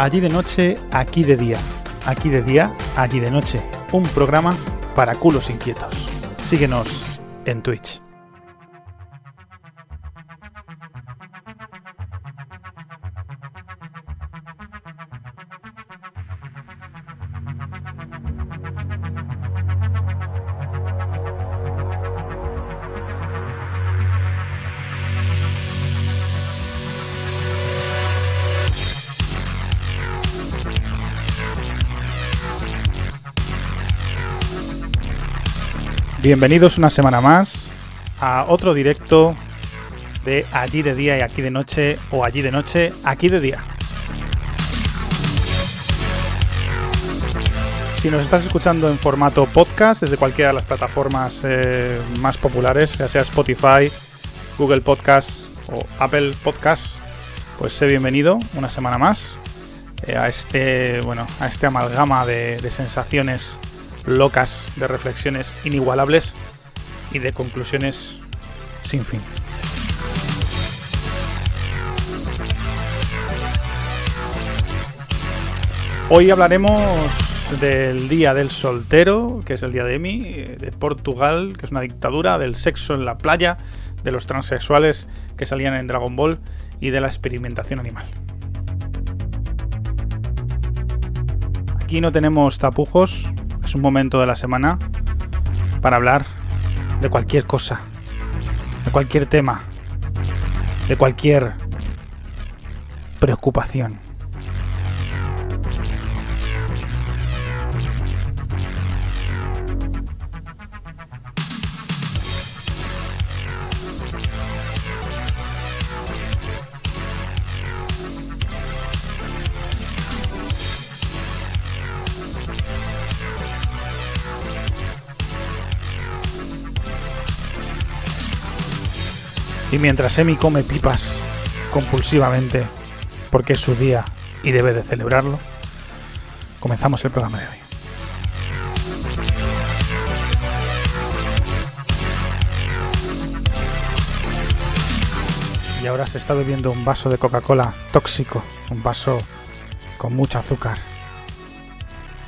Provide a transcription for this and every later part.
Allí de noche, aquí de día. Aquí de día, allí de noche. Un programa para culos inquietos. Síguenos en Twitch. Bienvenidos una semana más a otro directo de allí de día y aquí de noche o allí de noche, aquí de día. Si nos estás escuchando en formato podcast desde cualquiera de las plataformas eh, más populares, ya sea Spotify, Google Podcast o Apple Podcast, pues sé bienvenido una semana más eh, a este bueno a este amalgama de, de sensaciones locas, de reflexiones inigualables y de conclusiones sin fin. Hoy hablaremos del Día del Soltero, que es el Día de Emi, de Portugal, que es una dictadura, del sexo en la playa, de los transexuales que salían en Dragon Ball y de la experimentación animal. Aquí no tenemos tapujos, es un momento de la semana para hablar de cualquier cosa, de cualquier tema, de cualquier preocupación. Mientras Emi come pipas compulsivamente, porque es su día y debe de celebrarlo, comenzamos el programa de hoy. Y ahora se está bebiendo un vaso de Coca-Cola tóxico, un vaso con mucho azúcar.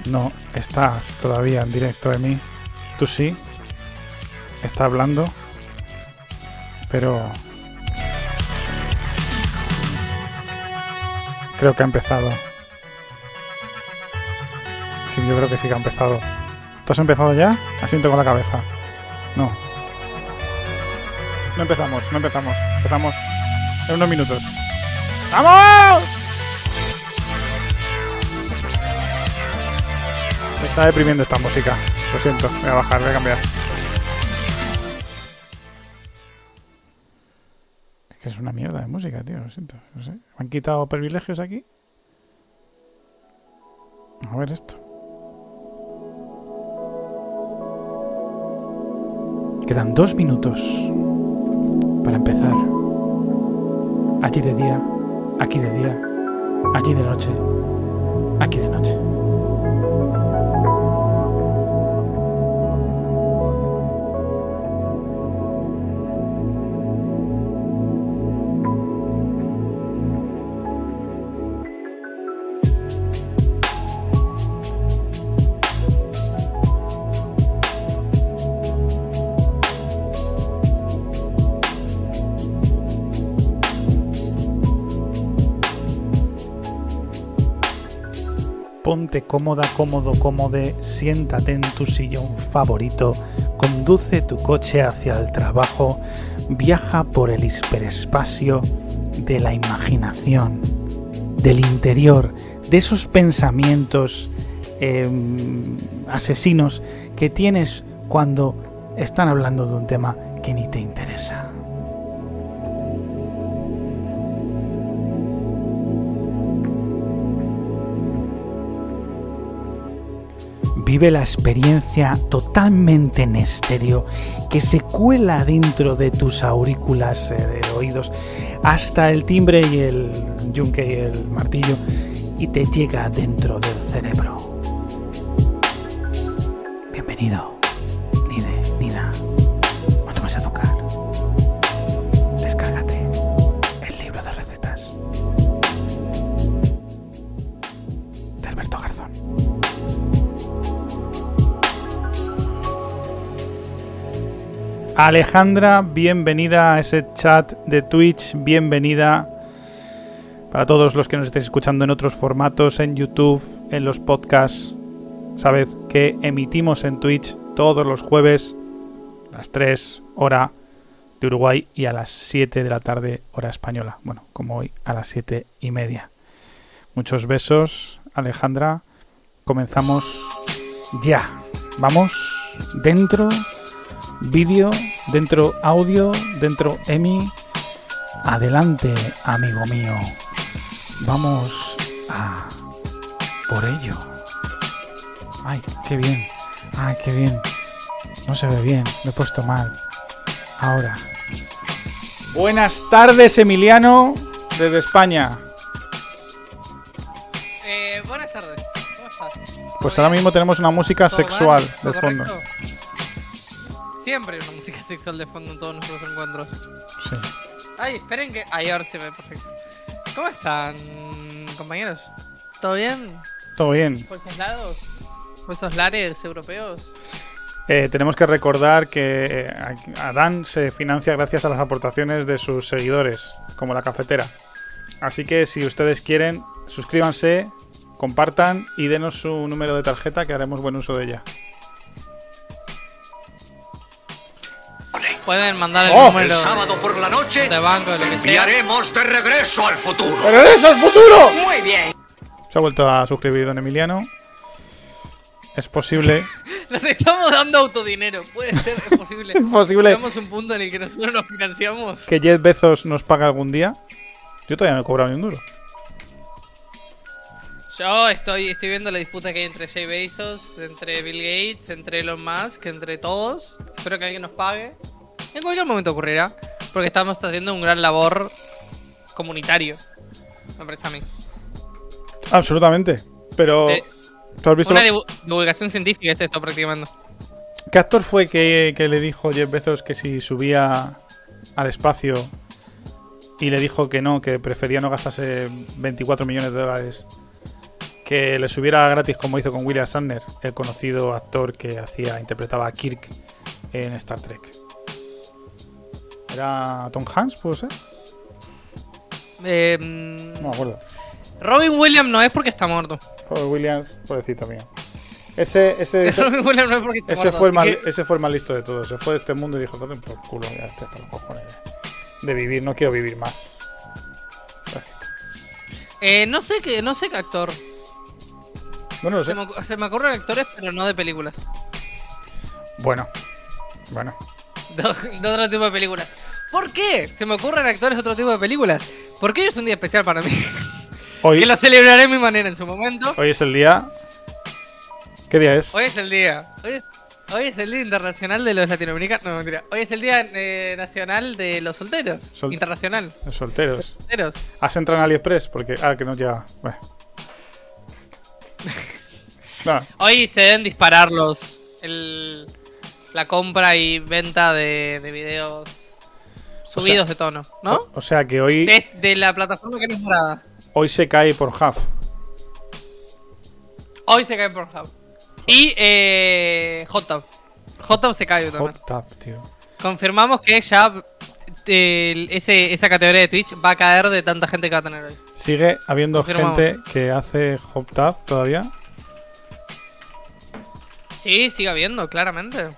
No estás todavía en directo, Emi. Tú sí. Está hablando pero creo que ha empezado. Sí, yo creo que sí que ha empezado. ¿Tú has empezado ya? Asiento con la cabeza. No. No empezamos, no empezamos. Empezamos en unos minutos. ¡Vamos! Me está deprimiendo esta música. Lo siento, voy a bajar, voy a cambiar. Que es una mierda de música, tío, lo siento. No sé. ¿Me han quitado privilegios aquí? A ver esto. Quedan dos minutos para empezar. Allí de día, aquí de día, allí de noche, aquí de noche. Cómoda, cómodo, cómode, siéntate en tu sillón favorito, conduce tu coche hacia el trabajo, viaja por el hiperespacio de la imaginación, del interior, de esos pensamientos em, asesinos que tienes cuando están hablando de un tema que ni te interesa. Vive la experiencia totalmente en estéreo que se cuela dentro de tus aurículas eh, de oídos hasta el timbre y el yunque y el martillo y te llega dentro del cerebro. Bienvenido. Alejandra, bienvenida a ese chat de Twitch, bienvenida para todos los que nos estéis escuchando en otros formatos, en YouTube, en los podcasts. Sabed que emitimos en Twitch todos los jueves a las 3 hora de Uruguay y a las 7 de la tarde hora española. Bueno, como hoy a las 7 y media. Muchos besos, Alejandra. Comenzamos ya. Vamos dentro vídeo, dentro audio, dentro EMI. Adelante, amigo mío. Vamos a por ello. Ay, qué bien. Ay, qué bien. No se ve bien. Me he puesto mal. Ahora. Buenas tardes, Emiliano, desde España. Eh, buenas tardes. ¿Cómo estás? Pues ¿Todo ahora mismo tenemos una música ¿Todo sexual mal? de ¿Todo fondo. correcto? Siempre hay una música sexual de fondo en todos nuestros encuentros. Sí. Ay, esperen que. Ahí ahora se ve perfecto. ¿Cómo están, compañeros? ¿Todo bien? Todo bien. ¿Por esos lados? ¿Por esos lares europeos? Eh, tenemos que recordar que eh, Adán se financia gracias a las aportaciones de sus seguidores, como la cafetera. Así que si ustedes quieren, suscríbanse, compartan y denos su número de tarjeta que haremos buen uso de ella. Pueden mandar el Oh, El número sábado por la noche de banco, de lo que sea. de regreso al futuro. ¡Regreso al futuro! Muy bien. Se ha vuelto a suscribir don Emiliano. Es posible, Nos estamos dando autodinero. Puede ser, es posible. es posible Llegamos un punto en el que nosotros nos financiamos. que Jeff Bezos nos pague algún día. Yo todavía no he cobrado ni un duro. Yo estoy, estoy viendo la disputa que hay entre Jay Bezos, entre Bill Gates, entre Elon Musk, entre todos. Espero que alguien nos pague. En cualquier momento ocurrirá. Porque estamos haciendo un gran labor comunitario. Me parece a mí. Absolutamente. Pero, Eh, ¿tú has visto Una lo- divu- divulgación científica es esto prácticamente. ¿Qué actor fue que, que le dijo Jeff Bezos que si subía al espacio y le dijo que no, que prefería no gastarse 24 millones de dólares, que le subiera gratis como hizo con William Shatner, el conocido actor que hacía, interpretaba a Kirk en Star Trek? ¿Era Tom Hanks, puede ser? Eh, No me acuerdo. Robin Williams no es porque está muerto. Robert Williams, pobrecito mío. Ese, ese, ese, Robin Williams no es porque está ese muerto. fue el que- ese fue el más listo de todos. Se fue de este mundo y dijo, "Date por culo, ya estoy hasta los cojones de, vivir, no quiero vivir más. Gracias. Eh, no sé qué, no sé qué actor. Bueno, no sé. Se me, se me ocurren actores, pero no de películas. Bueno, bueno. De, de otro tipo de películas. ¿Por qué? Se me ocurren actores de otro tipo de películas. Porque hoy es un día especial para mí. Hoy, que lo celebraré a mi manera en su momento. hoy es el día. ¿Qué día es? Hoy es el día. Hoy es, hoy es el día internacional de los latinoamericanos. No, mentira. Hoy es el día eh, nacional de los solteros. Sol- Internacional. Los solteros. Solteros. ¿Has entrado en AliExpress? Porque. Ah, que no llega. Bueno. Hoy se deben disparar los. El, la compra y venta de, de videos subidos de tono, ¿no? O, o sea que hoy, De, de la plataforma que no es morada. hoy se cae por half. Hoy se cae por Hub. Y eh, Hot Tub. Hot se cae también. Hot tap, tío. Confirmamos que ya eh, ese, esa categoría de Twitch va a caer de tanta gente que va a tener hoy. Sigue habiendo gente que hace hot tap todavía. Sí, sigue habiendo, claramente.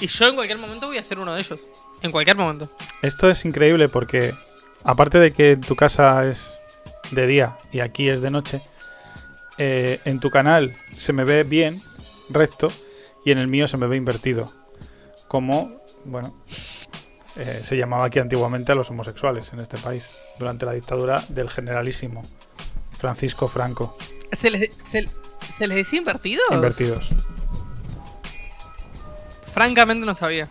Y yo en cualquier momento voy a ser uno de ellos. En cualquier momento. Esto es increíble porque, aparte de que tu casa es de día y aquí es de noche, eh, en tu canal se me ve bien, recto, y en el mío se me ve invertido. Como, bueno, eh, se llamaba aquí antiguamente a los homosexuales en este país, durante la dictadura del generalísimo Francisco Franco. ¿Se les, se, se les decía invertido? Invertidos. Francamente no sabía.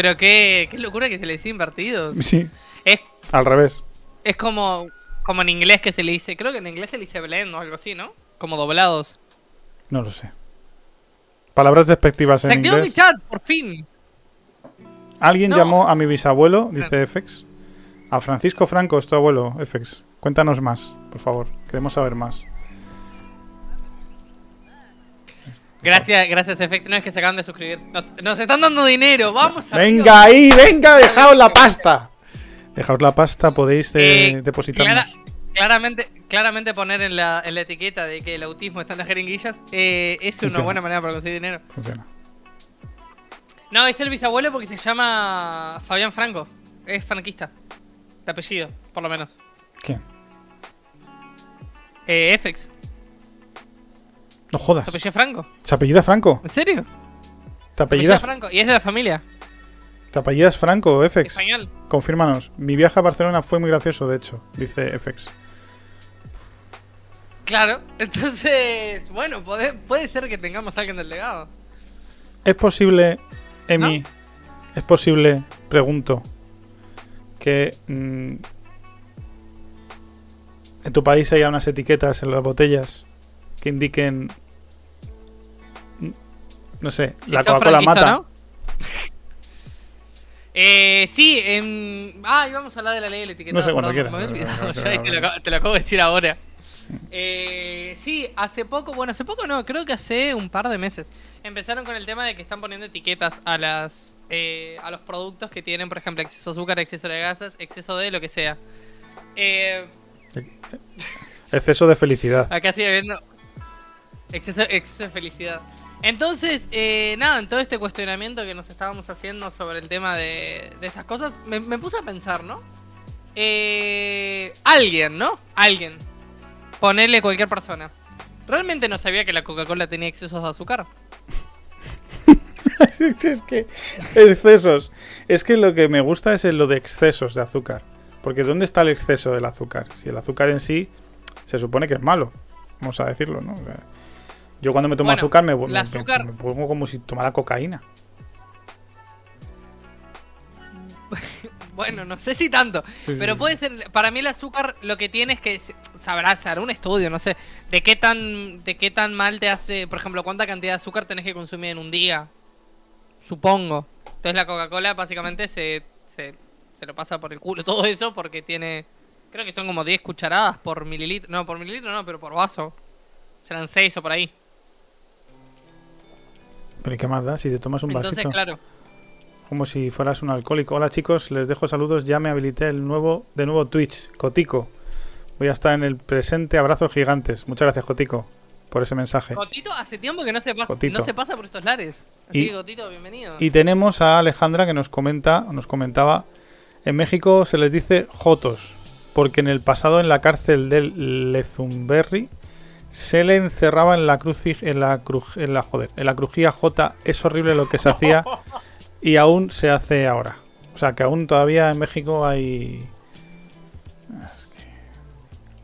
Pero qué, qué locura que se les decía invertido. Sí, Es, al revés. es como, como en inglés que se le dice. Creo que en inglés se le dice blend o algo así, ¿no? Como doblados. No lo sé. Palabras despectivas Se en activó mi inglés. chat, por fin. Alguien No. llamó a mi bisabuelo, dice FX. A Francisco Franco, es tu abuelo, FX. Cuéntanos más. por favor. Queremos saber más. Gracias, gracias FX. No es que se acaban de suscribir. Nos, nos están dando dinero. Vamos a Venga ahí, venga, dejaos la pasta. Dejaos la pasta, podéis eh, Eh, depositarnos. clara- claramente, claramente poner en la, en la etiqueta de que el autismo está en las jeringuillas eh, es una buena manera para conseguir dinero. Funciona. No, es el bisabuelo porque se llama Fabián Franco. Es franquista. De apellido, por lo menos. ¿Quién? Eh, FX. No jodas. ¿Se apellida Franco? ¿Se apellida Franco? ¿En serio? ¿Te apellidas, Franco. Y es de la familia. ¿te apellidas Franco, FX? Español. Confírmanos. Mi viaje a Barcelona fue muy gracioso, de hecho, dice FX. Claro. Entonces, bueno, puede, puede ser que tengamos a alguien del legado. ¿Es posible, Emi, es posible, pregunto, que mm, en tu país haya unas etiquetas en las botellas que indiquen, no sé, Si la Coca-Cola mata? ¿no? Eh, sí, en... Ah, íbamos a hablar de la ley del etiquetado. No sé, perdón, quieras. No, te, lo, acabo- te lo acabo de decir ahora. Eh, sí, hace poco, bueno, hace poco no, creo que hace un par de meses. Empezaron con el tema de que están poniendo etiquetas a las eh, a los productos que tienen, por ejemplo, exceso de azúcar, exceso de grasas, exceso de lo que sea. Eh, Exceso de felicidad. Acá sigue viendo. Exceso, exceso de felicidad. Entonces, eh, nada, en todo este cuestionamiento que nos estábamos haciendo sobre el tema de, de estas cosas, me, puse a pensar, ¿no? Eh, alguien, ¿no? Alguien. Ponerle cualquier persona. ¿Realmente no sabía que la Coca-Cola tenía excesos de azúcar? es que excesos. Es que lo que me gusta es lo de excesos de azúcar. Porque ¿dónde está el exceso del azúcar? Si el azúcar en sí se supone que es malo. Vamos a decirlo, ¿no? Yo cuando me tomo Bueno, azúcar, me, el me- azúcar- me pongo como si tomara cocaína. Bueno, no sé si tanto. Sí, Pero sí. puede ser, para mí el azúcar lo que tiene es que se- sabrá hacer un estudio, no sé, de qué tan de qué tan mal te hace, por ejemplo, cuánta cantidad de azúcar tenés que consumir en un día. Supongo. Entonces la Coca-Cola básicamente se, se, se lo pasa por el culo todo eso porque tiene creo que son como 10 cucharadas por mililitro, no, por mililitro no, pero por vaso. Serán 6 o por ahí. Pero ¿y qué más da si te tomas un Entonces, vasito? claro. Como si fueras un alcohólico. Hola chicos, les dejo saludos. Ya me habilité el nuevo de nuevo Twitch, Cotico. Voy a estar en el presente. Abrazos gigantes. Muchas gracias, Cotico, por ese mensaje. Gotito hace tiempo que no se pasa, Gotito. no se pasa por estos lares. Así Y- que Gotito, bienvenido. Y tenemos a Alejandra que nos comenta, nos comentaba, en México se les dice jotos, porque en el pasado en la cárcel del Lezumberri se le encerraba en la cruci, en la cruj- en la joder, en la crujía J. Es horrible lo que se hacía y aún se hace ahora. O sea que aún todavía en México hay. Es que-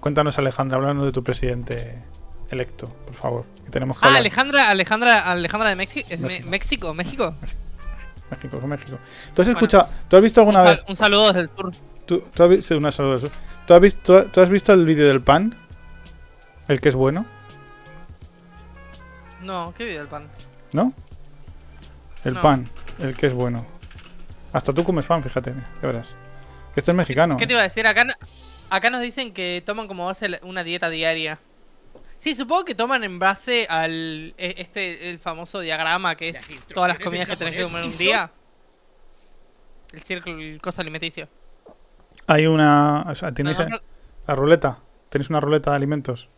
Cuéntanos Alejandra, háblanos de tu presidente electo, por favor. Que tenemos que Ah, hablar. Alejandra, Alejandra, Alejandra de México, México. México, México. México, México. ¿Tú has escuchado, tú has visto alguna un, vez un saludo desde el sur. ¿Tú, tú has, sí, una vez. ¿Tú has visto, tú has visto el vídeo del pan? El que es bueno, No, ¿qué video el pan? ¿no? El No. pan, el que es bueno. Hasta tú comes pan, fíjate, ya verás. Que este es mexicano. ¿Qué te iba a decir? Acá, acá nos dicen que toman como base una dieta diaria. Sí, supongo que toman en base al e- este el famoso diagrama que es todas las comidas que tenés que comer en un día. El círculo, el coso alimenticio. Hay una. O sea, tenéis No, no, la ruleta. Tenéis una ruleta de alimentos.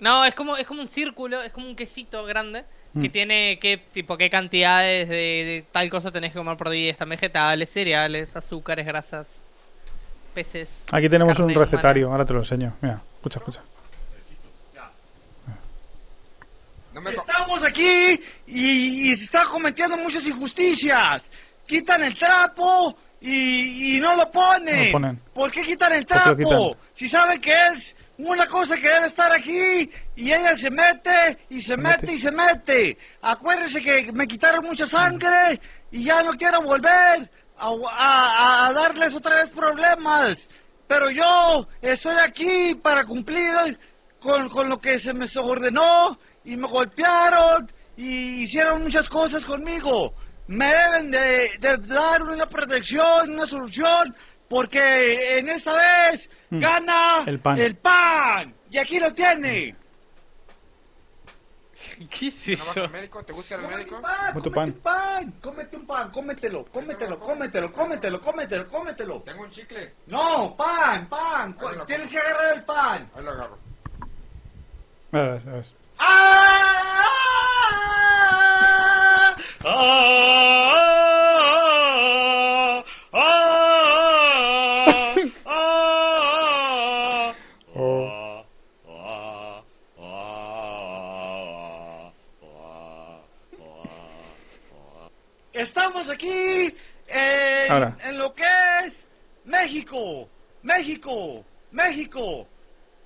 No, es como, es como un círculo, es como un quesito grande que Mm. tiene qué tipo qué cantidades de, de tal cosa tenés que comer por día. Están vegetales, cereales, azúcares, grasas, peces. Aquí tenemos un humana. recetario, ahora te lo enseño. Mira, escucha, escucha. Estamos aquí y, y se están cometiendo muchas injusticias. Quitan el trapo y, y no lo ponen. No lo ponen. ¿Por qué quitan el ¿Por qué lo trapo? quitan? Si saben que es una cosa que debe estar aquí y ella se mete y se, Se mete, mete. y se mete. Acuérdense que me quitaron mucha sangre y ya no quiero volver a, a- a darles otra vez problemas. Pero yo estoy aquí para cumplir con, con lo que se me ordenó y me golpearon y hicieron muchas cosas conmigo. Me deben de, de dar una protección, una solución porque en esta vez gana Mm. El pan. el pan. Y aquí lo tiene. ¿Qué es ¿No vas eso? médico? ¿Te gusta Cómete médico? un pan, cómete un pan, cómete un pan, cómetelo, cómetelo, cómetelo, cómetelo, cómetelo, cómetelo. Tengo un chicle. No, pan, pan, tienes que agarrar el pan. Ahí lo agarro. A ver, a ver. ¡Ah! ¡Ah! ¡Ah! Estamos aquí en, Ahora. en lo que es México, México, México.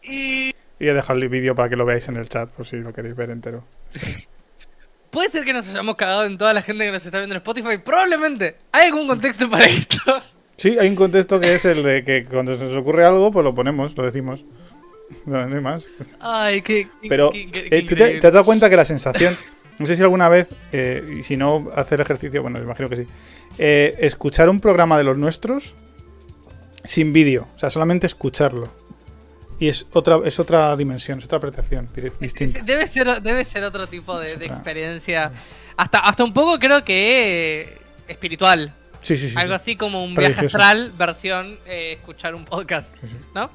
Y Y he dejado el vídeo para que lo veáis en el chat, por si lo queréis ver entero. Puede ser que nos hayamos cagado en toda la gente que nos está viendo en Spotify. Probablemente. ¿Hay algún contexto para esto? Sí, hay un contexto que es el de que cuando se nos ocurre algo, pues lo ponemos, lo decimos. No, no hay más. Ay, qué. Pero qué- qué- eh, qué ¿tú te, te has dado cuenta que la sensación, no sé si alguna vez, eh, y si no, hacer ejercicio, bueno, imagino que sí, eh, escuchar un programa de los nuestros sin vídeo, o sea, solamente escucharlo. Y es otra, es otra dimensión, es otra dir- distinta. Debe ser, debe ser otro tipo de, experiencia. Hasta, hasta un poco creo que eh, espiritual. Sí, sí, sí. Algo sí. así como un viaje astral versión eh, escuchar un podcast. Sí, sí. ¿No?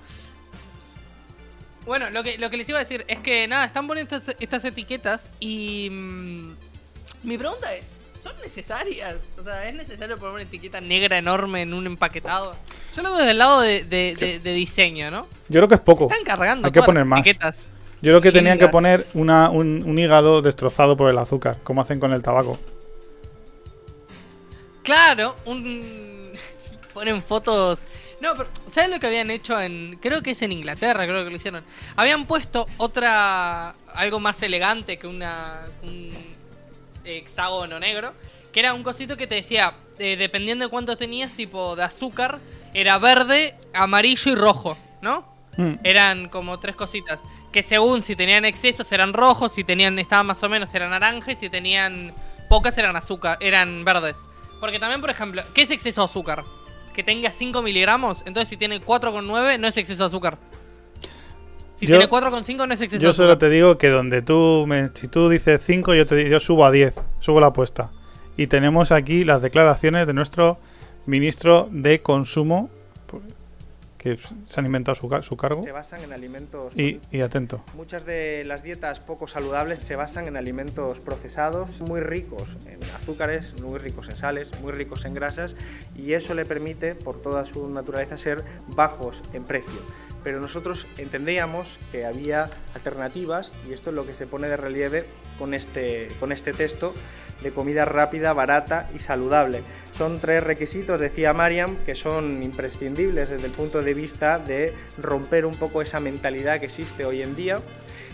Bueno, lo que, lo que les iba a decir es que nada, están poniendo estas, estas etiquetas y mm, mi pregunta es, ¿son necesarias? O sea, ¿es necesario poner una etiqueta negra enorme en un empaquetado? Yo lo veo desde el lado de, de- de- de diseño, ¿no? Yo creo que es poco. Están cargando Hay que poner más. etiquetas. Yo creo que tenían que poner una, un, un hígado destrozado por el azúcar, como hacen con el tabaco. Claro, un... ponen fotos... No, pero ¿sabes lo que habían hecho en... Creo que es en Inglaterra, creo que lo hicieron. Habían puesto otra... Algo más elegante que una... Un hexágono negro. Que era un cosito que te decía, eh, dependiendo de cuánto tenías, tipo de azúcar, era verde, amarillo y rojo, ¿no? Mm. Eran como tres cositas. Que según si tenían excesos eran rojos, si tenían, estaban más o menos eran naranja y si tenían pocas eran azúcar, eran verdes. Porque también, por ejemplo, ¿qué es exceso de azúcar? Que tenga 5 miligramos, entonces si tiene 4,9 no es exceso de azúcar. Si Yo- tiene 4,5 no es exceso Yo de solo azúcar. te digo que donde tú, me, si tú dices 5, yo, te, yo subo a 10, subo la apuesta. Y tenemos aquí las declaraciones de nuestro ministro de Consumo, que se han inventado su, su cargo. se basan en alimentos Y, y atento. Muchas de las dietas poco saludables se basan en alimentos procesados muy ricos en azúcares, muy ricos en sales, muy ricos en grasas y eso le permite, por toda su naturaleza, ser bajos en precio. Pero nosotros entendíamos que había alternativas y esto es lo que se pone de relieve con este, con este texto de comida rápida, barata y saludable. Son tres requisitos, decía Mariam, que son imprescindibles desde el punto de vista de romper un poco esa mentalidad que existe hoy en día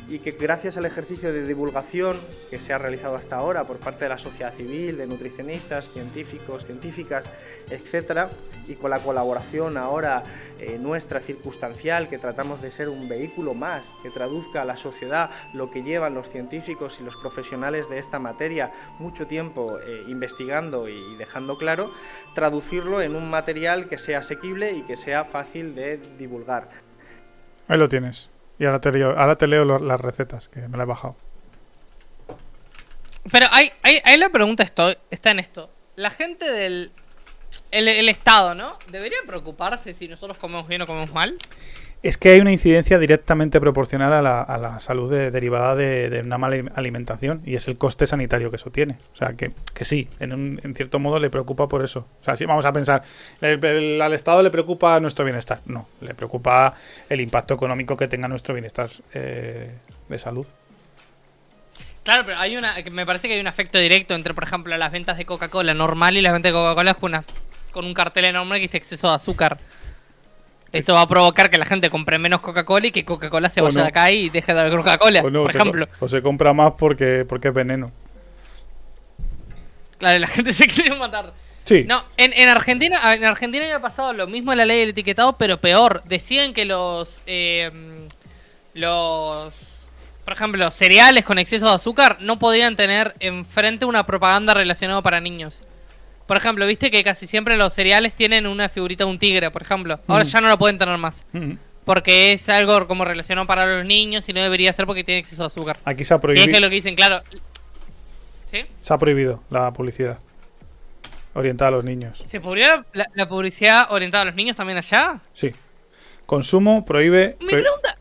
y que gracias al ejercicio de divulgación que se ha realizado hasta ahora por parte de la sociedad civil, de nutricionistas, científicos, científicas, etcétera, y con la colaboración ahora eh, nuestra circunstancial, que tratamos de ser un vehículo más que traduzca a la sociedad lo que llevan los científicos y los profesionales de esta materia mucho tiempo eh, investigando y dejando claro, traducirlo en un material que sea asequible y que sea fácil de divulgar. Ahí lo tienes. Y ahora te leo, ahora te leo lo- las recetas, que me las he bajado. Pero hay, hay, hay la pregunta esto, está en esto. La gente del... El, el Estado, ¿no? ¿Debería preocuparse si nosotros comemos bien o comemos mal? Es que hay una incidencia directamente proporcional a la, salud de- derivada de, una mala alimentación y es el coste sanitario que eso tiene. O sea, que, que sí, en, un- en cierto modo le preocupa por eso. O sea, si vamos a pensar, al Estado le preocupa nuestro bienestar. No, le preocupa el impacto económico que tenga nuestro bienestar eh, de salud. Claro, pero hay una. Me parece que hay un efecto directo entre, por ejemplo, las ventas de Coca-Cola normal y las ventas de Coca-Cola con, con un cartel enorme que dice exceso de azúcar. Eso va a provocar que la gente compre menos Coca-Cola y que Coca-Cola se vaya no. de acá y deje de dar Coca-Cola, no, por ejemplo. o se compra más porque, porque es veneno. Claro, la gente se quiere matar. Sí, No, en, en Argentina en Argentina había pasado lo mismo en la ley del etiquetado, pero peor. Decían que los eh, los por ejemplo, cereales con exceso de azúcar no podían tener enfrente una propaganda relacionada para niños. Por ejemplo, viste que casi siempre los cereales tienen una figurita de un tigre, por ejemplo. Ahora ya no lo pueden tener más. Mm. Porque es algo como relacionado para los niños y no debería ser porque tiene exceso de azúcar. Aquí se ha Y es que prohibido, lo que dicen, claro. ¿Sí? se ha prohibido la publicidad orientada a los niños. ¿Se prohibió la, publicidad orientada a los niños también allá? Sí. Consumo prohíbe. Mi pro- pregunta.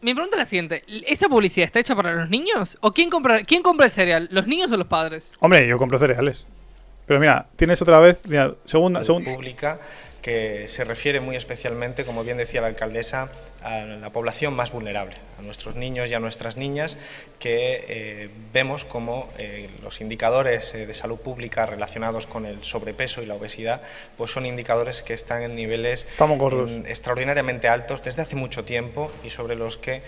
Mi pregunta es la siguiente. ¿Esa publicidad está hecha para los niños? ¿O quién compra, quién compra el cereal? ¿Los niños o los padres? Hombre, yo compro cereales. Pero mira, tienes otra vez. mira, segunda, segunda. pública que se refiere muy especialmente, como bien decía la alcaldesa, a la población más vulnerable, a nuestros niños y a nuestras niñas, que eh, vemos como eh, los indicadores eh, de salud pública relacionados con el sobrepeso y la obesidad, pues son indicadores que están en niveles en- extraordinariamente altos desde hace mucho tiempo y sobre los que eh,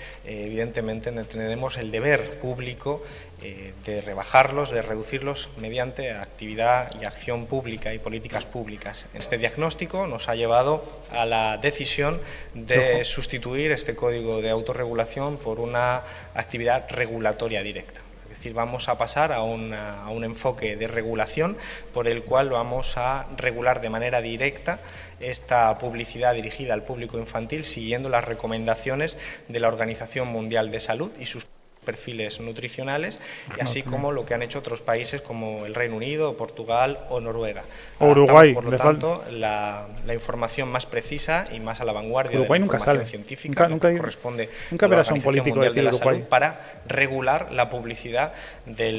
evidentemente tenemos el deber público eh, de rebajarlos, de reducirlos mediante actividad y acción pública y políticas públicas. Este diagnóstico nos ha llevado a la decisión de sustituir este código de autorregulación por una actividad regulatoria directa. Es decir, vamos a pasar a, una- a un enfoque de regulación por el cual vamos a regular de manera directa esta publicidad dirigida al público infantil siguiendo las recomendaciones de la Organización Mundial de Salud y sus perfiles nutricionales y así como lo que han hecho otros países como el Reino Unido, Portugal o Noruega. O Uruguay, por lo tanto, la, la información más precisa y más a la vanguardia Uruguay de la nunca información sale. científica Nunca- nunca- corresponde nunca a la verás a un político Mundial decir de la Uruguay. Salud para regular la publicidad de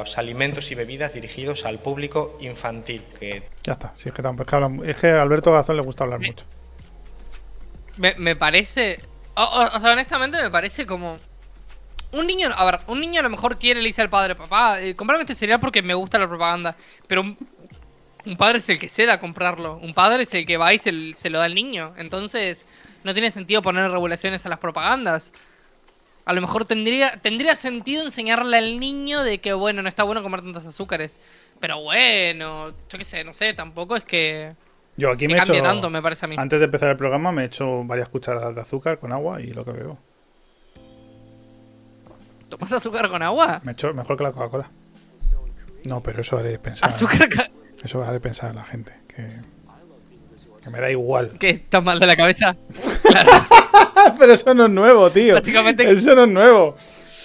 los alimentos y bebidas dirigidos al público infantil, que Ya está. Sí, es, que tampoco- es que habla- es que a Alberto Gazón le gusta hablar mucho. Me, me parece. O, o- o sea, honestamente me parece como. Un niño, a ver, un niño a lo mejor quiere, le dice al padre, papá, eh, comprame este cereal porque me gusta la propaganda. Pero un, un padre es el que se da a comprarlo. Un padre es el que va y se, se lo da al niño. Entonces, no tiene sentido poner regulaciones a las propagandas. A lo mejor tendría, tendría sentido enseñarle al niño de que, bueno, no está bueno comer tantos azúcares. Pero bueno, yo qué sé, no sé, tampoco es que, Yo aquí me he hecho. tanto, me parece a mí. Antes de empezar el programa me he hecho varias cucharadas de azúcar con agua y lo que bebo. ¿Tomas azúcar con agua? Me he hecho mejor que la Coca-Cola. No, pero eso haré pensar. Azúcar ca- Eso haré pensar a la gente. Que, que me da igual. que está mal de la cabeza. pero eso no es nuevo, tío. Básicamente- Eso no es nuevo.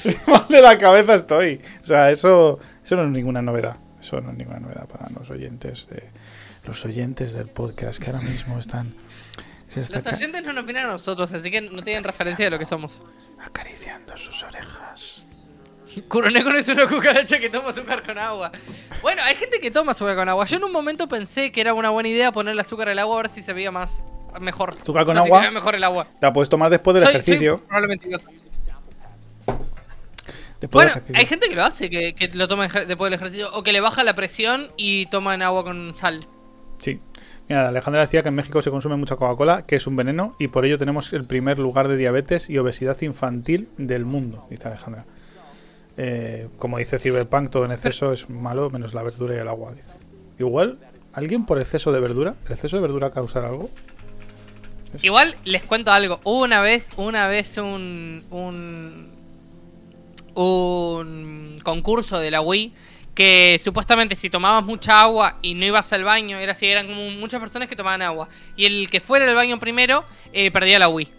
Mal de la cabeza estoy. O sea, eso, eso no es ninguna novedad. Eso no es ninguna novedad para los oyentes de los oyentes del podcast que ahora mismo están, Los oyentes no nos opinan a nosotros, así que no tienen referencia de lo que somos. acariciando sus orejas. Kuroneko no es una cucaracha que toma azúcar con agua. Bueno, hay gente que toma azúcar con agua. Yo en un momento pensé que era una buena idea ponerle azúcar al agua a ver si se veía más. Mejor. ¿Azúcar con O sea, si agua? se veía mejor el agua. La puedes tomar después del Soy- soy ejercicio. probablemente idiota. Después Bueno, del ejercicio. hay gente que lo hace, que, que lo toma después del ejercicio. O que le baja la presión y toman agua con sal. Sí. Mira, Alejandra decía que en México se consume mucha Coca-Cola, que es un veneno, y por ello tenemos el primer lugar de diabetes y obesidad infantil del mundo, dice Alejandra. Eh, como dice Cyberpunk, todo en exceso es malo, menos la verdura y el agua, dice. Igual, ¿alguien por exceso de verdura? ¿El exceso de verdura causar algo? Igual les cuento algo. Una vez, una vez un, un un concurso de la Wii que supuestamente si tomabas mucha agua y no ibas al baño, era así, eran como muchas personas que tomaban agua. Y el que fuera al baño primero eh, perdía la Wii.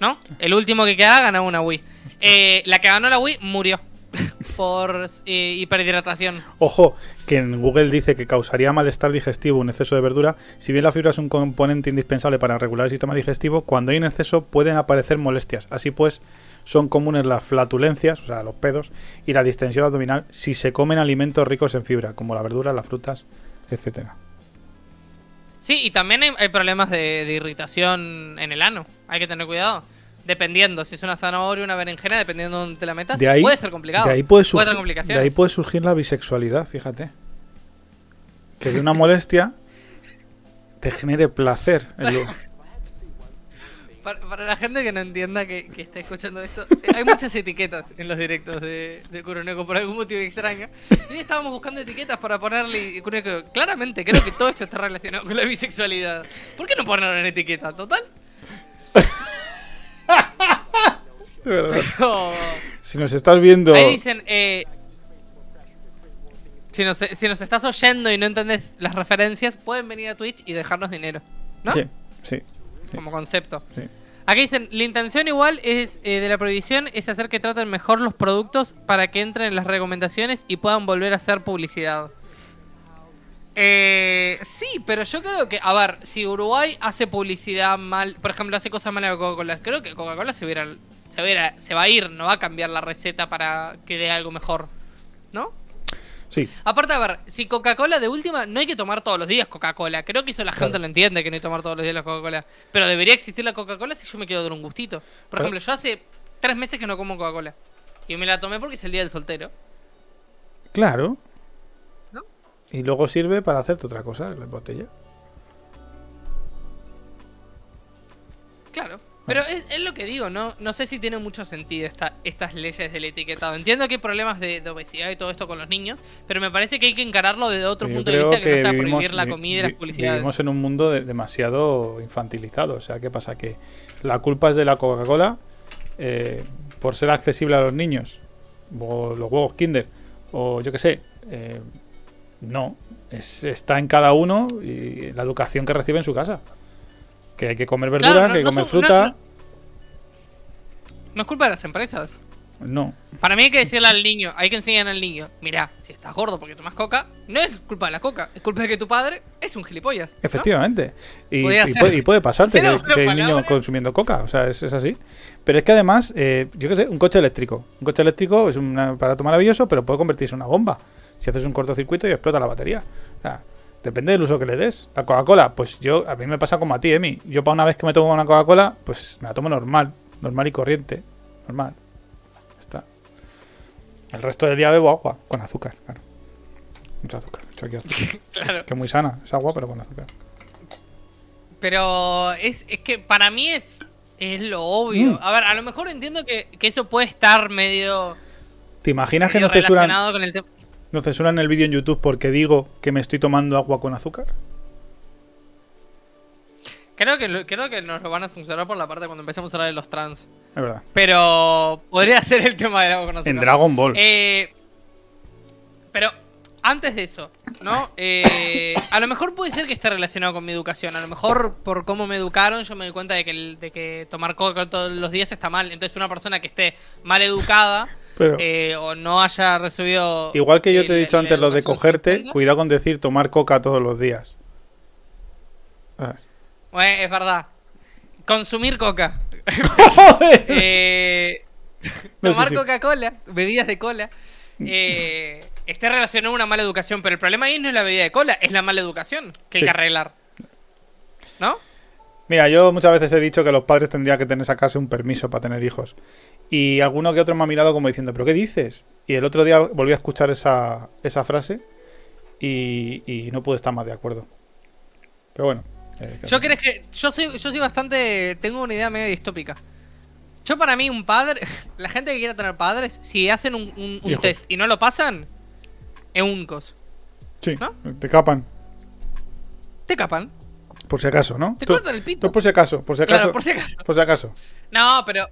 ¿No? El último que quedaba ganaba una Wii. Eh, la que ganó la Wii murió por eh, hiperhidratación. Ojo, que en Google dice que causaría malestar digestivo un exceso de verdura. Si bien la fibra es un componente indispensable para regular el sistema digestivo, cuando hay un exceso pueden aparecer molestias. Así pues, son comunes las flatulencias, o sea, los pedos, y la distensión abdominal si se comen alimentos ricos en fibra, como la verdura, las frutas, etcétera. Sí, y también hay, hay problemas de, de irritación en el ano. Hay que tener cuidado. Dependiendo, si es una zanahoria o una berenjena, dependiendo de dónde te la metas, De ahí, puede ser complicado. de ahí puede, surgir, tener de ahí puede surgir la bisexualidad, fíjate. Que de una molestia te genere placer. Para, para la gente que no entienda que, que está escuchando esto, hay muchas etiquetas en los directos de, de Kuroneko por algún motivo extraño. Y estábamos buscando etiquetas para ponerle. y Kuroneko, claramente creo que todo esto está relacionado con la bisexualidad. ¿Por qué no ponerlo en etiqueta? Total. de verdad. Oh. Si nos estás viendo. Ahí dicen, eh, Si nos, si nos estás oyendo y no entendés las referencias, pueden venir a Twitch y dejarnos dinero. ¿No? Sí, sí. Sí, Como concepto. sí. Aquí dicen, la intención igual es eh, de la prohibición es hacer que traten mejor los productos para que entren en las recomendaciones y puedan volver a hacer publicidad. Eh, sí, pero yo creo que, a ver, si Uruguay hace publicidad mal, por ejemplo, hace cosas malas a Coca-Cola, creo que Coca-Cola se, se, se va a ir, no va a cambiar la receta para que dé algo mejor, ¿no? Sí, Aparte, a ver, si Coca-Cola de última, no hay que tomar todos los días Coca-Cola. Creo que eso la gente lo entiende, que no hay que tomar todos los días la Coca-Cola. Pero debería existir la Coca-Cola si yo me quiero dar un gustito. Por ejemplo, yo hace tres meses que no como Coca-Cola. Y me la tomé porque es el día del soltero. claro. ¿No? Y luego sirve para hacerte otra cosa, la botella. Claro. Pero es, es lo que digo, ¿no? No sé si tiene mucho sentido esta, estas leyes del etiquetado. Entiendo que hay problemas de, de obesidad y todo esto con los niños, pero me parece que hay que encararlo desde otro Yo punto de vista que, no sea vivimos- prohibir la comida y las publicidades. Vivimos en un mundo de- demasiado infantilizado. O sea, ¿qué pasa? Que la culpa es de la Coca-Cola eh, por ser accesible a los niños. O los huevos Kinder. O yo qué sé. eh, no. Es- está en cada uno y la educación que recibe en su casa. Que hay que comer verduras, Claro, no- que hay que no comer son- fruta. no- es culpa de las empresas. No. Para mí hay que decirle al niño, hay que enseñar al niño, mira, si estás gordo porque tomas coca, no es culpa de la coca, es culpa de que tu padre es un gilipollas. ¿no? Efectivamente. Y, puede, y puede pasarte que, que hay un niño consumiendo coca. O sea, es, es así. Pero es que además, eh, yo qué sé, un coche eléctrico. Un coche eléctrico es un aparato maravilloso, pero puede convertirse en una bomba. Si haces un cortocircuito y explota la batería. O sea, depende del uso que le des. La Coca-Cola, pues yo, a mí me pasa como a ti, Emi. Yo para una vez que me tomo una Coca-Cola, pues me la tomo normal. Normal y corriente. Normal. Está. El resto del día bebo agua con azúcar, claro. Mucho azúcar, mucho aquí azúcar. Claro. Que es muy sana, es agua, pero con azúcar. Pero es, es que para mí es, es lo obvio. Mm. A ver, a lo mejor entiendo que, que eso puede estar medio, ¿Te imaginas que no censuran, con el. No censuran el vídeo en YouTube porque digo que me estoy tomando agua con azúcar? Creo que, lo- creo que nos lo van a censurar por la parte cuando empecemos a hablar de los trans. Es verdad. Pero podría ser el tema del agua con azúcar. En Dragon Ball. Eh, pero antes de eso, ¿no? Eh, a lo mejor puede ser que esté relacionado con mi educación. A lo mejor por cómo me educaron yo me doy cuenta de que, de que tomar coca todos los días está mal. Entonces una persona que esté mal educada Pero eh, o no haya recibido... igual que yo te he dicho antes lo de cogerte, cuidado con decir tomar coca todos los días. Bueno, es verdad. Consumir coca. Eh, No, tomar sí. Coca-Cola, bebidas de cola, eh, esté relacionado a una mala educación. Pero el problema ahí no es la bebida de cola, es la mala educación que hay Sí. que arreglar. ¿No? Mira, yo muchas veces he dicho que los padres tendrían que tener sacarse un permiso para tener hijos. Y alguno que otro me ha mirado como diciendo, ¿pero qué dices? Y el otro día volví a escuchar esa, esa frase y, y no pude estar más de acuerdo. Pero bueno. eh, Yo creo que. Yo soy, yo soy bastante. Tengo una idea medio distópica. Yo, para mí, un padre. La gente que quiera tener padres, si hacen un, un- un test y no lo pasan, es uncos. Sí, ¿no? te capan. Te capan. Por si acaso, ¿no? Te Tú- cortan el pito. tú por si acaso, por si acaso. Claro, por si acaso. por si acaso. No, pero.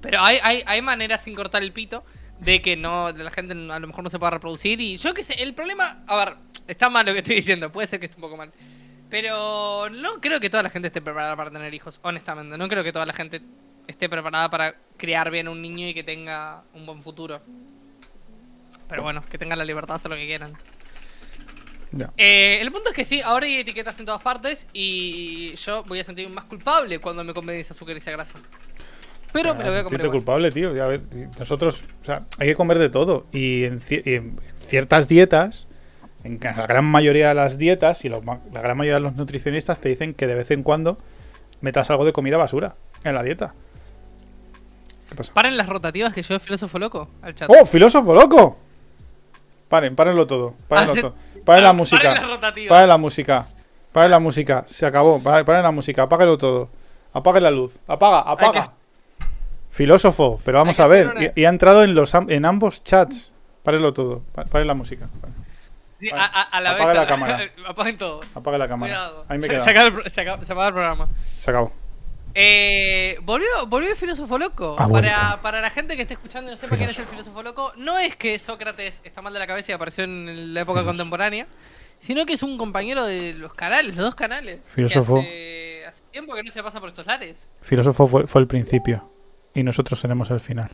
Pero hay, hay, hay maneras sin cortar el pito de que no. De la gente a lo mejor no se pueda reproducir. Y yo qué sé, el problema. A ver, está mal lo que estoy diciendo. Puede ser que esté un poco mal. Pero no creo que toda la gente esté preparada para tener hijos, honestamente. No creo que toda la gente esté preparada para criar bien un niño y que tenga un buen futuro. Pero bueno, que tengan la libertad de hacer lo que quieran. Eh, el punto es que sí, ahora hay etiquetas en todas partes y yo voy a sentirme más culpable cuando me come ese azúcar y esa grasa. Pero me lo voy a comer igual. culpable, tío. Ya, a ver, nosotros, o sea, hay que comer de todo. Y en, ci- y en ciertas dietas, en la gran mayoría de las dietas y los la gran mayoría de los nutricionistas te dicen que de vez en cuando metas algo de comida basura en la dieta. ¿Qué pasa? Paren las rotativas que yo filósofo loco al chat. ¡Oh, filósofo loco! Paren, párenlo todo. Párenlo Hace- todo. Paren la Paren música. las. Paren la música. Paren la música. Se acabó. Paren, paren la música. Apáguelo todo. Apague la luz. Apaga, apaga. Filósofo, pero vamos a ver. una- Y, y ha entrado en los am- en ambos chats. Párenlo todo. Pa- Paren la música. Sí, a, a- a la Apaga vez. la a- cámara. Apaguen todo. Apague la cámara. Cuidado. Ahí me se, queda. se acaba el, pro- se acaba- se apaga el programa. Se acabó. Eh, volvió, volvió el filósofo loco. Ha Para, la gente que esté escuchando y no sepa quién es el Filósofo. loco, no es que Sócrates está mal de la cabeza y apareció en la época contemporánea, sino que es un compañero de los canales, los dos canales. que Filósofo. Hace, hace tiempo que no se pasa por estos lares. Filósofo fue, fue el principio y nosotros seremos el final.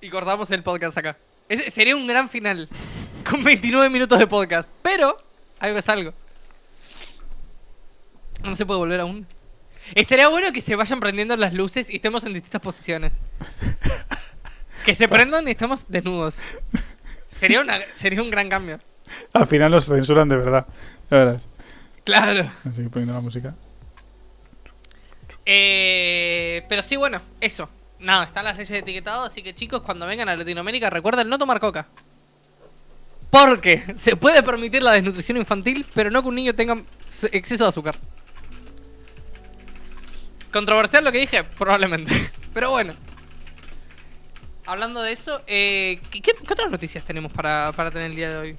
Y cortamos el podcast acá. Ese sería un gran final. Con 29 minutos de podcast. Pero, algo es algo. No se puede volver aún. Estaría bueno que se vayan prendiendo las luces y estemos en distintas posiciones. Que se prendan y estemos desnudos. Sería, una, sería un gran cambio. Al final nos censuran de verdad. Ya verás. Claro. Voy a seguir poniendo la música. Eh, pero sí, bueno, eso. Nada, están las leyes de etiquetado, así que chicos, cuando vengan a Latinoamérica, recuerden no tomar coca. Porque se puede permitir la desnutrición infantil, pero no que un niño tenga exceso de azúcar. Controversial lo que dije, probablemente. Pero bueno. Hablando de eso, eh, ¿qué, qué- qué otras noticias tenemos para, para tener el día de hoy?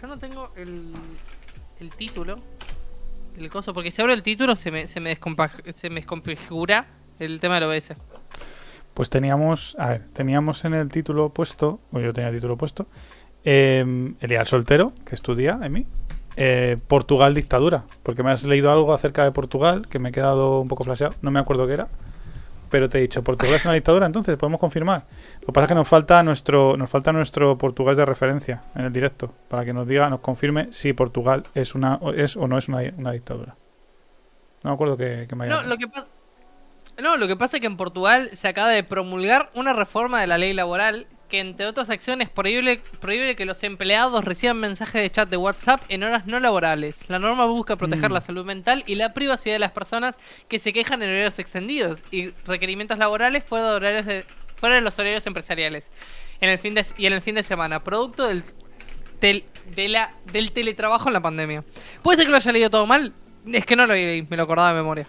Yo no tengo el, el título. El coso, porque si abro el título se me, se me, se me desconfigura el tema del OBS. Pues teníamos, a ver, teníamos en el título puesto, o yo tenía el título puesto, eh, el día soltero, que estudia en mí, eh, Portugal dictadura, porque me has leído algo acerca de Portugal que me he quedado un poco flasheado, no me acuerdo qué era, pero te he dicho, Portugal es una dictadura, entonces podemos confirmar. Lo que pasa es que nos falta nuestro, nos falta nuestro portugués de referencia en el directo, para que nos diga, nos confirme si Portugal es una o es o no es una, una dictadura. No me acuerdo que, que me haya No, lo que pasa. No, lo que pasa es que en Portugal se acaba de promulgar una reforma de la ley laboral que, entre otras acciones, prohíbe, prohíbe que los empleados reciban mensajes de chat de WhatsApp en horas no laborales. La norma busca proteger Mm. la salud mental y la privacidad de las personas que se quejan en horarios extendidos y requerimientos laborales fuera de, horarios de, fuera de los horarios empresariales en el fin de, y en el fin de semana, producto del, tel- de la, del teletrabajo en la pandemia. ¿Puede ser que lo haya leído todo mal? Es que no lo leí, me lo acordaba de memoria.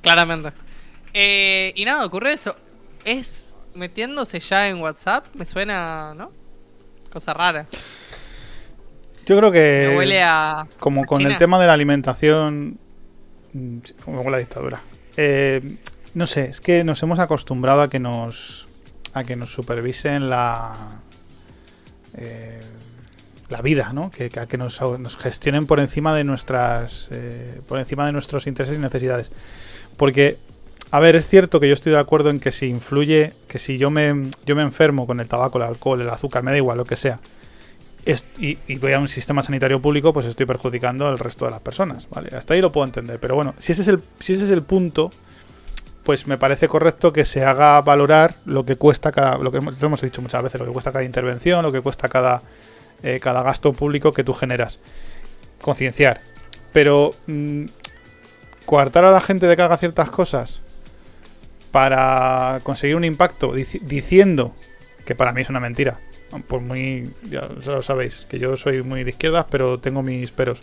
Claramente. Eh, y nada, ocurrió eso. Es metiéndose ya en WhatsApp, me suena, ¿no? Cosa rara. Yo creo que Me huele a. como a con el tema de la alimentación, como con la dictadura. Eh, no sé, es que nos hemos acostumbrado a que nos a que nos supervisen la eh, la vida, ¿no? Que, que a que nos, nos gestionen por encima de nuestras eh, por encima de nuestros intereses y necesidades. Porque a ver, es cierto que yo estoy de acuerdo en que si influye, que si yo me yo me enfermo con el tabaco, el alcohol, el azúcar, me da igual lo que sea, y, voy a un sistema sanitario público, pues estoy perjudicando al resto de las personas, ¿vale? Hasta ahí lo puedo entender. Pero bueno, si ese es el, si ese es el punto, pues me parece correcto que se haga valorar lo que cuesta cada. lo que hemos, dicho muchas veces, lo que cuesta cada intervención, lo que cuesta cada, eh, cada gasto público que tú generas. Concienciar. Pero mm, coartar a la gente de que haga ciertas cosas para conseguir un impacto dici- diciendo que para mí es una mentira. Por muy, ya lo sabéis, que yo soy muy de izquierdas, pero tengo mis peros.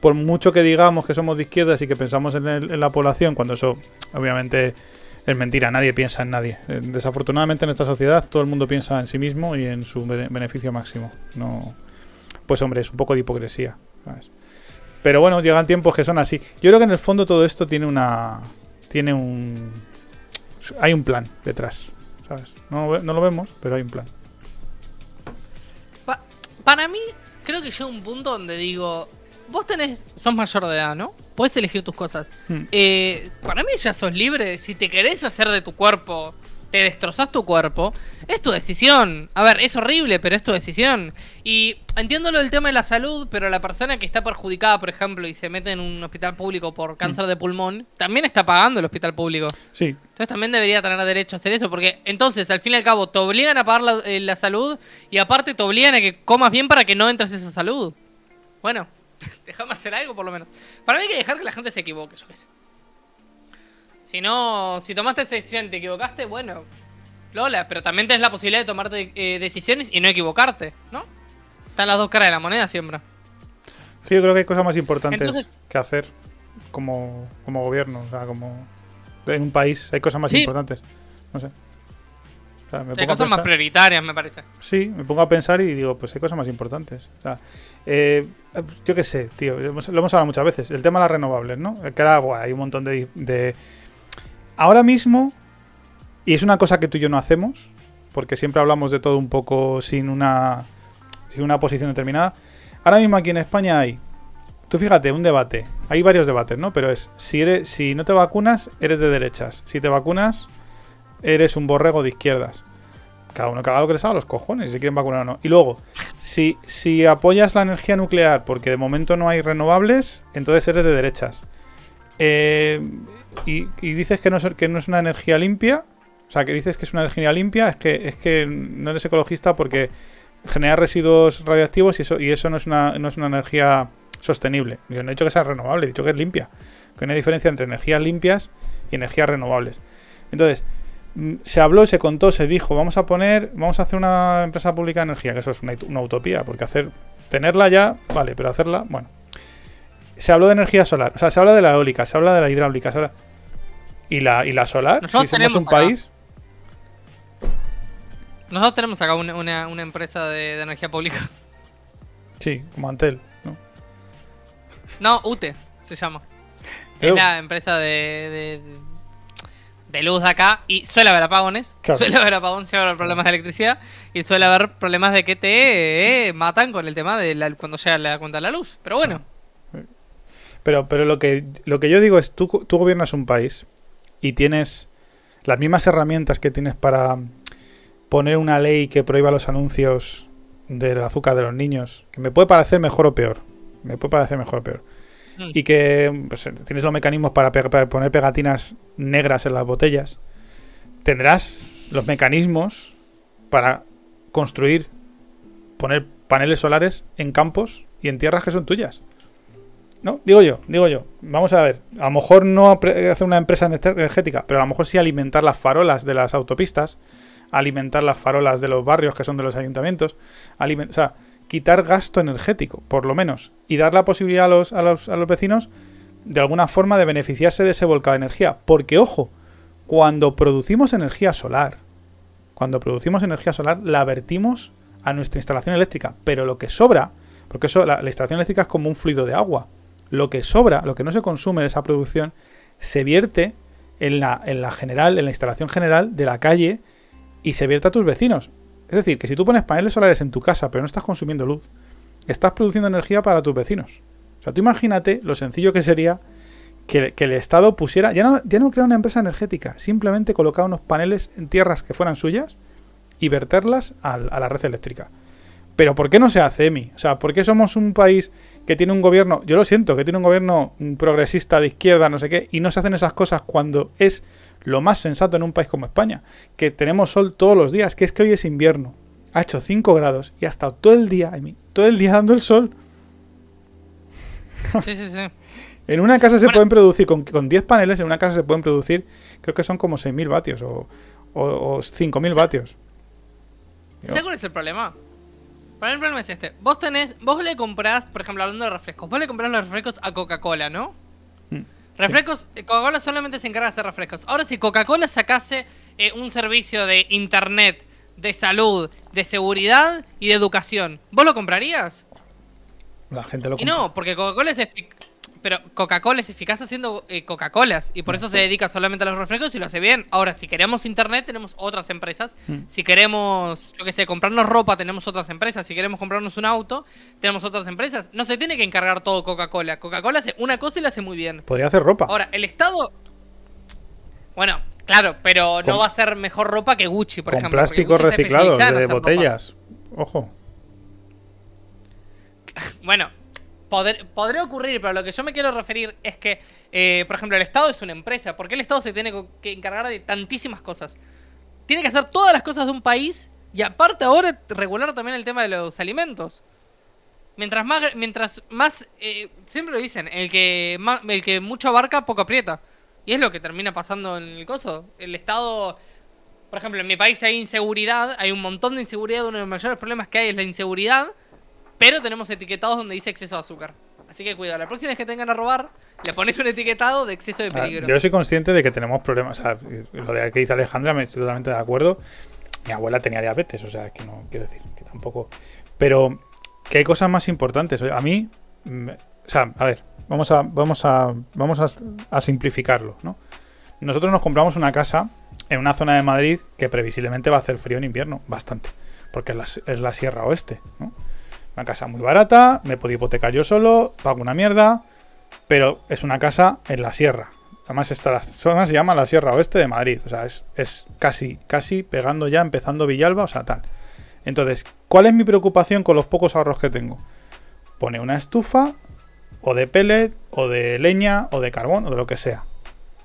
Por mucho que digamos que somos de izquierdas y que pensamos en, la población, cuando eso obviamente es mentira, nadie piensa en nadie. Eh, Desafortunadamente en esta sociedad todo el mundo piensa en sí mismo y en su bene- beneficio máximo. No, pues hombre, es un poco de hipocresía. Pero bueno, llegan tiempos que son así. Yo creo que en el fondo todo esto tiene una, tiene un, hay un plan detrás, ¿sabes? No, lo vemos, pero hay un plan. Pa- para mí, creo que llega un punto donde digo. Vos tenés. sos mayor de edad, ¿no? Puedes elegir tus cosas. Hmm. Eh, para mí ya sos libre. Si te querés hacer de tu cuerpo, te destrozás tu cuerpo, es tu decisión. A ver, es horrible, pero es tu decisión. Y entiendo lo del tema de la salud, pero la persona que está perjudicada, por ejemplo, y se mete en un hospital público por cáncer de pulmón, también está pagando el hospital público. Sí, Entonces también debería tener derecho a hacer eso, porque entonces al fin y al cabo te obligan a pagar la, eh, la salud y aparte te obligan a que comas bien para que no entres a esa salud. Bueno, déjame hacer algo por lo menos. Para mí hay que dejar que la gente se equivoque, yo qué sé. Si no, si tomaste esa decisión y te equivocaste, bueno, Lola, pero también tenés la posibilidad de tomarte eh, decisiones y no equivocarte, ¿no? Están las dos caras de la moneda siempre. Sí, yo creo que hay cosas más importantes Entonces- que hacer como, como gobierno. O sea, como en un país hay cosas más Sí. importantes. No sé. sea, me Hay pongo cosas más prioritarias, me parece. Sí, me pongo a pensar y digo, pues hay cosas más importantes. O sea, eh, yo qué sé, tío, lo hemos, hablado muchas veces. El tema de las renovables, ¿no? Que ahora buah, hay un montón de, de- Ahora mismo, y es una cosa que tú y yo no hacemos, porque siempre hablamos de todo un poco sin una, sin una posición determinada. Ahora mismo aquí en España hay, tú fíjate, un debate. Hay varios debates, ¿no? Pero es, si, no te vacunas, eres de derechas. Si te vacunas, eres un borrego de izquierdas. Cada uno que haga lo que les haga los cojones, si quieren vacunar o no. Y luego, si, si apoyas la energía nuclear porque de momento no hay renovables, entonces eres de derechas. Eh, y, dices que no, es, no una energía limpia, o sea, que dices que es una energía limpia, es que, no eres ecologista porque genera residuos radiactivos y eso, y eso no, es una, no energía sostenible. Yo no he dicho que sea renovable, he dicho que es limpia. Que hay una diferencia entre energías limpias y energías renovables. Entonces, mm, se habló, se contó, se dijo, vamos a poner, vamos a hacer una empresa pública de energía, que eso es una, una utopía, porque hacer, tenerla ya, vale, pero hacerla, bueno. Se habló de energía solar, o sea, se habla de la eólica, se habla de la hidráulica, se habla... ¿Y la, y la solar? Nosotros si somos un acá. país... Nosotros tenemos acá una, una- una empresa de, de energía pública. Sí, como Antel, ¿no? No, UTE se llama. Es la empresa de, de, de luz de acá y suele haber apagones. Claro. Suele haber apagones, suele haber problemas de electricidad y suele haber problemas de que te eh, matan con el tema de la- cuando llega la cuenta de la luz. Pero bueno, Pero, pero lo, que, lo que yo digo es, tú, tú gobiernas un país y tienes las mismas herramientas que tienes para poner una ley que prohíba los anuncios del azúcar de los niños, que me puede parecer mejor o peor, me puede parecer mejor o peor, Mm. y que pues, tienes los mecanismos para, pe- para poner pegatinas negras en las botellas, tendrás los mecanismos para construir, poner paneles solares en campos y en tierras que son tuyas. No, digo yo, digo yo. Vamos a ver. A lo mejor no hacer una empresa ener- energética, pero a lo mejor sí alimentar las farolas de las autopistas, alimentar las farolas de los barrios que son de los ayuntamientos, o sea, quitar gasto energético, por lo menos, y dar la posibilidad a los, a los, a los vecinos de alguna forma de beneficiarse de ese volcado de energía. Porque, ojo, cuando producimos energía solar, cuando producimos energía solar, la vertimos a nuestra instalación eléctrica, pero lo que sobra, porque eso, la instalación eléctrica es como un fluido de agua, lo que sobra, lo que no se consume de esa producción, se vierte en la, en la general, en la instalación general de la calle y se vierte a tus vecinos. Es decir, que si tú pones paneles solares en tu casa, pero no estás consumiendo luz, estás produciendo energía para tus vecinos. O sea, tú imagínate lo sencillo que sería que, el Estado pusiera, ya no, ya no crear una empresa energética, simplemente colocar unos paneles en tierras que fueran suyas y verterlas al- a, la red eléctrica. Pero ¿por qué no se hace, Emi? O sea, ¿por qué somos un país que tiene un gobierno, yo lo siento, que tiene un gobierno progresista de izquierda, no sé qué, y no se hacen esas cosas cuando es lo más sensato en un país como España? Que tenemos sol todos los días, que es que hoy es invierno. Ha hecho 5 grados y ha estado todo el día, todo el día dando el sol. sí, sí, sí. En una casa se Bueno. pueden producir, con, con 10 paneles, en una casa se pueden producir, creo que son como 6.000 vatios o, o, o 5.000 vatios. ¿Sabes cuál es el problema? Para mí el problema es este. Vos tenés, vos le comprás, por ejemplo, hablando de refrescos, vos le comprás los refrescos a Coca-Cola, ¿no? Mm, Refrescos, eh, Coca-Cola solamente se encarga de hacer refrescos. Ahora, si Coca-Cola sacase eh, un servicio de internet, de salud, de seguridad y de educación, ¿vos lo comprarías? La gente lo Y compra. no, porque Coca-Cola es Pero Coca-Cola es eficaz haciendo eh, Coca-Colas y por eso se dedica solamente a los refrescos y lo hace bien. Ahora, si queremos internet, tenemos otras empresas. Mm. Si queremos, yo qué sé, comprarnos ropa, tenemos otras empresas. Si queremos comprarnos un auto, tenemos otras empresas. No se tiene que encargar todo Coca-Cola. Coca-Cola hace una cosa y la hace muy bien. Podría hacer ropa. Ahora, el Estado. Bueno, claro, pero Con- no va a ser mejor ropa que Gucci, por con ejemplo. especializada en de ropa. botellas. Ojo. Bueno, poder- podría ocurrir, pero lo que yo me quiero referir es que, eh, por ejemplo, el Estado es una empresa. ¿Por qué el Estado se tiene que encargar de tantísimas cosas? Tiene que hacer todas las cosas de un país y aparte ahora regular también el tema de los alimentos. Mientras más, mientras más, eh, siempre lo dicen, el que, ma- el que mucho abarca, poco aprieta. Y es lo que termina pasando en el coso. El Estado, por ejemplo, en mi país hay inseguridad, hay un montón de inseguridad, uno de los mayores problemas que hay es la inseguridad, pero tenemos etiquetados donde dice exceso de azúcar. Así que cuidado, la próxima vez que tengan a robar, le pones un etiquetado de exceso de Ah, peligro. Yo soy consciente de que tenemos problemas. O sea, lo de que dice Alejandra, me estoy totalmente de acuerdo. Mi abuela tenía diabetes, o sea, que no quiero decir que tampoco. Pero que hay cosas más importantes. A mí, o sea, a ver, vamos a, vamos a, vamos a, a simplificarlo, ¿no? Nosotros nos compramos una casa en una zona de Madrid que previsiblemente va a hacer frío en invierno, bastante, porque es la, es la Sierra Oeste, ¿no? Una casa muy barata, me puedo hipotecar yo solo, pago una mierda, pero es una casa en la sierra. Además, esta zona se llama la Sierra Oeste de Madrid. O sea, es, es casi, casi pegando ya, empezando Villalba, o sea, tal. Entonces, ¿cuál es mi preocupación con los pocos ahorros que tengo? Pone una estufa, o de pellet, o de leña, o de carbón, o de lo que sea.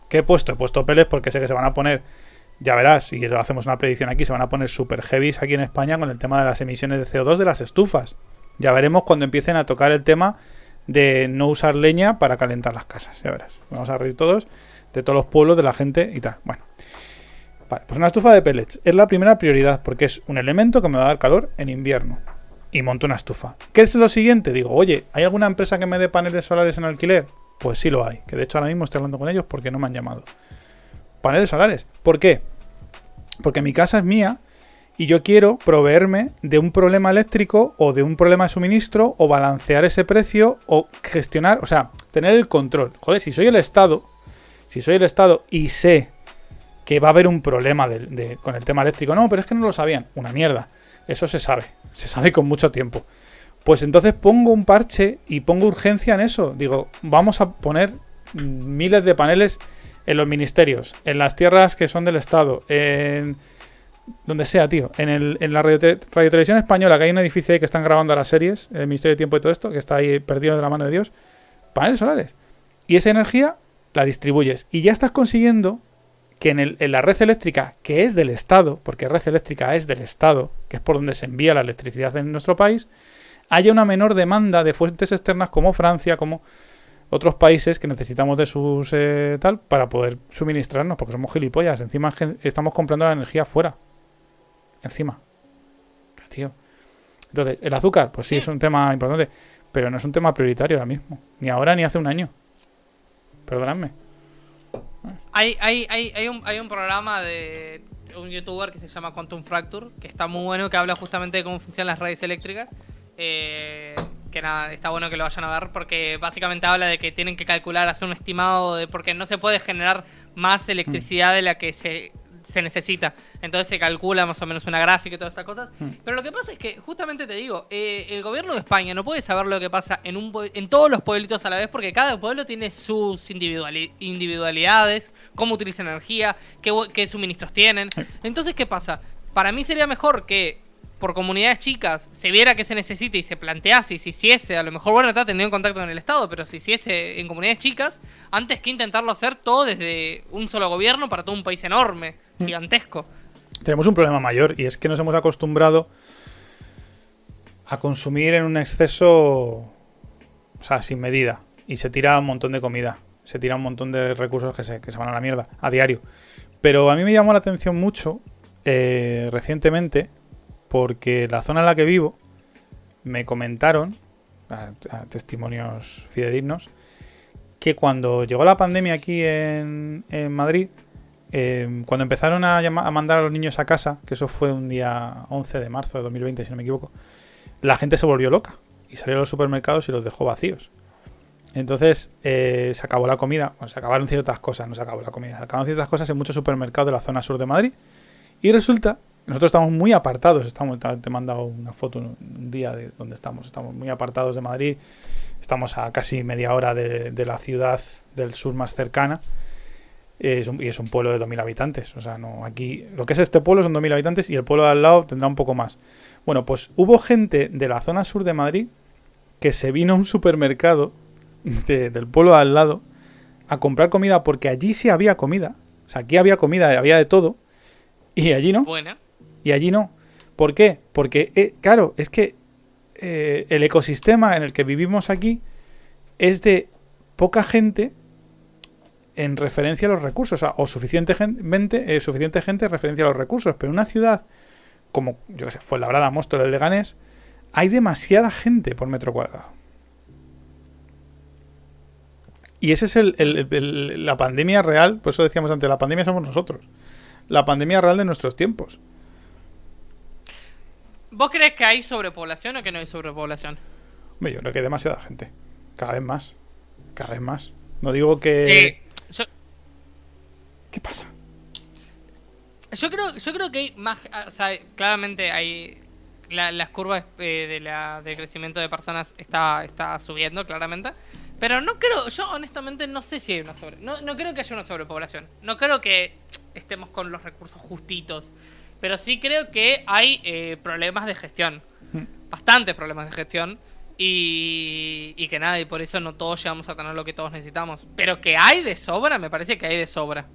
¿Qué he puesto? He puesto pellets porque sé que se van a poner, ya verás, y hacemos una predicción aquí, se van a poner super heavies aquí en España con el tema de las emisiones de CO2 de las estufas. Ya veremos cuando empiecen a tocar el tema de no usar leña para calentar las casas. Ya verás. Vamos a reír todos de todos los pueblos, de la gente y tal. Bueno. Vale, pues una estufa de pellets es la primera prioridad porque es un elemento que me va a dar calor en invierno. Y monto una estufa. ¿Qué es lo siguiente? Digo, oye, ¿hay alguna empresa que me dé paneles solares en alquiler? Pues sí lo hay. Que de hecho ahora mismo estoy hablando con ellos porque no me han llamado. Paneles solares. ¿Por qué? Porque mi casa es mía y yo quiero proveerme de un problema eléctrico o de un problema de suministro o balancear ese precio o gestionar, o sea, tener el control. Joder, si soy el Estado, si soy el Estado y sé que va a haber un problema con el tema eléctrico, no, pero es que no lo sabían, una mierda. Eso se sabe, se sabe con mucho tiempo. Pues entonces pongo un parche y pongo urgencia en eso. Digo, vamos a poner miles de paneles en los ministerios, en las tierras que son del Estado, en donde sea, tío. En, el, en la radio, televisión española, que hay un edificio ahí que están grabando las series, el Ministerio de Tiempo y todo esto, que está ahí perdido de la mano de Dios, paneles solares. Y esa energía la distribuyes. Y ya estás consiguiendo que en, el, en, la red eléctrica, que es del Estado, porque red eléctrica es del Estado, que es por donde se envía la electricidad en nuestro país, haya una menor demanda de fuentes externas como Francia, como otros países que necesitamos de sus eh, tal para poder suministrarnos, porque somos gilipollas. Encima estamos comprando la energía fuera encima. Tío. Entonces, el azúcar, pues sí, es un tema importante, pero no es un tema prioritario ahora mismo. Ni ahora ni hace un año. Perdonadme. Hay, hay, hay, hay, un, hay un programa de un youtuber que se llama Quantum Fracture, que está muy bueno, que habla justamente de cómo funcionan las redes eléctricas. Eh, que nada, está bueno que lo vayan a ver porque básicamente habla de que tienen que calcular, hacer un estimado de porque no se puede generar más electricidad de la que se se necesita. Entonces se calcula más o menos una gráfica y todas estas cosas. Hmm. Pero lo que pasa es que, justamente te digo, eh, el gobierno de España no puede saber lo que pasa en, un, en todos los pueblitos a la vez porque cada pueblo tiene sus individualidades, cómo utiliza energía, qué, qué suministros tienen. Entonces, ¿qué pasa? Para mí sería mejor que por comunidades chicas se viera que se necesita y se plantease y se hiciese, a lo mejor, bueno, está teniendo contacto con el Estado, pero si hiciese en comunidades chicas, antes que intentarlo hacer todo desde un solo gobierno para todo un país enorme. Gigantesco. Tenemos un problema mayor y es que nos hemos acostumbrado a consumir en un exceso, o sea, sin medida. Y se tira un montón de comida, se tira un montón de recursos que se, que se van a la mierda a diario. Pero a mí me llamó la atención mucho eh, recientemente porque la zona en la que vivo me comentaron, a, testimonios fidedignos, que cuando llegó la pandemia aquí en, Madrid, em, cuando empezaron a, mandar a los niños a casa, que eso fue un día 11 de marzo de 2020, si no me equivoco, la gente se volvió loca y salió a los supermercados y los dejó vacíos. Entonces eh, se acabó la comida, bueno, se acabaron ciertas cosas, no se acabó la comida, se acabaron ciertas cosas en muchos supermercados de la zona sur de Madrid. Y resulta nosotros estamos muy apartados, estamos, te he mandado una foto un día de donde estamos, estamos muy apartados de Madrid, estamos a casi media hora de, la ciudad del sur más cercana y es un pueblo de 2.000 habitantes, o sea, no aquí, lo que es este pueblo son 2.000 habitantes y el pueblo de al lado tendrá un poco más. Bueno, pues hubo gente de la zona sur de Madrid que se vino a un supermercado del pueblo de al lado a comprar comida porque allí sí había comida, o sea, aquí había comida, había de todo y allí no. Buena. Y allí no. ¿Por qué? Porque, eh, claro, es que eh, el ecosistema en el que vivimos aquí es de poca gente en referencia a los recursos, o, suficiente gente, eh, suficiente gente en referencia a los recursos. Pero en una ciudad como, yo qué sé, fue Labrada, Móstoles, el Leganés, hay demasiada gente por metro cuadrado. Y esa es el, la pandemia real, por eso decíamos antes, la pandemia somos nosotros. La pandemia real de nuestros tiempos. ¿Vos crees que hay sobrepoblación o que no hay sobrepoblación? Hombre, yo creo que hay demasiada gente. Cada vez más. Cada vez más. No digo que. Sí. ¿Qué pasa? yo creo, yo creo que hay más. ah, O sea, claramente hay. la- las curvas eh, de, la, de crecimiento de personas está, está subiendo, claramente. Pero no creo, yo honestamente no sé si hay una sobre. No, no creo que haya una sobrepoblación. No creo que estemos con los recursos justitos. Pero sí creo que hay eh, problemas de gestión. Bastantes problemas de gestión. Y, y que nada, y por eso no todos llegamos a tener lo que todos necesitamos. Pero que hay de sobra, me parece que hay de sobra.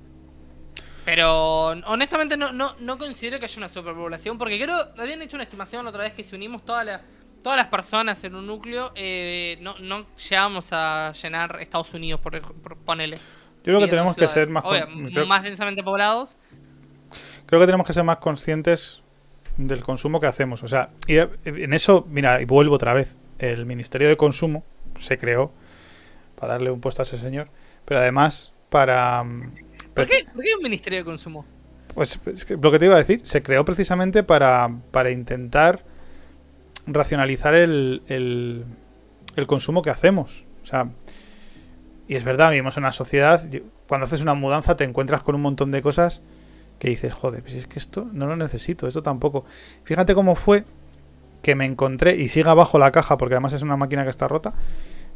Pero honestamente no, no, no considero que haya una superpoblación. Porque creo, habían hecho una estimación la otra vez que si unimos toda la- todas las personas en un núcleo, eh, no, no llegamos a llenar Estados Unidos, por, por ponele. Yo creo que tenemos que ser más. Obvio, con- creo- más densamente poblados. creo que tenemos que ser más conscientes del consumo que hacemos. O sea, y eh, en eso, mira, y vuelvo otra vez. El Ministerio de Consumo se creó para darle un puesto a ese señor, pero además para... mm, ¿Por qué, por qué un ministerio de consumo? Pues lo que te iba a decir, se creó precisamente para, para intentar racionalizar el, el, el consumo que hacemos. O sea, y es verdad, vivimos en una sociedad, cuando haces una mudanza te encuentras con un montón de cosas que dices, joder, pues es que esto no lo necesito, esto tampoco. Fíjate cómo fue que me encontré, y sigue abajo la caja, porque además es una máquina que está rota,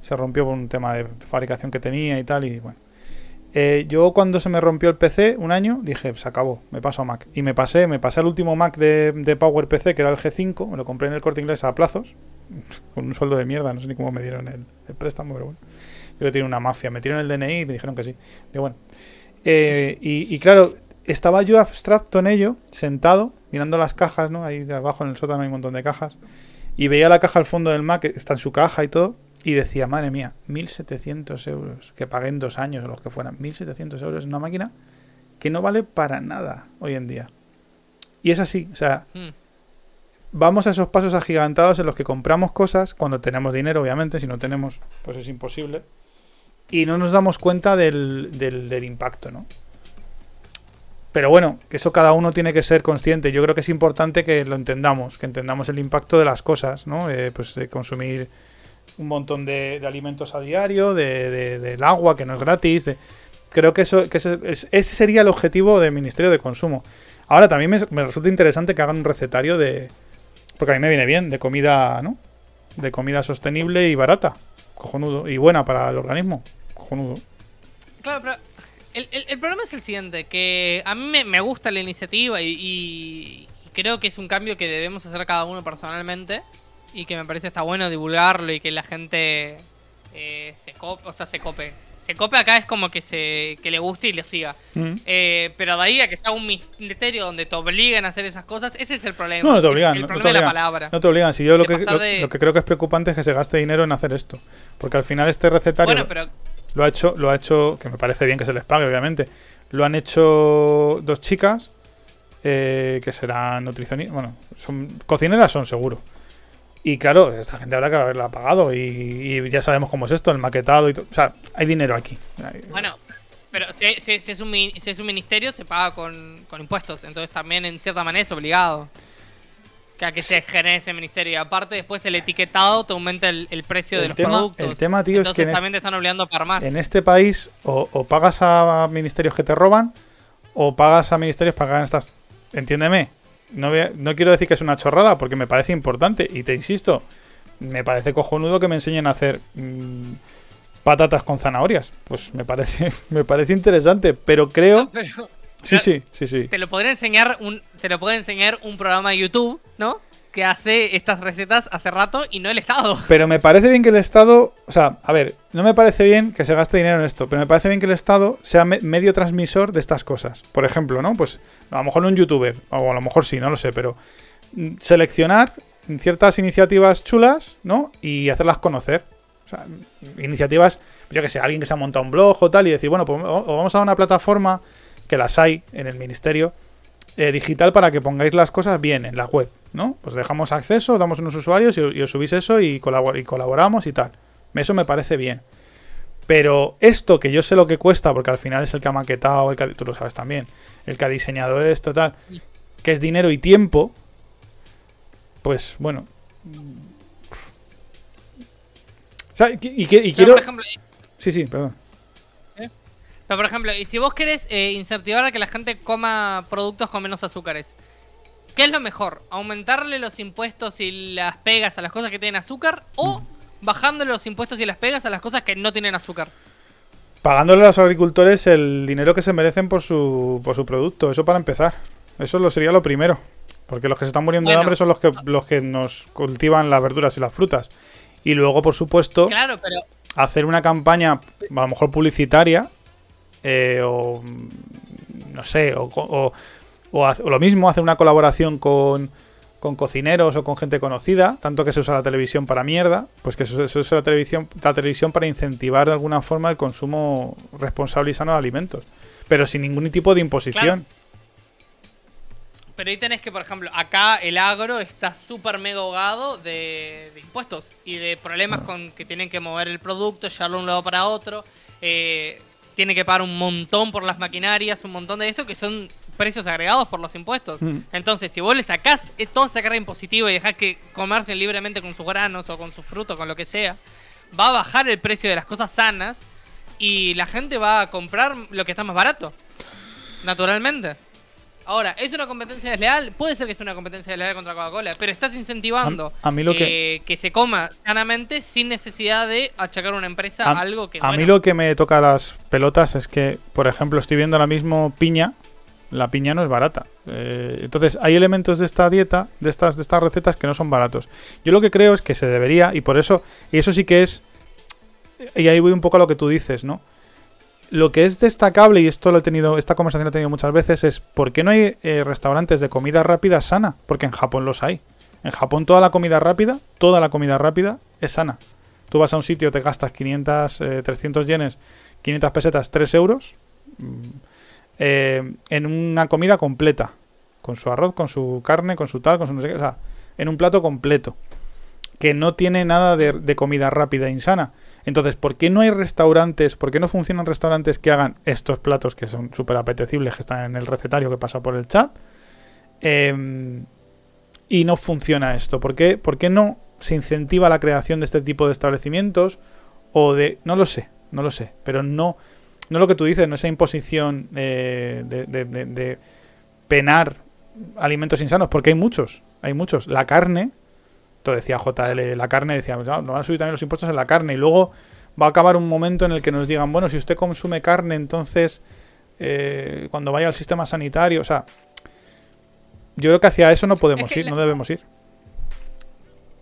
se rompió por un tema de fabricación que tenía y tal, y bueno. Eh, yo cuando se me rompió el PC un año dije, se acabó, me paso a Mac. Y me pasé, me pasé al último Mac de, de PowerPC, que era el G5, me lo compré en el corte inglés a plazos, con un sueldo de mierda, no sé ni cómo me dieron el, préstamo, pero bueno. Yo que tiene una mafia, me dieron el DNI y me dijeron que sí. Bueno. Eh, y, y claro, estaba yo abstracto en ello, sentado, mirando las cajas, ¿no? Ahí de abajo en el sótano hay un montón de cajas. Y veía la caja al fondo del Mac, está en su caja y todo. Y decía, madre mía, 1.700 euros, que pagué en dos años o los que fueran. 1.700 euros en una máquina que no vale para nada hoy en día. Y es así, o sea, Hmm. vamos a esos pasos agigantados en los que compramos cosas cuando tenemos dinero, obviamente, si no tenemos, pues es imposible. Y no nos damos cuenta del, del, del impacto, ¿no? Pero bueno, que eso cada uno tiene que ser consciente. Yo creo que es importante que lo entendamos, que entendamos el impacto de las cosas, ¿no? Eh, pues de consumir un montón de, de alimentos a diario, de, de- del agua que no es gratis. creo que eso, que ese, es- ese sería el objetivo del Ministerio de Consumo. Ahora también me, me resulta interesante que hagan un recetario de, porque a mí me viene bien, de comida, ¿no? De comida sostenible y barata, cojonudo y buena para el organismo, cojonudo. Claro, pero el, el- problema es el siguiente, que a mí me, gusta la iniciativa y creo que es un cambio que debemos hacer cada uno personalmente y que me parece está bueno divulgarlo y que la gente eh, se cope, o sea, se cope. Se cope acá es como que se que le guste y le siga. Mm. Eh, pero de ahí a que sea un ministerio donde te obliguen a hacer esas cosas, ese es el problema. No, no te obligan, El no, no problema te de la obligan. palabra. No te obligan. Si yo lo que, lo, de- lo que creo que es preocupante es que se gaste dinero en hacer esto. Porque al final este recetario Bueno, pero lo ha hecho, lo ha hecho, que me parece bien que se les pague, obviamente. Lo han hecho dos chicas eh, que serán nutricionistas. Bueno, son cocineras son seguro. Y claro, esta gente habrá que haberla pagado. Y, y ya sabemos cómo es esto, el maquetado y todo. O sea, hay dinero aquí. Bueno, pero si, si- si es, un, si es un ministerio se paga con, con impuestos, entonces también en cierta manera es obligado que a que se genere ese ministerio. Y aparte después el etiquetado te aumenta el, el precio de El los tema- productos. el tema, tío, es entonces que en también te están obligando a pagar más. En este país o, o pagas a ministerios que te roban o pagas a ministerios para que hagan estas... Entiéndeme, no, voy a- no quiero decir que es una chorrada porque me parece importante y te insisto, me parece cojonudo que me enseñen a hacer mm, patatas con zanahorias. Pues me parece, me parece interesante, pero creo... Pero Sí, sí, sí, sí. te lo podría enseñar un te lo puede enseñar un programa de YouTube, ¿no? Que hace estas recetas hace rato y no el Estado. Pero me parece bien que el Estado, o sea, a ver, no me parece bien que se gaste dinero en esto, pero me parece bien que el Estado sea me- medio transmisor de estas cosas. Por ejemplo, ¿no? Pues a lo mejor un youtuber, o a lo mejor sí, no lo sé, pero mm, seleccionar ciertas iniciativas chulas, ¿no? Y hacerlas conocer. O sea, mm, iniciativas, yo que sé, alguien que se ha montado un blog o tal, y decir, bueno, pues vamos a una plataforma que las hay en el ministerio eh, digital para que pongáis las cosas bien en la web, ¿no? Pues dejamos acceso, damos unos usuarios y, y os subís eso y, colabor- y colaboramos y tal. Eso me parece bien. Pero esto que yo sé lo que cuesta, porque al final es el que ha maquetado, el que ha- tú lo sabes también, el que ha diseñado esto, tal, que es dinero y tiempo, pues bueno. O sea, y, y- y Pero, quiero. por ejemplo, Sí, sí, perdón. Pero, por ejemplo, y si vos querés eh, incentivar a que la gente coma productos con menos azúcares, ¿qué es lo mejor? ¿Aumentarle los impuestos y las pegas a las cosas que tienen azúcar? ¿O bajándole los impuestos y las pegas a las cosas que no tienen azúcar? Pagándole a los agricultores el dinero que se merecen por su, por su producto. Eso para empezar. Eso lo sería lo primero. Porque los que se están muriendo de hambre son los que, los que nos cultivan las verduras y las frutas. Y luego, por supuesto, Claro, pero hacer una campaña, a lo mejor publicitaria, eh, o no sé, o, o- o hace- o lo mismo, hacer una colaboración con, con cocineros o con gente conocida, tanto que se usa la televisión para mierda, pues que se, se usa la televisión, la televisión para incentivar de alguna forma el consumo responsable y sano de alimentos, pero sin ningún tipo de imposición. Pero ahí tenés que, por ejemplo, acá el agro está súper mega ahogado de, de impuestos y de problemas con que tienen que mover el producto, llevarlo de un lado para otro. Eh, tiene que pagar un montón por las maquinarias, un montón de esto que son precios agregados por los impuestos. Mm. Entonces, si vos le sacás toda esa carga impositiva y dejás que comerse libremente con sus granos o con sus frutos, con lo que sea, va a bajar el precio de las cosas sanas y la gente va a comprar lo que está más barato. Naturalmente. Ahora, ¿es una competencia desleal? Puede ser que sea una competencia desleal contra Coca-Cola, pero estás incentivando A- a mí lo que- eh, que se coma sanamente sin necesidad de achacar a una empresa A, algo que a bueno, mí lo que me toca las pelotas es que, por ejemplo, estoy viendo ahora mismo piña. La piña no es barata. Eh, entonces, hay elementos de esta dieta, de estas, de estas recetas, que no son baratos. Yo lo que creo es que se debería, y por eso, y eso sí que es. Y ahí voy un poco a lo que tú dices, ¿no? Lo que es destacable, y esto lo he tenido, esta conversación la he tenido muchas veces, es ¿por qué no hay eh, restaurantes de comida rápida sana? Porque en Japón los hay. En Japón toda la comida rápida, toda la comida rápida es sana. Tú vas a un sitio, te gastas 500, eh, 300 yenes, 500 pesetas, 3 euros, mm, eh, en una comida completa. Con su arroz, con su carne, con su tal, con su no sé qué. O sea, en un plato completo. Que no tiene nada de, de comida rápida e insana. Entonces, ¿por qué no hay restaurantes, por qué no funcionan restaurantes que hagan estos platos que son súper apetecibles, que están en el recetario que pasa por el chat? Em, y no funciona esto. ¿Por qué, ¿Por qué no se incentiva la creación de este tipo de establecimientos? O de. No lo sé, no lo sé. Pero no. No lo que tú dices, no esa imposición eh, de, de- de- de penar alimentos insanos, porque hay muchos. Hay muchos. La carne. Esto decía JL, la carne, decía, "No, nos van a subir también los impuestos en la carne. Y luego va a acabar un momento en el que nos digan, bueno, si usted consume carne, entonces eh, cuando vaya al sistema sanitario, o sea, yo creo que hacia eso no podemos Es que ir, la- no debemos ir.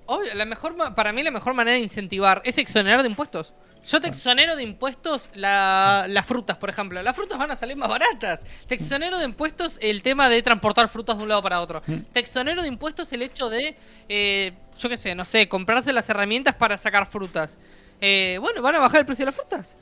Obvio, la mejor para mí la mejor manera de incentivar es exonerar de impuestos. Yo te exonero de impuestos la- las frutas, por ejemplo. Las frutas van a salir más baratas. Te exonero de impuestos el tema de transportar frutas de un lado para otro. Te exonero de impuestos el hecho de, eh, yo qué sé, no sé, comprarse las herramientas para sacar frutas. Eh, bueno, van a bajar el precio de las frutas.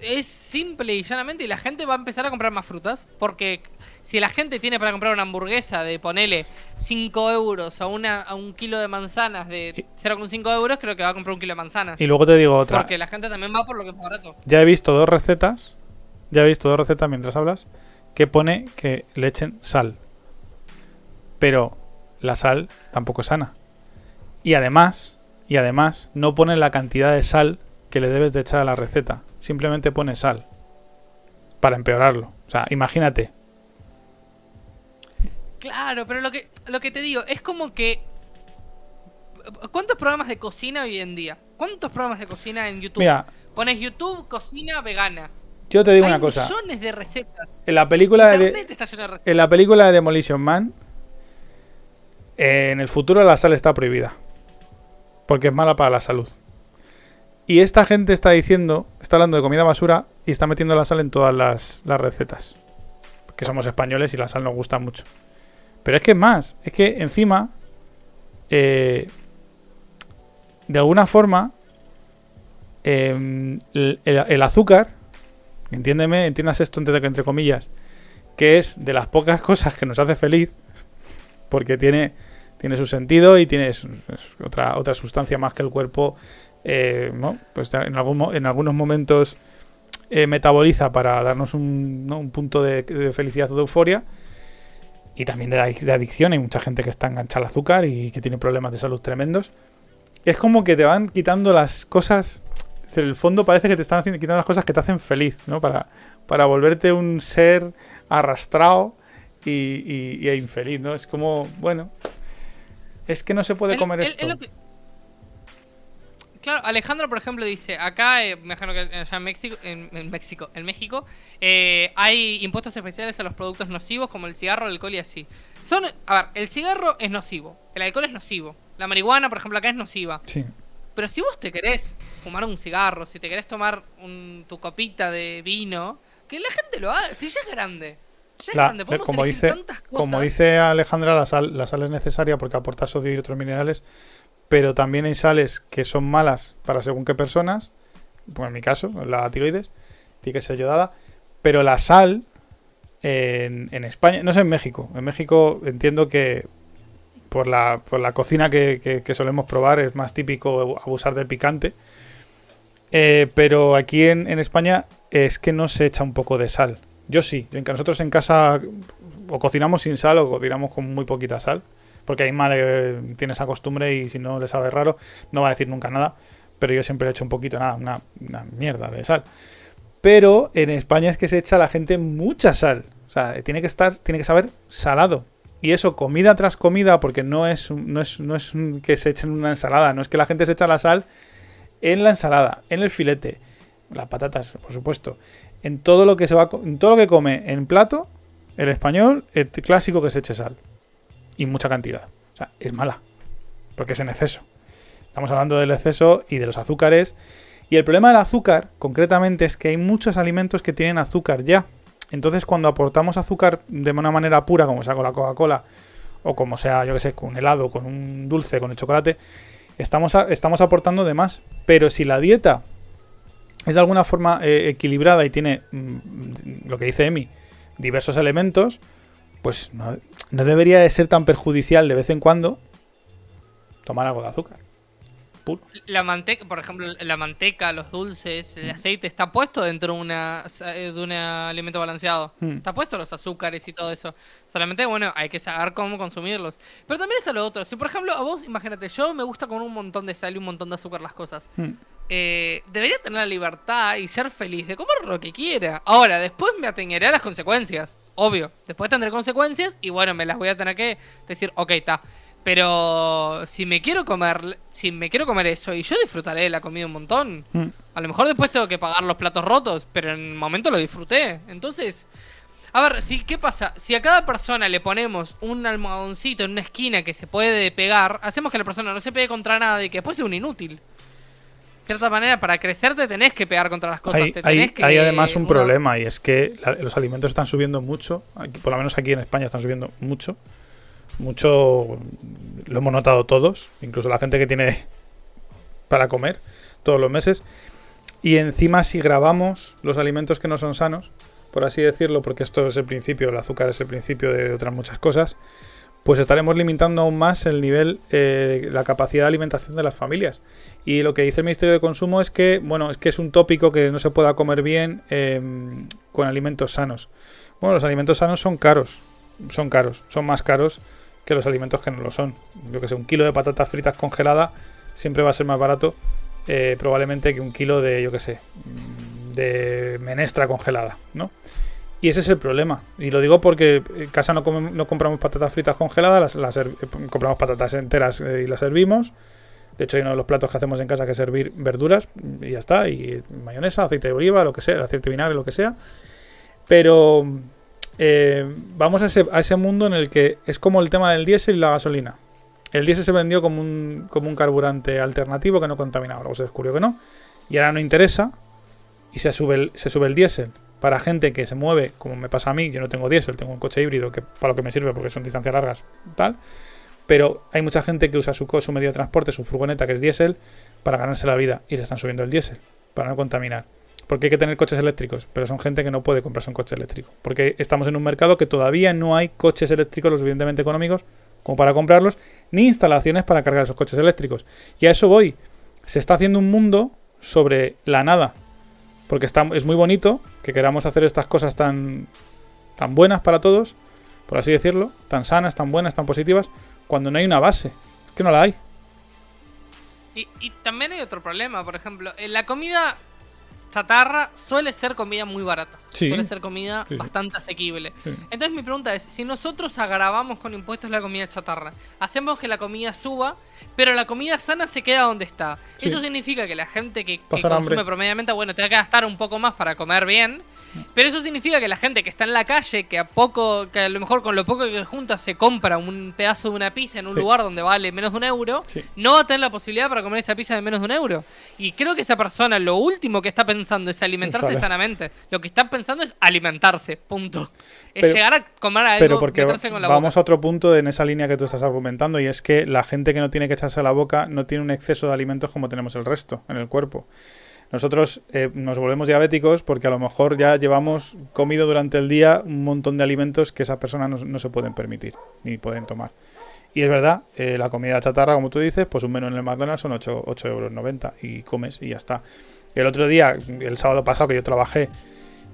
Es simple y llanamente y la gente va a empezar a comprar más frutas. Porque si la gente tiene para comprar una hamburguesa de ponele 5 euros a, una, a un kilo de manzanas de 0,5 euros, creo que va a comprar un kilo de manzanas. Y luego te digo otra. Porque la gente también va por lo que es más barato. Ya he visto dos recetas. Ya he visto dos recetas mientras hablas. Que pone que le echen sal. Pero la sal tampoco es sana. Y además, y además, no pone la cantidad de sal que le debes de echar a la receta. Simplemente pone sal. Para empeorarlo. O sea, imagínate. Claro, pero lo que, lo que te digo, es como que... ¿Cuántos programas de cocina hoy en día? ¿Cuántos programas de cocina en YouTube? Mira, Pones YouTube, cocina vegana. yo te digo Hay una cosa. millones de recetas. En la película de, en la película de Demolition Man, en el futuro la sal está prohibida. Porque es mala para la salud. Y esta gente está diciendo, está hablando de comida basura y está metiendo la sal en todas las, recetas. Que somos españoles y la sal nos gusta mucho. Pero es que es más, es que encima, eh, de alguna forma, eh, el, el- el azúcar, entiéndeme, entiendas esto entre, entre comillas, que es de las pocas cosas que nos hace feliz, porque tiene, tiene su sentido y tiene otra, otra sustancia más que el cuerpo, eh, pues en, algún en algunos momentos eh, metaboliza para darnos un, punto de, felicidad o de euforia. y también de, de adicción. Hay mucha gente que está enganchada al azúcar y que tiene problemas de salud tremendos. Es como que te van quitando las cosas. En el fondo parece que te están haciendo, quitando las cosas que te hacen feliz, ¿no? Para, para volverte un ser arrastrado y, y- y infeliz, ¿no? Es como, bueno. Es que no se puede comer es- esto. que- Claro, Alejandro, por ejemplo, dice, acá, eh, me imagino que allá en México, en, en México, en México, eh, hay impuestos especiales a los productos nocivos como el cigarro, el alcohol y así. Son, a ver, el cigarro es nocivo, el alcohol es nocivo, la marihuana, por ejemplo, acá es nociva. Sí. Pero si vos te querés fumar un cigarro, si te querés tomar un- tu copita de vino, que la gente lo haga, si ya es grande. La- como, dice, como dice Alejandra, la sal, la sal es necesaria porque aporta sodio y otros minerales, pero también hay sales que son malas para según qué personas, como en mi caso, la tiroides, tiene que ser ayudada, pero la sal en, en España, no sé en México, en México entiendo que por la, por la cocina que, que- que solemos probar es más típico abusar del picante, Eh, pero aquí en, en España es que no se echa un poco de sal. Yo sí, nosotros en casa o cocinamos sin sal o cocinamos con muy poquita sal. Porque mal eh, tiene esa costumbre y si no le sabe raro, no va a decir nunca nada. Pero yo siempre le echo un poquito, nada, una, una mierda de sal. Pero en España es que se echa a la gente mucha sal. O sea, tiene que estar, tiene que saber salado. Y eso, comida tras comida, porque no es, no es, no es que se echen una ensalada, no es que la gente se echa la sal en la ensalada, en el filete, las patatas, por supuesto, en todo lo que se va, en todo lo que come en plato, el español, el clásico que se eche sal y mucha cantidad. O sea, es mala, porque es en exceso. Estamos hablando del exceso y de los azúcares. Y el problema del azúcar, concretamente, es que hay muchos alimentos que tienen azúcar ya. Entonces, cuando aportamos azúcar de una manera pura, como sea con la Coca-Cola, o como sea, yo que sé, con un helado, con un dulce, con el chocolate, estamos, estamos aportando de más. Pero si la dieta es de alguna forma eh, equilibrada y tiene mm, lo que dice Emi, diversos elementos, pues no, no debería de ser tan perjudicial de vez en cuando tomar algo de azúcar. Puro. La manteca, por ejemplo, la manteca, los dulces, el aceite, está puesto dentro de, una, de un alimento balanceado. Hmm. Está puesto los azúcares y todo eso. Solamente, bueno, hay que saber cómo consumirlos. Pero también está lo otro. Si, por ejemplo, a vos, imagínate, yo me gusta con un montón de sal y un montón de azúcar las cosas. Hmm. Eh, debería tener la libertad y ser feliz de comer lo que quiera. Ahora, después me ateneré a las consecuencias. Obvio. Después tendré consecuencias y bueno, me las voy a tener que decir, ok, está. Pero si me quiero comer, si me quiero comer eso y yo disfrutaré de la comida un montón. Hmm. A lo mejor después tengo que pagar los platos rotos, pero en el momento lo disfruté. Entonces, a ver, si, ¿qué pasa? Si a cada persona le ponemos un almohadoncito en una esquina que se puede pegar, hacemos que la persona no se pegue contra nada y que después sea un inútil. De cierta manera, para crecer te tenés que pegar contra las cosas. Hay, te hay- tenés que- hay además un una- problema y es que la- los alimentos están subiendo mucho, aquí- por lo menos aquí en España están subiendo mucho, mucho, lo hemos notado todos, incluso la gente que tiene para comer todos los meses, y encima si grabamos los alimentos que no son sanos, por así decirlo, porque esto es el principio, el azúcar es el principio de otras muchas cosas, pues estaremos limitando aún más el nivel, eh, la capacidad de alimentación de las familias. Y lo que dice el Ministerio de Consumo es que, bueno, es que es un tópico que no se pueda comer bien eh, con alimentos sanos. Bueno, los alimentos sanos son caros, son caros, son más caros que los alimentos que no lo son. Yo que sé, un kilo de patatas fritas congelada siempre va a ser más barato eh, probablemente que un kilo de, yo que sé, de menestra congelada, ¿no? Y ese es el problema. Y lo digo porque en casa no, compramos patatas fritas congeladas, las, eh, compramos patatas enteras eh, y las servimos. De hecho, hay uno de los platos que hacemos en casa que es servir verduras y ya está. Y mayonesa, aceite de oliva, lo que sea, aceite de vinagre, lo que sea. Pero eh, vamos a ese, a ese mundo en el que es como el tema del diésel y la gasolina. El diésel se vendió como un, como un carburante alternativo que no contaminaba. Luego se descubrió que no. Y ahora no interesa. Y se sube el, se sube el diésel. Para gente que se mueve, como me pasa a mí, yo no tengo diésel, tengo un coche híbrido que para lo que me sirve porque son distancias largas, tal. Pero hay mucha gente que usa su, su medio de transporte, su furgoneta que es diésel, para ganarse la vida y le están subiendo el diésel, para no contaminar. Porque hay que tener coches eléctricos, pero son gente que no puede comprarse un coche eléctrico. Porque estamos en un mercado que todavía no hay coches eléctricos lo suficientemente económicos como para comprarlos, ni instalaciones para cargar esos coches eléctricos. Y a eso voy. Se está haciendo un mundo sobre la nada. Porque es muy bonito que queramos hacer estas cosas tan, tan buenas para todos, por así decirlo, tan sanas, tan buenas, tan positivas, cuando no hay una base. Es que no la hay. Y también hay otro problema, por ejemplo, en la comida chatarra suele ser comida muy barata. Sí. Suele ser comida Sí, bastante asequible. Sí. Entonces mi pregunta es, si nosotros agravamos con impuestos la comida chatarra, hacemos que la comida suba, pero la comida sana se queda donde está. Eso significa que la gente que, que consume hambre. promediamente, bueno, te va a gastar un poco más para comer bien. Pero eso significa que la gente que está en la calle, que a poco, que a lo mejor con lo poco que junta se compra un pedazo de una pizza en un Sí. lugar donde vale menos de un euro, Sí. no va a tener la posibilidad para comer esa pizza de menos de un euro. Y creo que esa persona lo último que está pensando es alimentarse sanamente. Lo que está pensando es alimentarse, punto. Es Pero- llegar a comer algo, Pero porque con la vamos boca. a otro punto en esa línea que tú estás argumentando y es que la gente que no tiene que echarse a la boca no tiene un exceso de alimentos como tenemos el resto en el cuerpo. Nosotros eh, nos volvemos diabéticos porque a lo mejor ya llevamos comido durante el día un montón de alimentos que esas personas no, se pueden permitir ni pueden tomar. Y es verdad, eh, la comida chatarra, como tú dices, pues un menú en el McDonald's son 8, 8 euros 90 y comes y ya está. El otro día, el sábado pasado que yo trabajé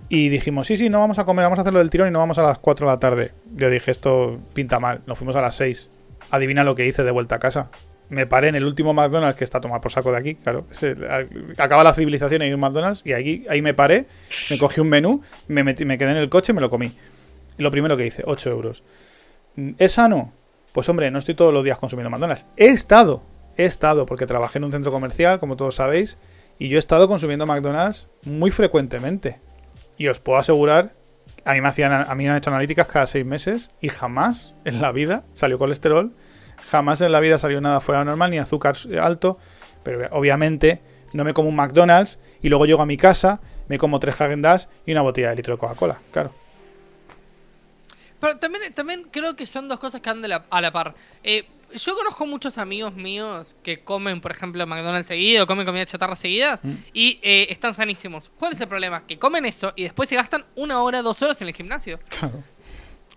y dijimos, sí, sí, no vamos a comer, vamos a hacerlo del tirón y no vamos a las 4 de la tarde. Yo dije, esto pinta mal, nos fuimos a las 6. Adivina lo que hice de vuelta a casa. Me paré en el último McDonald's que está tomado por saco de aquí, claro. acaba la civilización y hay un McDonald's y ahí, ahí me paré, me cogí un menú, me, metí, me quedé en el coche y me lo comí. Lo primero que hice, 8 euros. ¿Es sano? Pues hombre, no estoy todos los días consumiendo McDonald's. He estado, he estado, porque trabajé en un centro comercial, como todos sabéis, y yo he estado consumiendo McDonald's muy frecuentemente. Y os puedo asegurar, a mí me, hacían, a mí me han hecho analíticas cada seis meses y jamás en la vida salió colesterol, jamás en la vida salió nada fuera normal, ni azúcar alto, pero obviamente no me como un McDonald's y luego llego a mi casa, me como tres Häagen Dazs y una botella de litro de Coca-Cola, claro. Pero también, también creo que son dos cosas que andan a la par. Eh, yo conozco muchos amigos míos que comen, por ejemplo, McDonald's seguido, comen comida chatarra seguidas Mm. y eh, están sanísimos. ¿Cuál es el problema? Que comen eso y después se gastan una hora, dos horas en el gimnasio. Claro.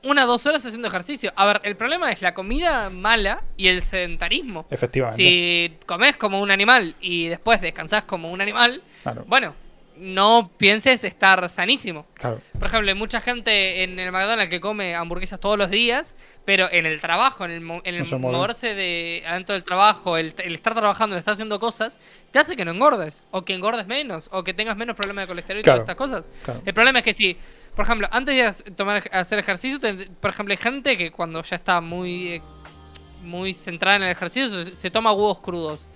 Una, dos horas haciendo ejercicio. A ver, el problema es la comida mala y el sedentarismo. Efectivamente. Si comes como un animal y después descansás como un animal, Claro. bueno, no pienses estar sanísimo. Claro. Por ejemplo, hay mucha gente en el McDonald's que come hamburguesas todos los días, pero en el trabajo, en el, en el No moverse de adentro del trabajo, el, el estar trabajando, el estar haciendo cosas, te hace que no engordes, o que engordes menos, o que tengas menos problemas de colesterol y Claro. todas estas cosas. El problema es que si, por ejemplo, antes de tomar, hacer ejercicio, por ejemplo, hay gente que cuando ya está muy, eh, muy centrada en el ejercicio, se, toma huevos crudos.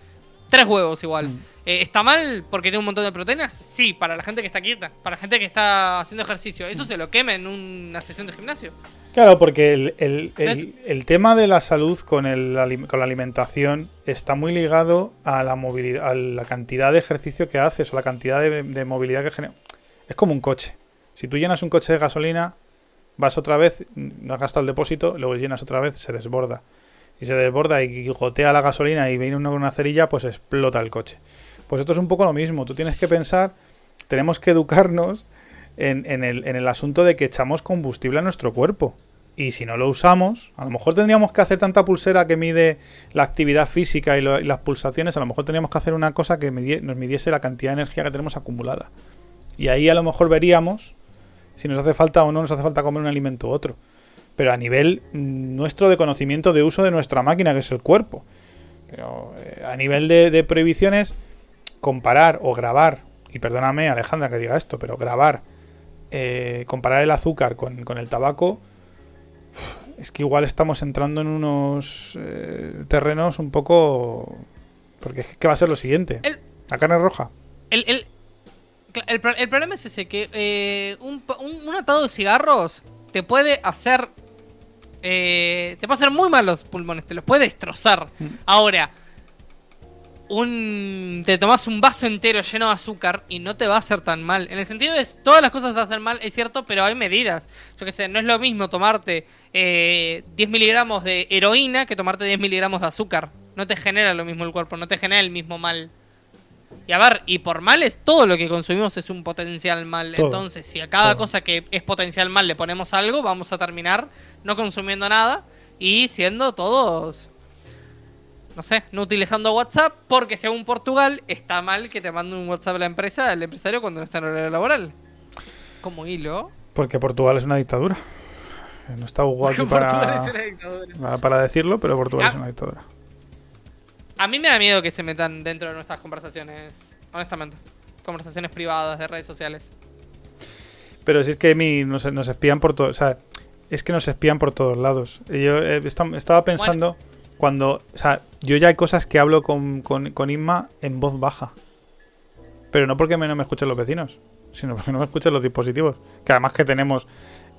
Tres huevos igual. Mm. Eh, ¿Está mal porque tiene un montón de proteínas? Sí, para la gente que está quieta, para la gente que está haciendo ejercicio. Mm. Eso se lo quema en una sesión de gimnasio. Claro, porque el, el- el- Entonces- el tema de la salud con, el, con la alimentación está muy ligado a la movilidad, a la cantidad de ejercicio que haces o la cantidad de, de movilidad que genera. Es como un coche. Si tú llenas un coche de gasolina, vas otra vez, no has el depósito, luego llenas otra vez, se desborda. Y se desborda y gotea la gasolina y viene una, una cerilla, pues explota el coche. Pues esto es un poco lo mismo. Tú tienes que pensar, tenemos que educarnos en, el, asunto de que echamos combustible a nuestro cuerpo. Y si no lo usamos, a lo mejor tendríamos que hacer tanta pulsera que mide la actividad física y, las pulsaciones, a lo mejor tendríamos que hacer una cosa que nos midiese la cantidad de energía que tenemos acumulada. Y ahí a lo mejor veríamos si nos hace falta o no nos hace falta comer un alimento u otro. Pero a nivel mm, nuestro de conocimiento de uso de nuestra máquina, que es el cuerpo. Pero eh, a nivel de, de prohibiciones, comparar o grabar, y perdóname Alejandra que diga esto, pero grabar, eh, comparar el azúcar con, con el tabaco, es que igual estamos entrando en unos eh, terrenos un poco... Porque es que va a ser lo siguiente. El- La carne roja. El, el, el el problema es ese, que eh, un- un atado de cigarros te puede hacer... eh, te puede hacer muy mal los pulmones, te los puede destrozar. Mm. Ahora, un te tomas un vaso entero lleno de azúcar y no te va a hacer tan mal. En el sentido de todas las cosas te hacen mal, es cierto, pero hay medidas. Yo que sé, no es lo mismo tomarte eh, 10 miligramos de heroína que tomarte 10 miligramos de azúcar. No te genera lo mismo el cuerpo, no te genera el mismo mal. Y a ver, y por males, todo lo que consumimos es un potencial mal. Todo. Entonces, si a cada Todo. cosa que es potencial mal le ponemos algo, vamos a terminar no consumiendo nada y siendo todos, no sé, no utilizando WhatsApp, porque según Portugal está mal que te mande un WhatsApp a la empresa, al empresario cuando no está en horario laboral. Como hilo. Porque Portugal es una dictadura. No está Hugo aquí para, para decirlo, pero Portugal Ah. es una dictadura. A mí me da miedo que se metan dentro de nuestras conversaciones, honestamente. Conversaciones privadas de redes sociales. Pero si es que a mí nos, nos espían por todo. O sea, es que nos espían por todos lados. Yo eh, esta- estaba pensando cuando. O sea, yo ya hay cosas que hablo con, con, con Inma en voz baja. Pero no porque me- no me escuchen los vecinos, sino porque no me escuchen los dispositivos. Que además que tenemos.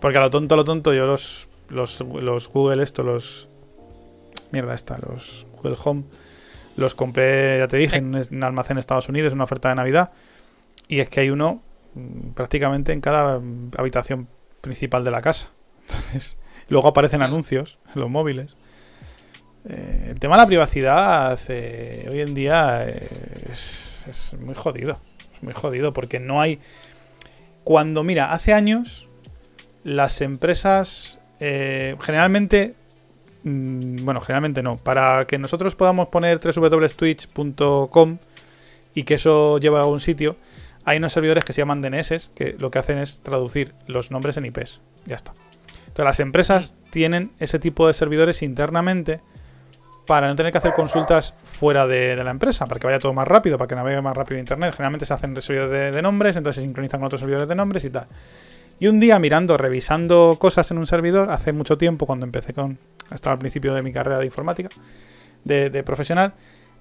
Porque a lo tonto, a lo tonto, yo los. Los, los Google, esto, los. Mierda, esta, los Google Home. Los compré, ya te dije, en un almacén en Estados Unidos, una oferta de Navidad. Y es que hay uno mm, prácticamente en cada mm, habitación principal de la casa. Entonces, luego aparecen anuncios en los móviles. Eh, el tema de la privacidad eh, hoy en día eh, es, es muy jodido. Es muy jodido porque no hay. Cuando, mira, hace años las empresas eh, generalmente. Mm, Bueno, generalmente no. Para que nosotros podamos poner www.twitch.com y que eso lleve a algún sitio, hay unos servidores que se llaman DNS, que lo que hacen es traducir los nombres en IPs. Ya está. Entonces las empresas tienen ese tipo de servidores internamente para no tener que hacer consultas fuera de, la empresa, para que vaya todo más rápido, para que navegue más rápido Internet. Generalmente se hacen servidores de nombres, entonces se sincronizan con otros servidores de nombres y tal. Y un día mirando, revisando cosas en un servidor, hace mucho tiempo, cuando empecé con. Hasta al principio de mi carrera de informática, de, profesional,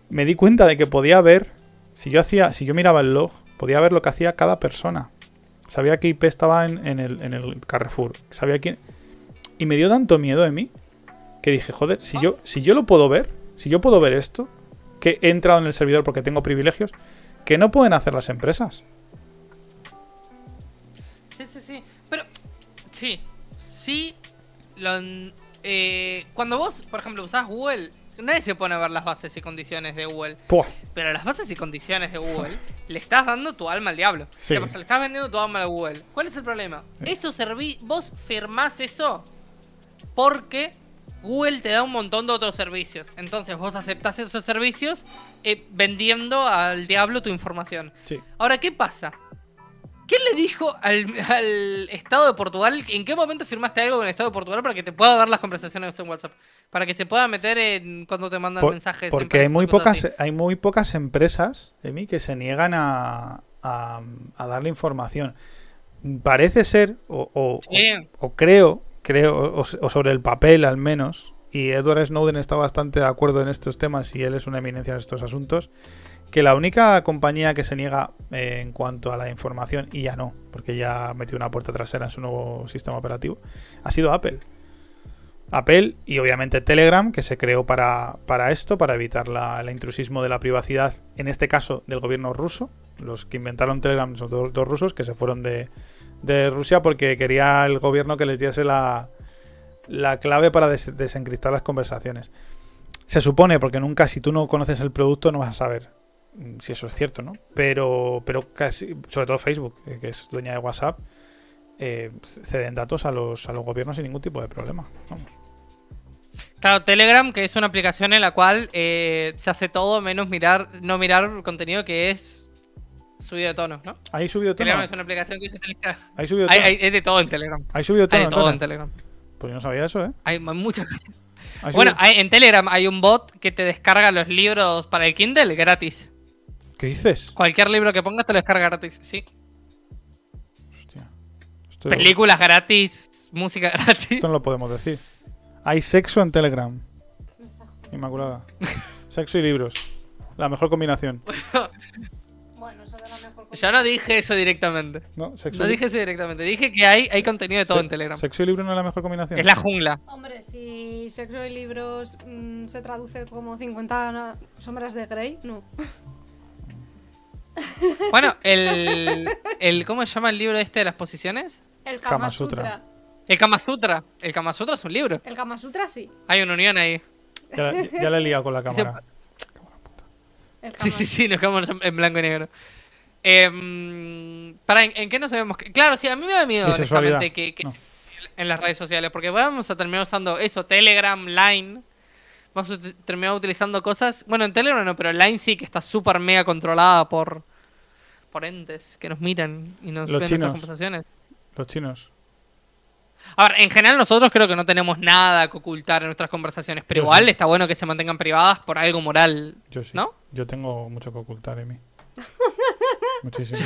me di cuenta de que podía ver, si yo hacía, si yo miraba el log, podía ver lo que hacía cada persona. Sabía qué IP estaba en, en el, en el Carrefour. Sabía quién. Y me dio tanto miedo de mí que dije, joder, si yo, si yo lo puedo ver, si yo puedo ver esto, que he entrado en el servidor porque tengo privilegios, que no pueden hacer las empresas. Sí, sí. Lo, eh, cuando vos, por ejemplo, usás Google, nadie se pone a ver las bases y condiciones de Google. Puah. Pero las bases y condiciones de Google le estás dando tu alma al diablo. Sí. Le estás vendiendo tu alma a Google. ¿Cuál es el problema? Eso serví, vos firmás eso porque Google te da un montón de otros servicios. Entonces vos aceptás esos servicios eh, vendiendo al diablo tu información. Sí. Ahora, ¿qué pasa? ¿Qué le dijo al, al Estado de Portugal? ¿En qué momento firmaste algo con el Estado de Portugal para que te pueda dar las conversaciones en WhatsApp? Para que se pueda meter en cuando te mandan Por- mensajes. en porque hay muy pocas, así. hay muy pocas empresas, Emi, que se niegan a, a, a darle información. Parece ser, o, o- Sí. o- o creo, creo, o, o sobre el papel al menos, y Edward Snowden está bastante de acuerdo en estos temas y él es una eminencia en estos asuntos, que la única compañía que se niega eh, en cuanto a la información, y ya no, porque ya metió una puerta trasera en su nuevo sistema operativo, ha sido Apple. Apple y obviamente Telegram, que se creó para, para esto, para evitar la- el intrusismo de la privacidad, en este caso del gobierno ruso. Los que inventaron Telegram son dos, rusos que se fueron de, de Rusia porque quería el gobierno que les diese la, la clave para des- desencriptar las conversaciones. Se supone, porque nunca, si tú no conoces el producto, no vas a saber si eso es cierto, ¿no? Pero, pero casi, sobre todo Facebook, eh, que es dueña de WhatsApp, eh, ceden datos a los, a los gobiernos sin ningún tipo de problema. Vamos. Claro, Telegram, que es una aplicación en la cual eh, se hace todo menos mirar, no mirar contenido que es subido de tono, ¿no? ¿Hay subido tono? Telegram es una aplicación que se utiliza. ¿Hay subido Hay, tono? hay- es de todo en Telegram. ¿Hay subido Hay tono? de todo en? Telegram. Pues yo no sabía eso, ¿eh? Hay muchas cosas. ¿Hay Bueno, hay- en Telegram hay un bot que te descarga los libros para el Kindle gratis. ¿Qué dices? Cualquier libro que pongas te lo descarga gratis, sí. Hostia. Esto, Películas gratis, música gratis. esto no lo podemos decir. Hay sexo en Telegram. Inmaculada. Sexo y libros. La mejor combinación. Bueno, eso de la mejor Yo no dije eso directamente. No, sexo, No y- dije eso directamente. Dije que hay, hay contenido de todo se- en Telegram. Sexo y libro no es la mejor combinación. Es la jungla. Hombre, si sexo y libros mm, se traduce como 50 na- sombras de Grey, no. Bueno, el, el. ¿Cómo se llama el libro este de las posiciones? El Kama Kama, Sutra. Sutra. El Kama Sutra. El Kama Sutra es un libro. El Kama Sutra sí. Hay una unión ahí. Ya, la- ya la he liado con la cámara. El Sí, sí, sí, nos quedamos en blanco y negro. Em, para, ¿en, en qué no sabemos? que- Claro, sí, a mí me da miedo, honestamente, que, que No. en las redes sociales, porque vamos a terminar usando eso, Telegram, Line. Vamos a terminar utilizando cosas. Bueno, en Telegram no, pero Line sí que está súper mega controlada por, por entes que nos miran y nos Los ven chinos. nuestras conversaciones. Los chinos. A ver, en general nosotros creo que no tenemos nada que ocultar en nuestras conversaciones, pero Yo igual sí. está bueno que se mantengan privadas por algo moral, Yo sí. ¿no? Yo tengo mucho que ocultar, Emi. Muchísimo.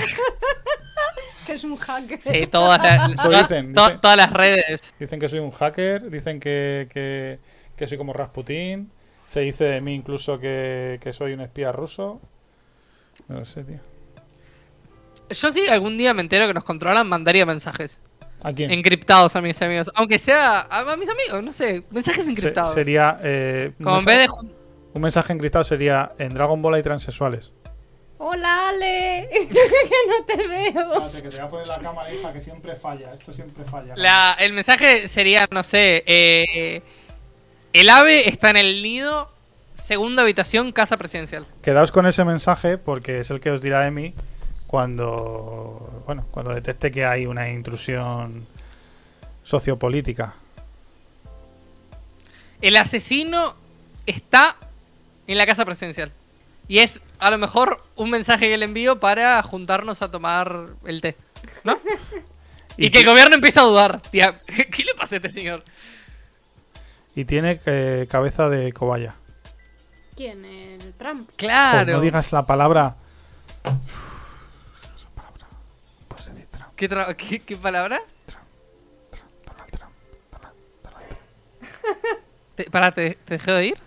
Que es un hacker. Sí, todas, las- Eso to- dicen, to- dicen. todas las redes. Dicen que soy un hacker, dicen que, que, que soy como Rasputín. Se dice de mí incluso que, que soy un espía ruso. No lo sé, tío. Yo sí algún día me entero que nos controlan, mandaría mensajes ¿A quién? encriptados a mis amigos. Aunque sea a, a mis amigos, no sé, mensajes Se- encriptados. sería. eh, un, Como en mensaje, vez de... un mensaje encriptado sería: En Dragon Ball hay transexuales. Hola, Ale. que no te veo. que te voy a poner la cámara, hija, que siempre falla. Esto siempre falla. La- el mensaje sería, no sé, eh, el ave está en el nido, segunda habitación, casa presidencial. Quedaos con ese mensaje porque es el que os dirá Emi cuando. Bueno, cuando detecte que hay una intrusión sociopolítica. El asesino está en la casa presidencial. Y es a lo mejor un mensaje que le envío para juntarnos a tomar el té. ¿No? y, Y que el gobierno empiece a dudar. Tía, ¿qué, qué le pasa a este señor? Y tiene eh, cabeza de cobaya. ¿Quién? El Trump. Claro. Joder, no digas la palabra. Puedes decir Trump, ¿Qué, tra- qué- qué palabra? Donald Trump. Te, pará, ¿te, te dejé de oír?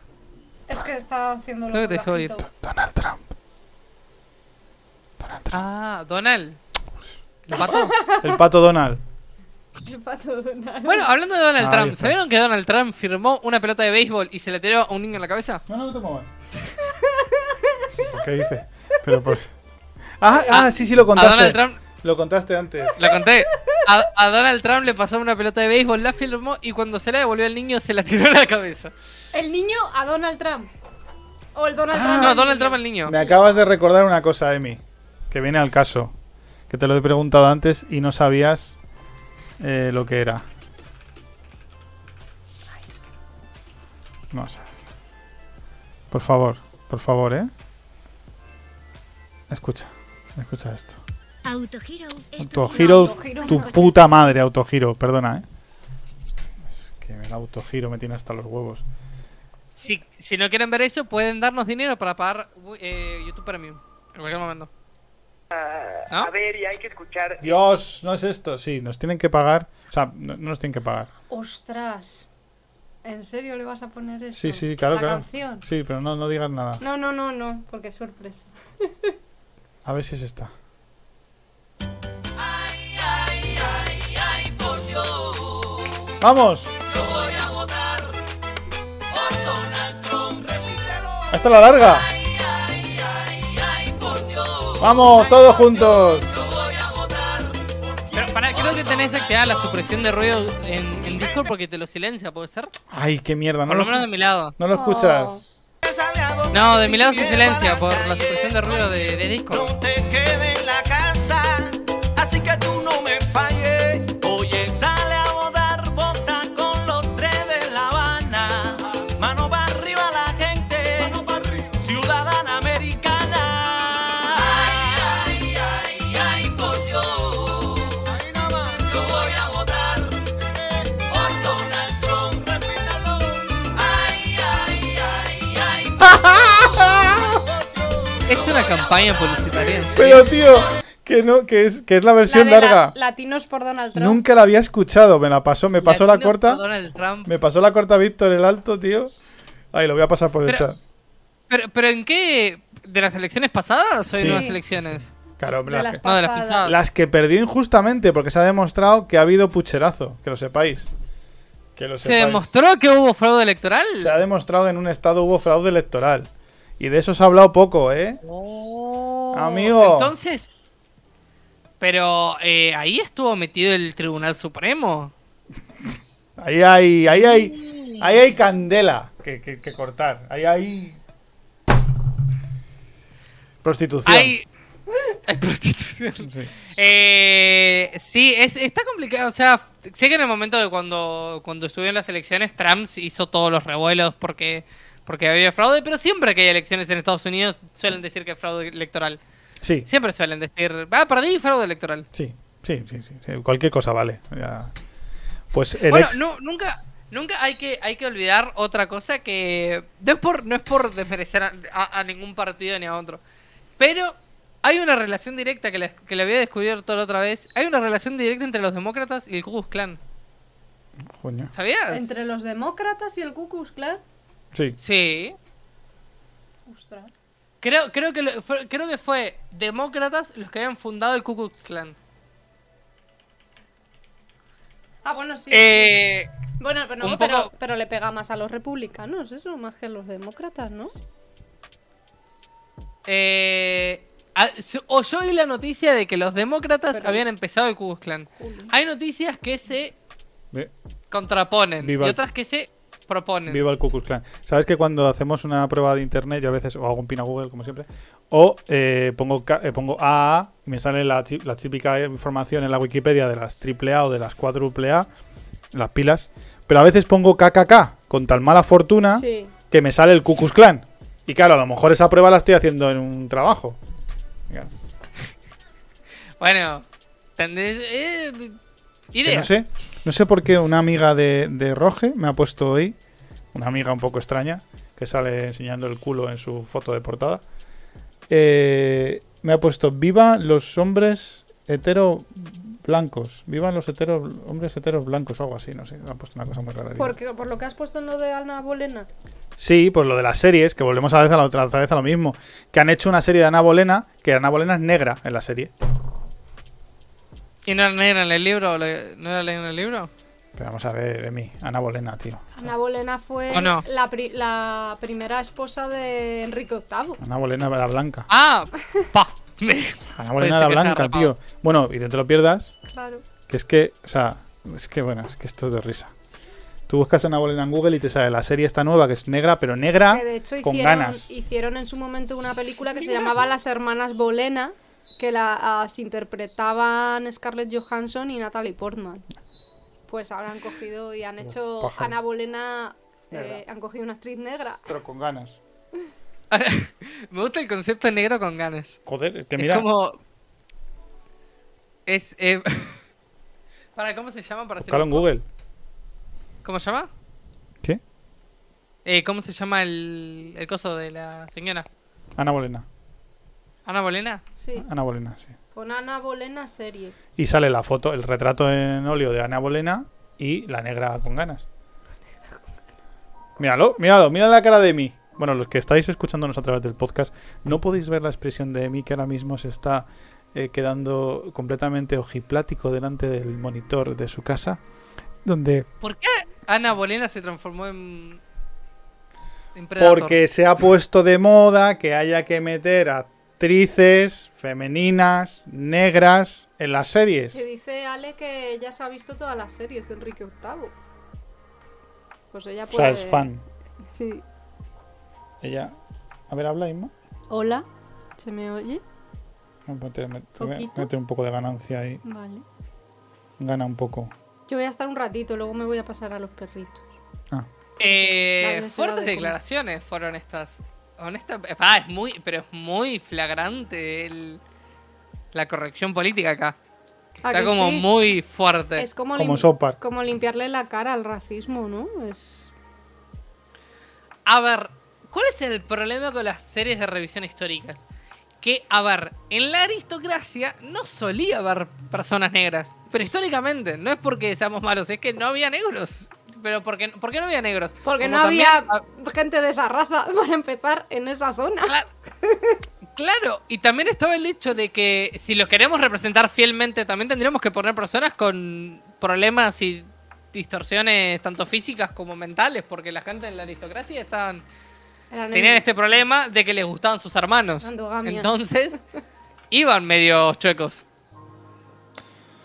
Es que estaba haciendo lo que te ir. bajito. Donald Trump. Donald Trump. Ah, Donald. ¿El pato? El pato Donald. El pato Donald. Bueno, hablando de Donald Ahí Trump. ¿sabieron que Donald Trump firmó una pelota de béisbol y se le tiró a un niño en la cabeza? No, no, no te muevas. ¿Qué dice? Pero por... Ah, ah, sí, sí, lo A Donald contaste. Trump, Lo contaste antes. lo conté. A, a Donald Trump le pasó una pelota de béisbol, la firmó y cuando se la devolvió al niño se la tiró en la cabeza. El niño a Donald Trump. O el Donald Ah. Trump. No, al Donald niño. Trump al niño. Me acabas de recordar una cosa, Emi, que viene al caso. Que te lo he preguntado antes y no sabías eh, lo que era. No sé. Por favor, por favor, ¿eh? Escucha, escucha esto. Autogiro. Autogiro, Autogiro, tu puta madre, autogiro, perdona, ¿eh? Es que el autogiro me tiene hasta los huevos. Si, si no quieren ver eso, pueden darnos dinero para pagar eh, YouTube Premium. En cualquier momento. ¿No? A ver, y hay que escuchar. Dios, no es esto. Sí, nos tienen que pagar. O sea, no, no nos tienen que pagar. Ostras. ¿En serio le vas a poner eso? Sí, sí, claro, La claro. canción. Sí, pero no, no digas nada. No, no, no, no, porque es sorpresa. A ver si es esta. ¡Vamos! ¡Esta es la larga! ¡Vamos, todos juntos! Pero para, creo que tenés activada la supresión de ruido en, en Discord porque te lo silencia, ¿puede ser? ¡Ay, qué mierda! ¿No Por lo lo, menos de mi lado. no lo escuchas? No, de mi lado se silencia por la supresión de ruido de, de Discord. Una campaña publicitaria. Pero, tío, que no, que es, que es la versión La de la- larga. latinos por Donald Trump. Nunca la había escuchado. Me la pasó, me pasó la corta. por Donald Trump. Me pasó la corta Víctor el alto, tío. Ay, lo voy a pasar por el Pero- chat. Pero, pero ¿en qué? ¿De las elecciones pasadas o de Sí. nuevas elecciones? Claro, hombre, de las las que- No, de las pasadas. pasadas. Las que perdió injustamente, porque se ha demostrado que ha habido pucherazo, que lo sepáis. Que lo ¿Se sepáis. demostró que hubo fraude electoral? Se ha demostrado que en un estado hubo fraude electoral. Y de eso se ha hablado poco, ¿eh? Oh. Amigo. Entonces. Pero eh, ahí estuvo metido el Tribunal Supremo. Ahí hay, ahí hay, ahí hay candela que, que- que cortar. Ahí hay prostitución. Hay. Hay prostitución. Sí. Eh, sí, es, está complicado. O sea, sé que en el momento de cuando, cuando estuve en las elecciones, Trump hizo todos los revuelos porque, porque había fraude, pero siempre que hay elecciones en Estados Unidos suelen decir que es fraude electoral. Sí, Siempre suelen decir, ah, perdí fraude electoral. sí, sí, sí, sí, sí. Cualquier cosa vale. ya. Pues el Bueno, ex. no, nunca, nunca hay que, hay que olvidar otra cosa que no es por, no es por desmerecer a, a- a ningún partido ni a otro, pero hay una relación directa que le, que le había descubierto la otra vez. Hay una relación directa entre los demócratas y el Ku Klux Klan. Coño. ¿Sabías? Entre los demócratas y el Ku Klux Klan. Sí. Sí. Ostras. Creo, creo, que lo- fue, creo que fue demócratas los que habían fundado el Ku Klux Klan. Ah, bueno, sí. Eh, Bueno, pero, no, un pero, poco- pero le pega más a los republicanos, eso, más que a los demócratas, ¿no? Eh, a- o yo oí la noticia de que los demócratas Pero- habían empezado el Ku Klux Klan. Hay noticias que se contraponen Viva y otras que se proponen. Viva el Ku Klux Klan. ¿Sabes que cuando hacemos una prueba de internet, yo a veces o hago un pin a Google, como siempre, o eh, pongo, eh, pongo AAA y me sale la, la típica información en la Wikipedia de las AAA o de las A, las pilas, pero a veces pongo KKK con tal mala fortuna Sí. que me sale el Ku Klux Klan. Y claro, a lo mejor esa prueba la estoy haciendo en un trabajo. Claro. Bueno, tendréis eh, no sé, no sé por qué una amiga de, de Roge me ha puesto hoy, una amiga un poco extraña, que sale enseñando el culo en su foto de portada, eh, me ha puesto viva los hombres hetero blancos, vivan los heteros, hombres heteros blancos o algo así, no sé, me ha puesto una cosa muy rara. Porque, por lo que has puesto en lo de Ana Bolena. Sí, por lo de las series, que volvemos a vez a la otra, otra vez a lo mismo, que han hecho una serie de Ana Bolena, que Ana Bolena es negra en la serie. ¿Y no era negra en el libro? ¿No era negra en el libro? Pero vamos a ver, Emi, Ana Bolena, tío. Ana Bolena fue ¿O no? la, pri- la primera esposa de Enrique VIII. Ana Bolena era blanca. Ah, pa. Me- Ana Bolena era blanca, tío. Bueno, y no te lo pierdas, Claro. que es que, o sea, es que bueno, es que esto es de risa. Tú buscas a Ana Bolena en Google y te sale la serie esta nueva que es negra, pero negra Que de hecho con hicieron, ganas. hicieron en su momento una película que se llamaba Las Hermanas Bolena, que las interpretaban Scarlett Johansson y Natalie Portman. Pues ahora han cogido y han hecho pájaro. Ana Bolena, eh, han cogido una actriz negra. Pero con ganas. Me gusta el concepto de negro con ganas. Joder, Es mira. como. Es. Eh... Para, ¿cómo se llama? Para hacer en un- Google. ¿Cómo se llama? ¿Qué? Eh, ¿Cómo se llama el, el coso de la señora? Ana Bolena. ¿Ana Bolena? Sí, Ana Bolena, sí. con Ana Bolena serie. Y sale la foto, el retrato en óleo de Ana Bolena y la negra con ganas. Míralo, míralo, mira la cara de Emi. Bueno, los que estáis escuchándonos a través del podcast, no podéis ver la expresión de Emi que ahora mismo se está eh, quedando completamente ojiplático delante del monitor de su casa, donde ¿Por qué Ana Bolena se transformó en. en porque se ha puesto de moda que haya que meter actrices femeninas negras en las series. Que dice Ale que ella se ha visto todas las series de Enrique VIII. Pues ella O puede... sea, es fan. Sí. Ella. A ver, habla Inma. Hola, ¿se me oye? Vamos a meter, met- Poquito. meter un poco de ganancia ahí. Vale. Gana un poco. Yo voy a estar un ratito, luego me voy a pasar a los perritos. Ah, Eh, fuertes de declaraciones fueron estas. Honesta, es muy, pero es muy flagrante el- la corrección política acá. ¿A Está como sí? muy fuerte. Es como, como lim- Sopar. como limpiarle la cara al racismo, ¿no? Es... A ver, ¿cuál es el problema con las series de revisión históricas? Que, a ver, en la aristocracia no solía haber personas negras. Pero históricamente, no es porque seamos malos, es que no había negros. Pero ¿por qué, por qué no había negros? Porque Como no también- había ah, gente de esa raza para empezar en esa zona. Claro, claro, y también estaba el hecho de que si los queremos representar fielmente, también tendríamos que poner personas con problemas y distorsiones tanto físicas como mentales, porque la gente en la aristocracia estaban Eran tenían el- este problema de que les gustaban sus hermanos. Entonces, iban medio chuecos.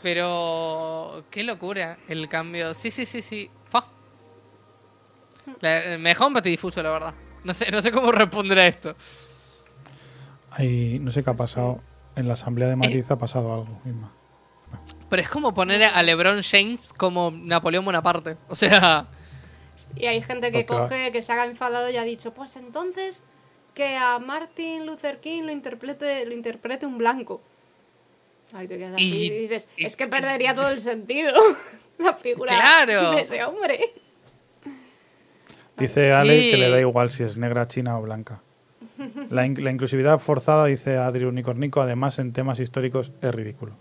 Pero, qué locura el cambio. Sí, sí, sí, sí. Fa. La- me dejó un patidifuso, la verdad. No sé, no sé cómo responder a esto. ahí no sé qué ha pasado. En la Asamblea de Madrid ha pasado algo, Inma. Pero es como poner a LeBron James como Napoleón Bonaparte. O sea, Y hay gente que Porque coge, que se ha enfadado y ha dicho, pues entonces que a Martin Luther King lo interprete, lo interprete un blanco. Ahí te quedas así Y- y dices, y- es que perdería todo el sentido. la figura Claro. de ese hombre. Dice Ale que le da igual si es negra, china o blanca. La, in- la inclusividad forzada, dice Adri Unicornico, además en temas históricos es ridículo.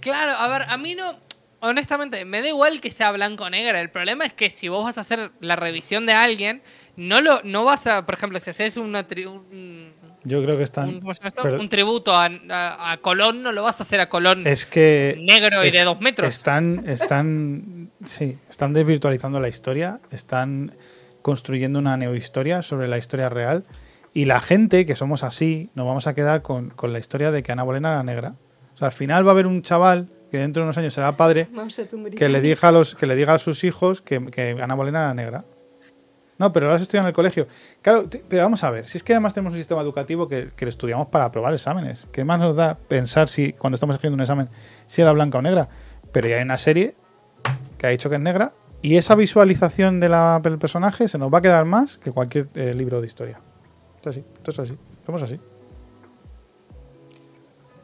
Claro, a ver, a mí no. Honestamente, me da igual que sea blanco o negra. El problema es que si vos vas a hacer la revisión de alguien, no lo no vas a. Por ejemplo, si haces una tri- un, Yo creo que están... un- pero- Un tributo a, a- a Colón, no lo vas a hacer a Colón. es que... negro y de es- dos metros. Están, están, sí, están desvirtualizando la historia, están construyendo una neohistoria sobre la historia real y la gente que somos así nos vamos a quedar con, con la historia de que Ana Bolena era negra. O sea, al final va a haber un chaval que dentro de unos años será padre que le diga a los que le diga a sus hijos que, que Ana Bolena era negra. No, pero ahora se estudia en el colegio. Claro, pero vamos a ver, si es que además tenemos un sistema educativo que, que lo estudiamos para aprobar exámenes. ¿Qué más nos da pensar si cuando estamos escribiendo un examen si era blanca o negra? Pero ya hay una serie que ha dicho que es negra y esa visualización de la- del personaje se nos va a quedar más que cualquier eh, libro de historia. Es así, esto es así, somos así.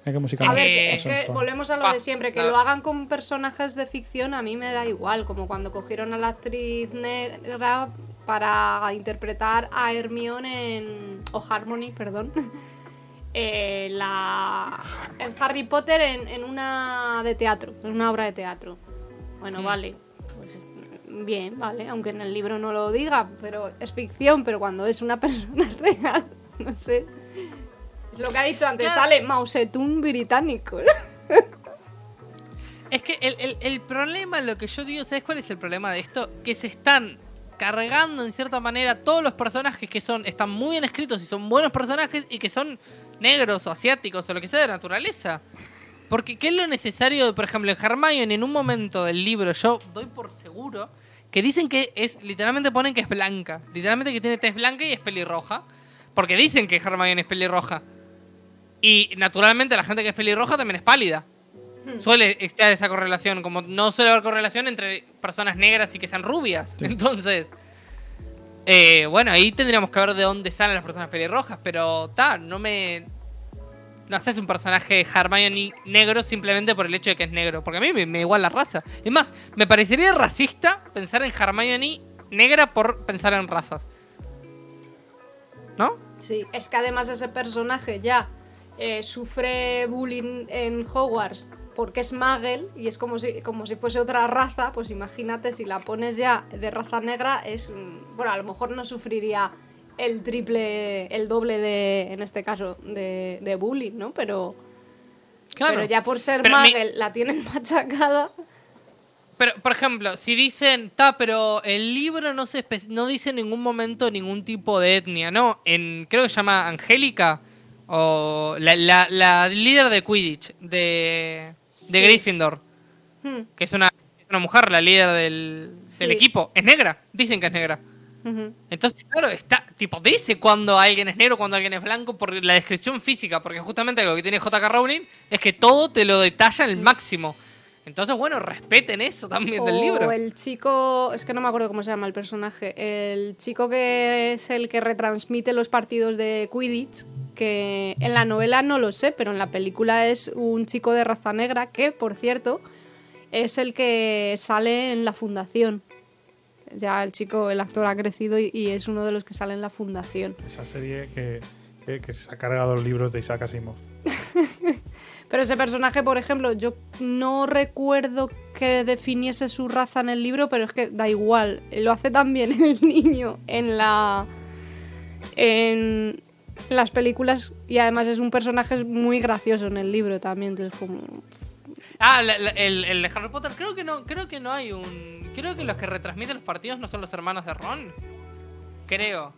Hay que música A más ver, que- es que volvemos a lo de siempre, que lo hagan con personajes de ficción a mí me da igual, como cuando cogieron a la actriz negra para interpretar a Hermione en... o Harmony, perdón. eh, la, en Harry Potter en, en una de teatro, en una obra de teatro. Bueno, Mm. vale, pues es- bien, vale, aunque en el libro no lo diga, pero es ficción, pero cuando es una persona real, no sé. Es lo que ha dicho antes, Claro. sale Zedong británico. Es que el, el- el problema, lo que yo digo, ¿sabes cuál es el problema de esto? Que se están cargando en cierta manera todos los personajes que son están muy bien escritos y son buenos personajes y que son negros o asiáticos o lo que sea de naturaleza. Porque ¿qué es lo necesario? Por ejemplo, en Hermione en un momento del libro yo doy por seguro que dicen que es literalmente ponen que es blanca, literalmente que tiene tez blanca y es pelirroja, porque dicen que Hermione es pelirroja. Y naturalmente la gente que es pelirroja también es pálida suele estar esa correlación, como no suele haber correlación entre personas negras y que sean rubias. Entonces, eh, bueno, ahí tendríamos que ver de dónde salen las personas pelirrojas, pero ta, no me... No haces un personaje Hermione negro simplemente por el hecho de que es negro, porque a mí me, me da igual la raza. Es más, me parecería racista pensar en Hermione negra por pensar en razas. ¿No? Sí, es que además ese personaje ya eh, sufre bullying en Hogwarts porque es Muggle y es como si, como si fuese otra raza, pues imagínate si la pones ya de raza negra, es. mm, Bueno, a lo mejor no sufriría el triple, el doble de, en este caso, de, de bullying, ¿no? Pero, Claro. pero ya por ser Pero Muggle la tienen machacada. Pero, por ejemplo, si dicen, ta, pero el libro no se no dice en ningún momento ningún tipo de etnia, ¿no? En, creo que se llama Angélica, o la, la- la líder de Quidditch, de, de. Gryffindor, Hmm, que es una, una mujer, la líder del, equipo. Es negra, dicen que es negra. Entonces, claro, está, tipo, dice cuando alguien es negro, cuando alguien es blanco, por la descripción física, porque justamente lo que tiene JK Rowling es que todo te lo detalla al máximo. Entonces, bueno, respeten eso también del O libro. el chico, es que no me acuerdo cómo se llama el personaje, el chico que es el que retransmite los partidos de Quidditch, que en la novela no lo sé, pero en la película es un chico de raza negra que, por cierto, es el que sale en la fundación. Ya el chico, el actor ha crecido y, y es uno de los que sale en la fundación. Esa serie que, que- que se ha cargado los libros de Isaac Asimov. Pero ese personaje, por ejemplo, yo no recuerdo que definiese su raza en el libro, pero es que da igual. Lo hace también el niño en la. en las películas. Y además es un personaje muy gracioso en el libro también. Entonces, como. Ah, el, el de Harry Potter, creo que no, creo que no hay un. Creo que los que retransmiten los partidos no son los hermanos de Ron. Creo.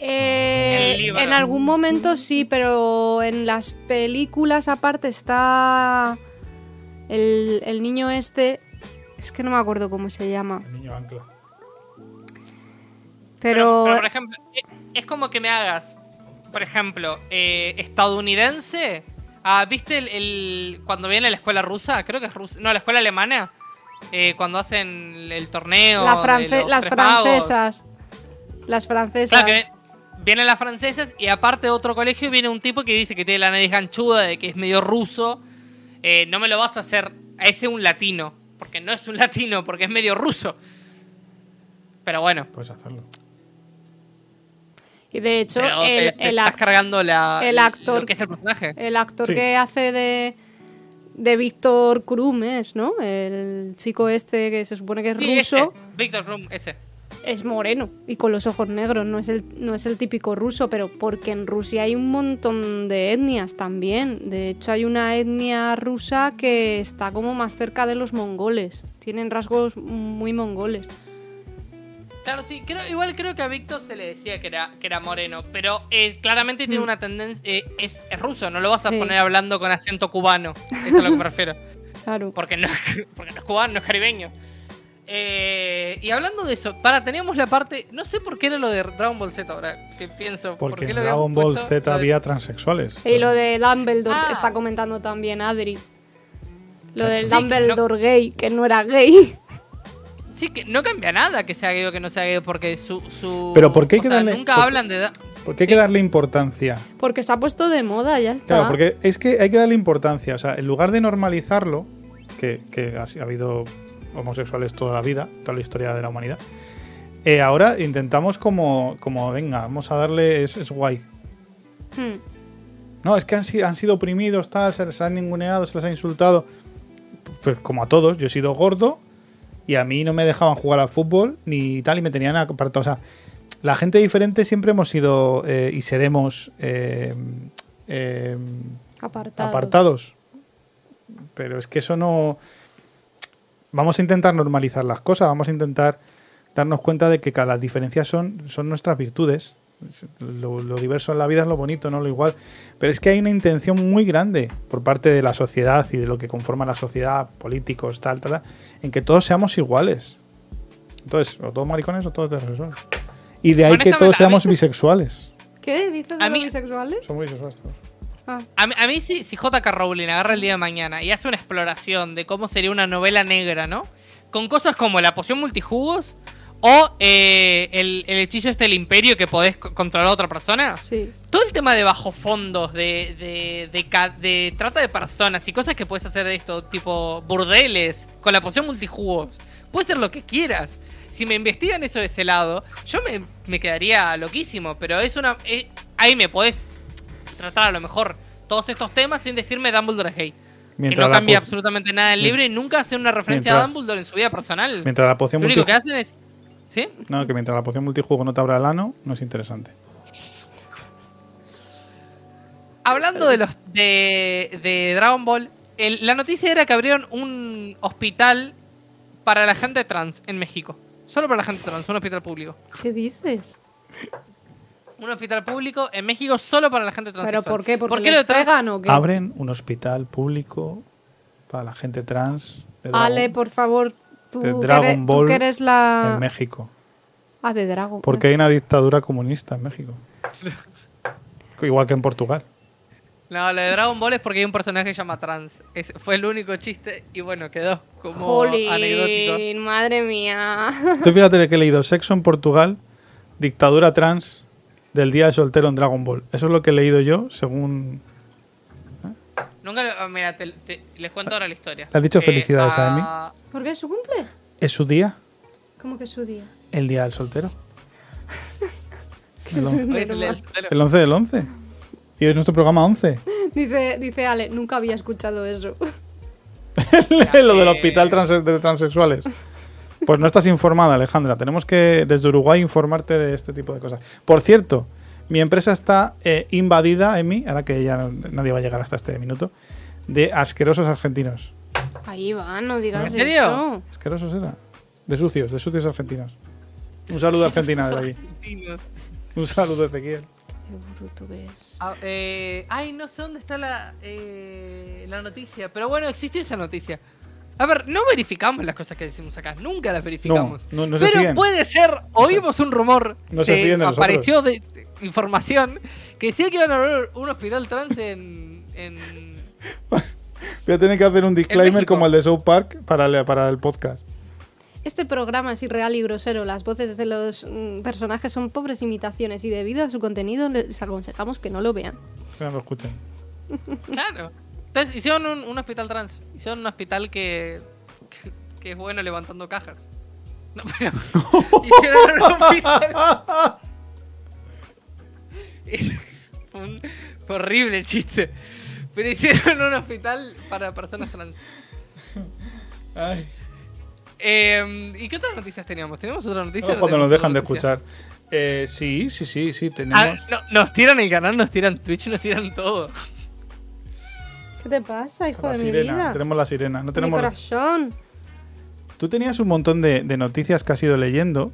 Eh, en algún momento sí, pero en las películas aparte está. El, el niño este. Es que no me acuerdo cómo se llama. El niño ancla. Pero. pero, por ejemplo, es como que me hagas, por ejemplo, eh, estadounidense. Ah, ¿viste el, el- cuando viene a la escuela rusa? Creo que es rusa. No, la escuela alemana. eh, cuando hacen el, torneo. La de france- los las tres magos. francesas. Las francesas. Claro, que vienen las francesas y aparte de otro colegio viene un tipo que dice que tiene la nariz ganchuda, de que es medio ruso. Eh, no me lo vas a hacer a ese un latino. porque no es un latino, porque es medio ruso. Pero bueno, Puedes hacerlo. Y de hecho, pero el, te el estás cargando la, el actor- lo que es el personaje. el actor Sí. que hace de, de Víctor Krum es, ¿no? El chico este que se supone que es Sí, ruso. ese, Victor Krum, ese. Es moreno y con los ojos negros, no es, el, no es el típico ruso, pero porque en Rusia hay un montón de etnias también. De hecho, hay una etnia rusa que está como más cerca de los mongoles. Tienen rasgos muy mongoles. Claro, sí, creo, igual creo que a Víctor se le decía que era, que era moreno, pero eh, claramente tiene Mm. una tendencia, eh, es, es ruso, no lo vas a Sí. poner hablando con acento cubano, eso es a lo que me refiero, Claro. porque no, porque no es cubano, no es caribeño. Eh, y hablando de eso, para, teníamos la parte, no sé por qué era lo de Dragon Ball Z ahora, que pienso, ¿por Porque qué en Dragon Ball? Z de- había transexuales. Y lo de Dumbledore Ah. está comentando también Adri. Lo del Sí, que no- Dumbledore gay, que no era gay. Sí, que no cambia nada que sea gay o que no sea gay, porque su... su Pero ¿por qué hay o que sea, darle- Nunca por- hablan de... da- Porque hay que darle importancia. Porque se ha puesto de moda, ya está. Claro, porque es que hay que darle importancia. O sea, en lugar de normalizarlo, que, que ha habido homosexuales toda la vida, toda la historia de la humanidad, eh, ahora intentamos como, como, venga, vamos a darle, es, es guay. Hmm. No, es que han, han sido oprimidos, tal, se les han ninguneado, se les ha insultado. Pues como a todos, yo he sido gordo y a mí no me dejaban jugar al fútbol ni tal y me tenían apartado. O sea, la gente diferente siempre hemos sido eh, y seremos eh, eh, Apartado. apartados. Pero es que eso no. Vamos a intentar normalizar las cosas, vamos a intentar darnos cuenta de que cada- las diferencias son, son nuestras virtudes. Lo, lo diverso en la vida es lo bonito, no lo igual. Pero es que hay una intención muy grande por parte de la sociedad y de lo que conforma la sociedad, políticos, tal, tal, tal, en que todos seamos iguales. Entonces, o todos maricones o todos heterosexuales. Y de ahí que todos seamos bisexuales. ¿Qué dices de A los mí- bisexuales? Somos bisexuales todos. Ah, A mí, a mí si, si J.K. Rowling agarra el día de mañana y hace una exploración de cómo sería una novela negra, ¿no? Con cosas como la poción multijugos o eh, el, el hechizo este del imperio que podés co- controlar a otra persona. sí. Todo el tema de bajo fondos, de, de, de de trata de personas y cosas que puedes hacer de esto, tipo burdeles, con la poción multijugos. Puede ser lo que quieras. Si me investigan eso de ese lado, yo me, me quedaría loquísimo, pero es una... eh, ahí me podés tratar a lo mejor todos estos temas sin decirme Dumbledore es gay. que no cambia absolutamente nada en el libro y nunca hacen una referencia a Mientras- Dumbledore en su vida personal. Mientras la poción Lo único que hacen es... ¿Sí? No, que mientras la poción multijuego no te abra el ano, no es interesante. Hablando de los de, de Dragon Ball, el- la noticia era que abrieron un hospital para la gente trans en México. Solo para la gente trans, un hospital público. ¿Qué dices? Un hospital público en México solo para la gente trans. ¿Pero por qué? ¿Porque ¿Por qué lo trans? pegan o qué? Abren un hospital público para la gente trans de Dragon, Ale, por favor, tú, de que Dragon eres, tú Ball que eres la... en México. Ah, de Dragon. Porque hay una dictadura comunista en México. Igual que en Portugal. No, lo de Dragon Ball es porque hay un personaje que se llama trans. Es- fue el único chiste y bueno, quedó como anecdótico. Jolín, madre mía. Tú fíjate que he leído Sexo en Portugal, dictadura trans del día de soltero en Dragon Ball. Eso es lo que he leído yo, según... Nunca lo- ah, mira, te- te- les cuento ahora la historia. ¿Le has dicho felicidades a Emi? ah, ¿Por qué es su cumple? ¿Es su día? ¿Cómo que es su día? El día del soltero. El 11, hoy es el día del soltero. el 11 del 11. Y hoy es nuestro programa 11. Dice, dice Ale, nunca había escuchado eso. lo del eh. hospital transe- de transexuales. Pues no estás informada, Alejandra. Tenemos que, desde Uruguay, informarte de este tipo de cosas. Por cierto, mi empresa está eh, invadida, Emi, ahora que ya nadie va a llegar hasta este minuto, de asquerosos argentinos. Ahí va, no digas ¿En serio? eso. ¿Asquerosos era? De sucios, de sucios argentinos. Un saludo a Argentina desde aquí. Argentinos. Un saludo, Ezequiel. Qué bruto que es. Ah, eh, ay, no sé dónde está la, eh, la noticia, pero bueno, existe esa noticia. A ver, no verificamos las cosas que decimos acá, nunca las verificamos. No, no- no se pero puede ser, oímos un rumor, no se de apareció de, de información que decía que iban a abrir un hospital trans en, en Voy a tener que hacer un disclaimer como el de South Park para el, para el podcast. Este programa es irreal y grosero. Las voces de los mm, personajes son pobres imitaciones y debido a su contenido les aconsejamos que no lo vean. Que no lo escuchen. Claro. Entonces hicieron un, un hospital trans. Hicieron un hospital que, que que es bueno levantando cajas. No, pero hicieron un hospital. Es- fue, un- fue horrible el chiste. Pero hicieron un hospital para personas trans. Eh, ¿Y qué otras noticias teníamos? ¿Tenemos otra noticia? Cuando ¿No nos dejan de escuchar. Eh, sí, sí, sí, sí, Ah, tenemos. no, nos tiran el canal, nos tiran Twitch, nos tiran todo. ¿Qué te pasa, hijo la de mi sirena. vida? Tenemos la sirena. No Mi corazón. Tú tenías un montón de, de noticias que has ido leyendo.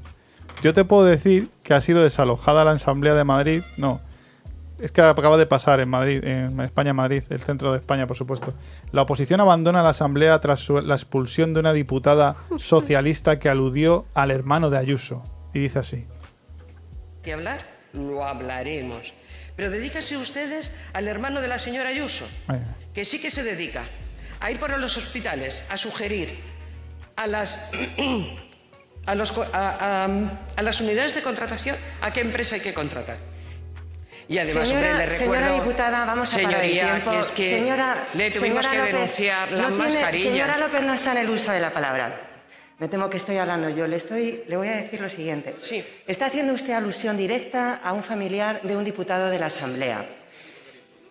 Yo te puedo decir que ha sido desalojada la Asamblea de Madrid. No. Es que acaba de pasar en Madrid, en España, Madrid, el centro de España, por supuesto. La oposición abandona la Asamblea tras su- la expulsión de una diputada socialista que aludió al hermano de Ayuso. Y dice así. que hablar, lo hablaremos. Pero dedíquense ustedes al hermano de la señora Ayuso, Ay, que sí que se dedica a ir por los hospitales a sugerir a las, a, los co- a- a- a las unidades de contratación a qué empresa hay que contratar. Y además, Señora- hombre, le señora recuerdo, diputada, vamos a parar el señoría, tiempo. que es que señora, le tuvimos señora que López, denunciar las no tiene-. Señora López no está en el uso de la palabra. Me temo que estoy hablando yo. Le, estoy, le voy a decir lo siguiente. Sí. Está haciendo usted alusión directa a un familiar de un diputado de la Asamblea.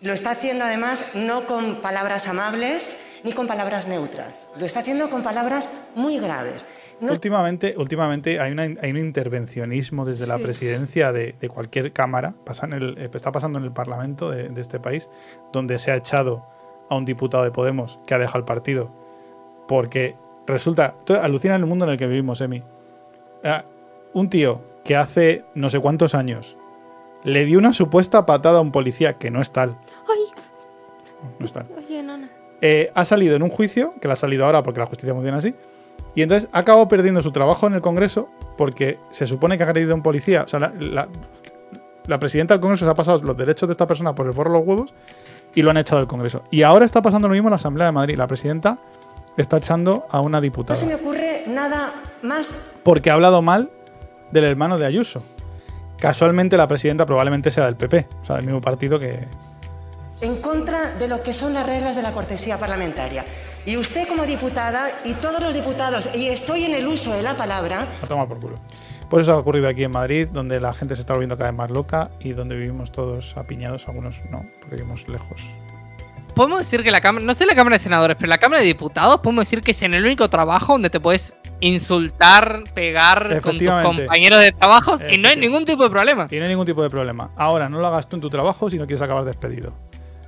Lo está haciendo además no con palabras amables ni con palabras neutras. Lo está haciendo con palabras muy graves. No Últimamente, últimamente hay, una- hay un intervencionismo desde la presidencia de, de cualquier cámara, pasa en el- está pasando en el Parlamento de, de este país, donde se ha echado a un diputado de Podemos que ha dejado el partido. Porque resulta, alucina el mundo en el que vivimos, Emi. Ah, un tío que hace no sé cuántos años le dio una supuesta patada a un policía, que no es tal, Ay, no es tal. oye, nana. Eh, ha salido en un juicio, que le ha salido ahora porque la justicia funciona así, y entonces ha acabado perdiendo su trabajo en el Congreso porque se supone que ha agredido a un policía. O sea, la, la- la presidenta del Congreso se ha pasado los derechos de esta persona por el forro de los huevos y lo han echado del Congreso. Y ahora está pasando lo mismo en la Asamblea de Madrid. La presidenta está echando a una no diputada se me ocurre nada más porque ha hablado mal del hermano de Ayuso. Casualmente la presidenta probablemente sea del PP, o sea, del mismo partido que... en contra de lo que son las reglas de la cortesía parlamentaria. Y usted como diputada y todos los diputados, y estoy en el uso de la palabra, A tomar por culo. Pues eso ha ocurrido aquí en Madrid, donde la gente se está volviendo cada vez más loca y donde vivimos todos apiñados, algunos no, porque vivimos lejos. Podemos decir que la Cámara, no sé la Cámara de Senadores, pero la Cámara de Diputados, podemos decir que es en el único trabajo donde te puedes insultar, pegar con tus compañeros de trabajo y no hay ningún tipo de problema. Y no hay ningún tipo de problema. Ahora, no lo hagas tú en tu trabajo si no quieres acabar despedido.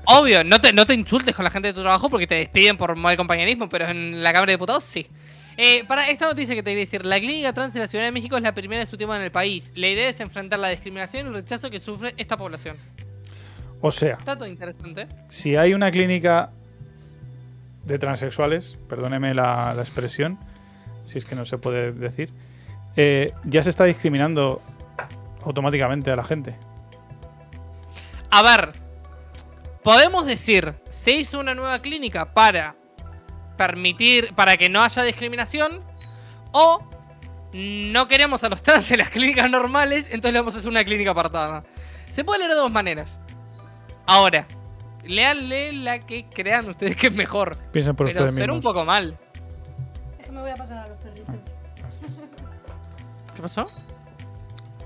Obvio, no te, no te insultes con la gente de tu trabajo porque te despiden por mal compañerismo, pero en la Cámara de Diputados sí. Eh, para esta noticia que te quería decir, la clínica trans de la Ciudad de México es la primera de su tipo en el país. La idea es enfrentar la discriminación y el rechazo que sufre esta población. O sea, interesante. si hay una clínica de transexuales, perdóneme la, la expresión, si es que no se puede decir, eh, ya se está discriminando automáticamente a la gente. A ver, podemos decir, se hizo una nueva clínica para permitir, para que no haya discriminación, o no queremos a los trans en las clínicas normales, entonces le vamos a hacer una clínica apartada. Se puede leer de dos maneras. Ahora, leanle la que crean ustedes que es mejor. Piensen por pero ustedes suena un mismos. poco mal. Es que me voy a pasar a los perritos. ¿Qué pasó?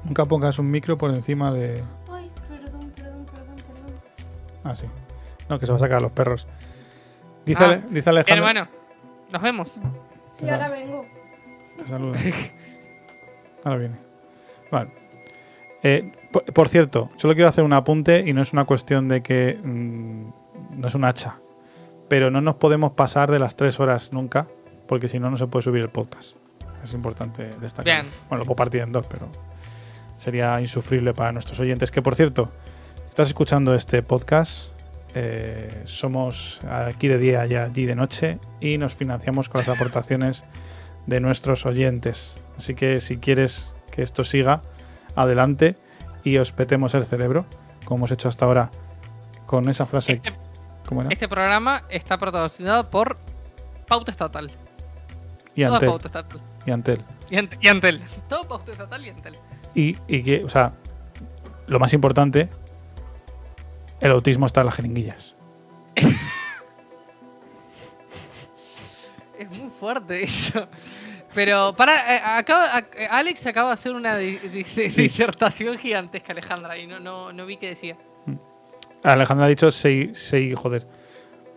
Nunca pongas un micro por encima de... Ay, perdón, perdón, perdón, perdón. Ah, sí. No, que se va a sacar a los perros. Dice, Ale- Ah, dice Alejandro... Hermano, nos vemos. Sí, ahora vengo. Te saluda. Ahora viene. Vale. Eh, por, por cierto, solo quiero hacer un apunte y no es una cuestión de que mm, no es un hacha. Pero no nos podemos pasar de las tres horas nunca, porque si no, no se puede subir el podcast. Es importante destacar. Bien. Bueno, lo puedo partir en dos, pero sería insufrible para nuestros oyentes. Que por cierto, estás escuchando este podcast. eh, somos aquí de día y allí de noche y nos financiamos con las aportaciones de nuestros oyentes. Así que si quieres que esto siga, adelante y os petemos el cerebro, como hemos hecho hasta ahora con esa frase. Este, ¿Cómo era? este programa está patrocinado por Pauta Estatal. Y Toda Antel. Pauta Estatal. Y Antel. Y, Ant- y Antel. Todo Pauta Estatal y Antel. Y, y que, o sea, lo más importante, el autismo está en las jeringuillas. Es muy fuerte eso. Pero, para, eh, acaba, eh, Alex acaba de hacer una di- di- disertación gigantesca, Alejandra, y no, no, no vi qué decía. Alejandro ha dicho sí, sí, joder.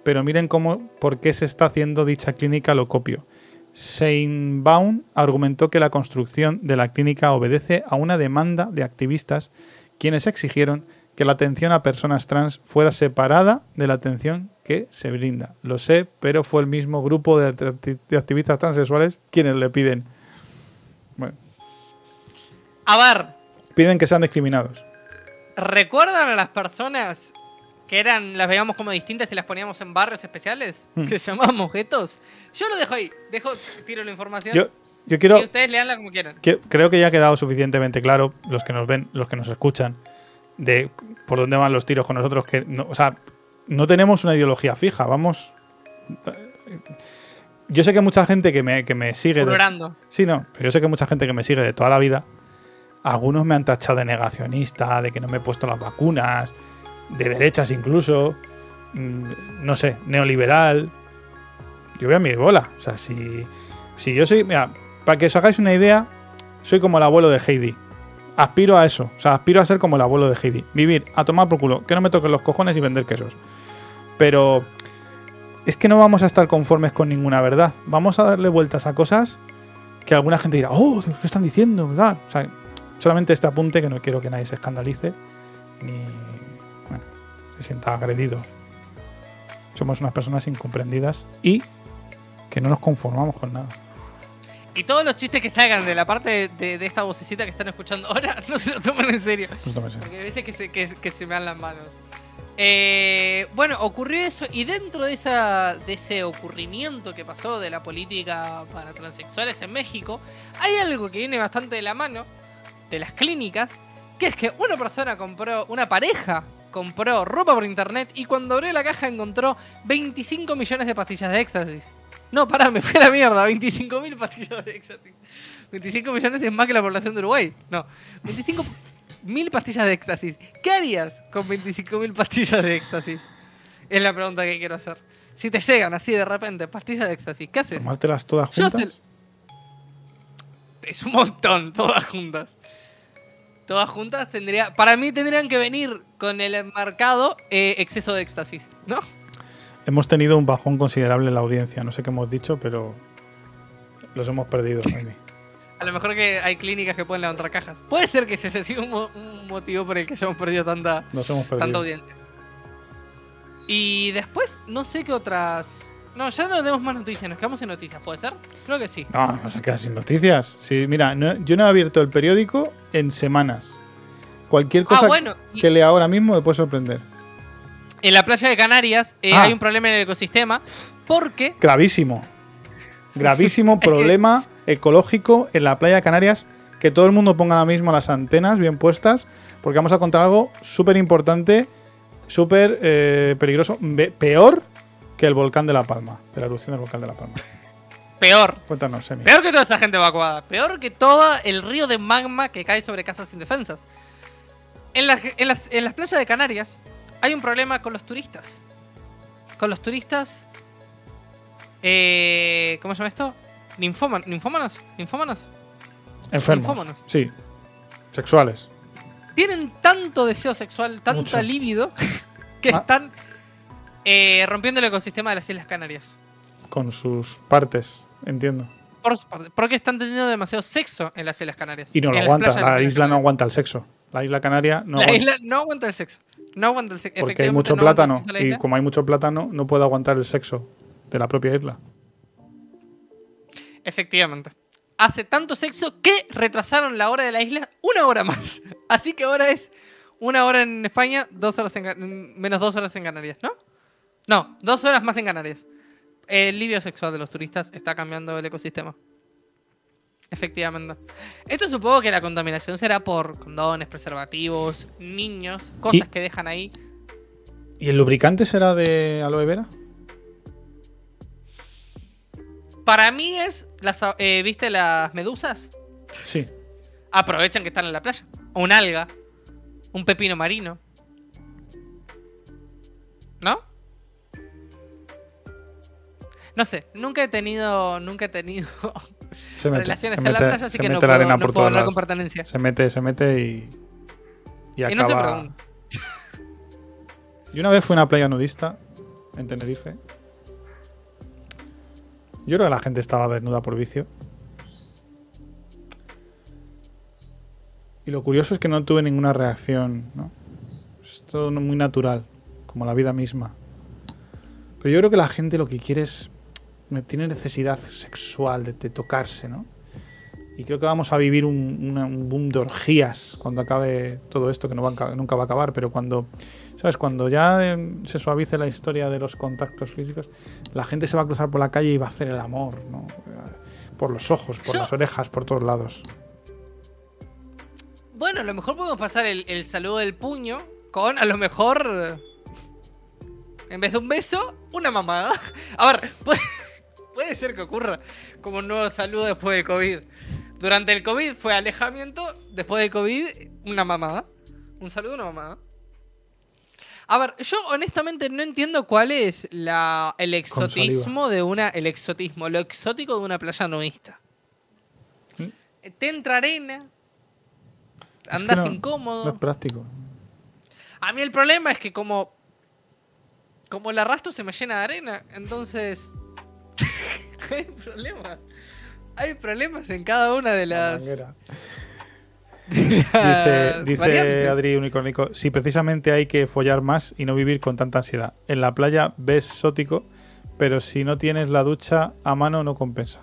Pero miren cómo, por qué se está haciendo dicha clínica, lo copio. Seinbaum argumentó que la construcción de la clínica obedece a una demanda de activistas quienes exigieron que la atención a personas trans fuera separada de la atención que se brinda. Lo sé, pero fue el mismo grupo de, acti- de activistas transexuales quienes le piden. Bueno, A ver, piden que sean discriminados. ¿recuerdan a las personas que eran, las veíamos como distintas y las poníamos en barrios especiales? Hmm. Que se llamaban mojetos. Yo lo dejo ahí, dejo, tiro la información. Yo, yo quiero. Y ustedes leanla como quieran. que- creo que ya ha quedado suficientemente claro, los que nos ven, los que nos escuchan, de por dónde van los tiros con nosotros, que no, o sea, no tenemos una ideología fija, vamos. Yo sé que mucha gente que me, que me sigue. de- sí, no, pero yo sé que mucha gente que me sigue de toda la vida, algunos me han tachado de negacionista, de que no me he puesto las vacunas, de derechas incluso, mm, no sé, neoliberal. Yo voy a mi bola. O sea, si, si yo soy. Mira, para que os hagáis una idea, soy como el abuelo de Heidi. Aspiro a eso. O sea, aspiro a ser como el abuelo de Heidi. Vivir, a tomar por culo, que no me toquen los cojones y vender quesos. Pero es que no vamos a estar conformes con ninguna verdad. Vamos a darle vueltas a cosas que alguna gente dirá, oh, ¿qué están diciendo? O sea, solamente este apunte que no quiero que nadie se escandalice ni bueno, se sienta agredido. Somos unas personas incomprendidas y que no nos conformamos con nada. Y todos los chistes que salgan de la parte de, de- esta vocecita que están escuchando ahora, no se lo tomen en serio. No se tomen en serio. Porque hay veces que se, que, que se me dan las manos. Eh, bueno, ocurrió eso y dentro de, esa, de ese ocurrimiento que pasó de la política para transexuales en México, hay algo que viene bastante de la mano de las clínicas, que es que una persona compró, una pareja compró ropa por internet y cuando abrió la caja encontró 25 millones de pastillas de éxtasis. No, pará, me fui a la mierda, 25 mil pastillas de éxtasis. 25 millones es más que la población de Uruguay. No, 25 mil pastillas de éxtasis. ¿Qué harías con 25 mil pastillas de éxtasis? Es la pregunta que quiero hacer. Si te llegan así de repente, pastillas de éxtasis, ¿qué haces? Tomártelas todas juntas. Es un montón, todas juntas. Todas juntas tendría. Para mí tendrían que venir con el enmarcado eh, exceso de éxtasis, ¿no? Hemos tenido un bajón considerable en la audiencia. No sé qué hemos dicho, pero los hemos perdido. Jaime. A lo mejor que hay clínicas que pueden levantar cajas. Puede ser que ese haya sido un, mo- un motivo por el que hayamos perdido tanta, Nos hemos tanta perdido. audiencia. Y después, no sé qué otras. No, ya no tenemos más noticias, nos quedamos sin noticias, ¿puede ser? Creo que sí. No, no se queda sin noticias. Sí, mira, no- yo no he abierto el periódico en semanas. Cualquier cosa Ah, bueno, y- que lea ahora mismo me puede sorprender. En la playa de Canarias eh, Ah. hay un problema en el ecosistema porque Gravísimo. Gravísimo problema ecológico en la playa de Canarias. Que todo el mundo ponga ahora mismo las antenas bien puestas. Porque vamos a contar algo súper importante, súper eh, peligroso. Peor que el volcán de La Palma. De la erupción del volcán de La Palma. peor. Cuéntanos, Emi. Peor que toda esa gente evacuada. Peor que todo el río de magma que cae sobre casas indefensas. En, las- en las, en las playas de Canarias hay un problema con los turistas. Con los turistas. Eh, ¿Cómo se llama esto? Ninfóman- ¿Ninfómanos? ¿Ninfómanos? Enfermos. Ninfómanos. Sí. Sexuales. Tienen tanto deseo sexual, tanta Mucho. libido, que Ah. están eh, rompiendo el ecosistema de las Islas Canarias. Con sus partes. Entiendo. Por porque están teniendo demasiado sexo en las Islas Canarias. Y no lo aguanta. La isla no aguanta el sexo. La isla canaria no la aguanta. isla no aguanta el sexo. No aguanta el sexo. Porque hay mucho no plátano. Y como hay mucho plátano, no puede aguantar el sexo de la propia isla. Efectivamente. Hace tanto sexo que retrasaron la hora de la isla una hora más. Así que ahora es una hora en España, dos horas en, menos dos horas en Canarias, ¿no? No, dos horas más en Canarias. El libio sexual de los turistas está cambiando el ecosistema. Efectivamente. Esto supongo que la contaminación será por condones, preservativos, niños, cosas Y- que dejan ahí. ¿Y el lubricante será de aloe vera? Para mí es, las, eh, ¿viste las medusas? Sí. Aprovechan que están en la playa. Un alga. Un pepino marino. ¿No? No sé, nunca he tenido. Nunca he tenido Se mete, relaciones se en la mete- playa, así se que no mete la puedo, arena no por puedo todos hablar lados. con pertenencia. Se mete, se mete y. Y Y no se acaba. pregunta. Yo una vez fui a una playa nudista en Tenerife. Yo creo que la gente estaba desnuda por vicio. Y lo curioso es que no tuve ninguna reacción, ¿no? Es todo no- muy natural, como la vida misma. Pero yo creo que la gente lo que quiere es. Tiene necesidad sexual de, de tocarse, ¿no? Y creo que vamos a vivir un, una- un boom de orgías cuando acabe todo esto, que no va nunca va a acabar, pero cuando, ¿sabes? Cuando ya eh, se suavice la historia de los contactos físicos, la gente se va a cruzar por la calle y va a hacer el amor, ¿no? Por los ojos, por Yo- las orejas, por todos lados. Bueno, a lo mejor podemos pasar el, el saludo del puño con, a lo mejor, en vez de un beso, una mamada. A ver, puede, puede ser que ocurra como un nuevo saludo después del COVID. Durante el COVID fue alejamiento, después del COVID, una mamada. Un saludo, una mamada. A ver, yo honestamente no entiendo cuál es la, el exotismo de una. El exotismo, lo exótico de una playa nudista. ¿Mm? Te entra arena. Es que Andas no- incómodo. No es práctico. A mí el problema es que como. Como el arrastro se me llena de arena, entonces. hay problemas. Hay problemas en cada una de La las. manguera. de Dice, dice. Adri Unicórnico, si precisamente hay que follar más y no vivir con tanta ansiedad. En la playa ves sótico, pero si no tienes la ducha a mano no compensa.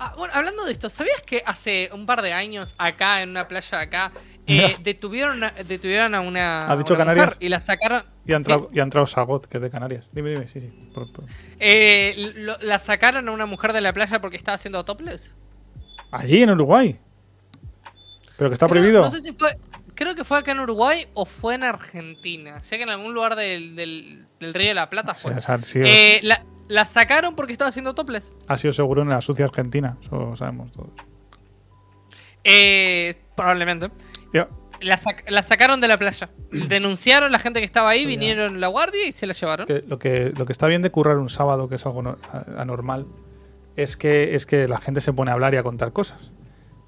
Ah, bueno, hablando de esto, ¿sabías que hace un par de años acá, en una playa acá, eh, detuvieron, a- detuvieron a una, ¿Ha dicho una Canarias? mujer y la sacaron. Y ha entrado, Sí. y ha entrado Sagot, que es de Canarias. Dime, dime, sí, sí. por- por- Eh, lo- la sacaron a una mujer de la playa porque estaba haciendo topless. Allí, en Uruguay. Pero que está Creo- prohibido. No sé si fue. Creo que fue acá en Uruguay o fue en Argentina. Sé que en algún lugar del, del, del Río de la Plata fue. o sea, sí, Eh, la, la sacaron porque estaba haciendo topless. Ha sido seguro en la sucia Argentina. Eso lo sabemos todos. Eh, probablemente. Ya. La, sac- la sacaron de la playa. Denunciaron la gente que estaba ahí, vinieron la guardia y se la llevaron. Que lo, que, lo que está bien de currar un sábado, que es algo no- anormal, es que, es que la gente se pone a hablar y a contar cosas.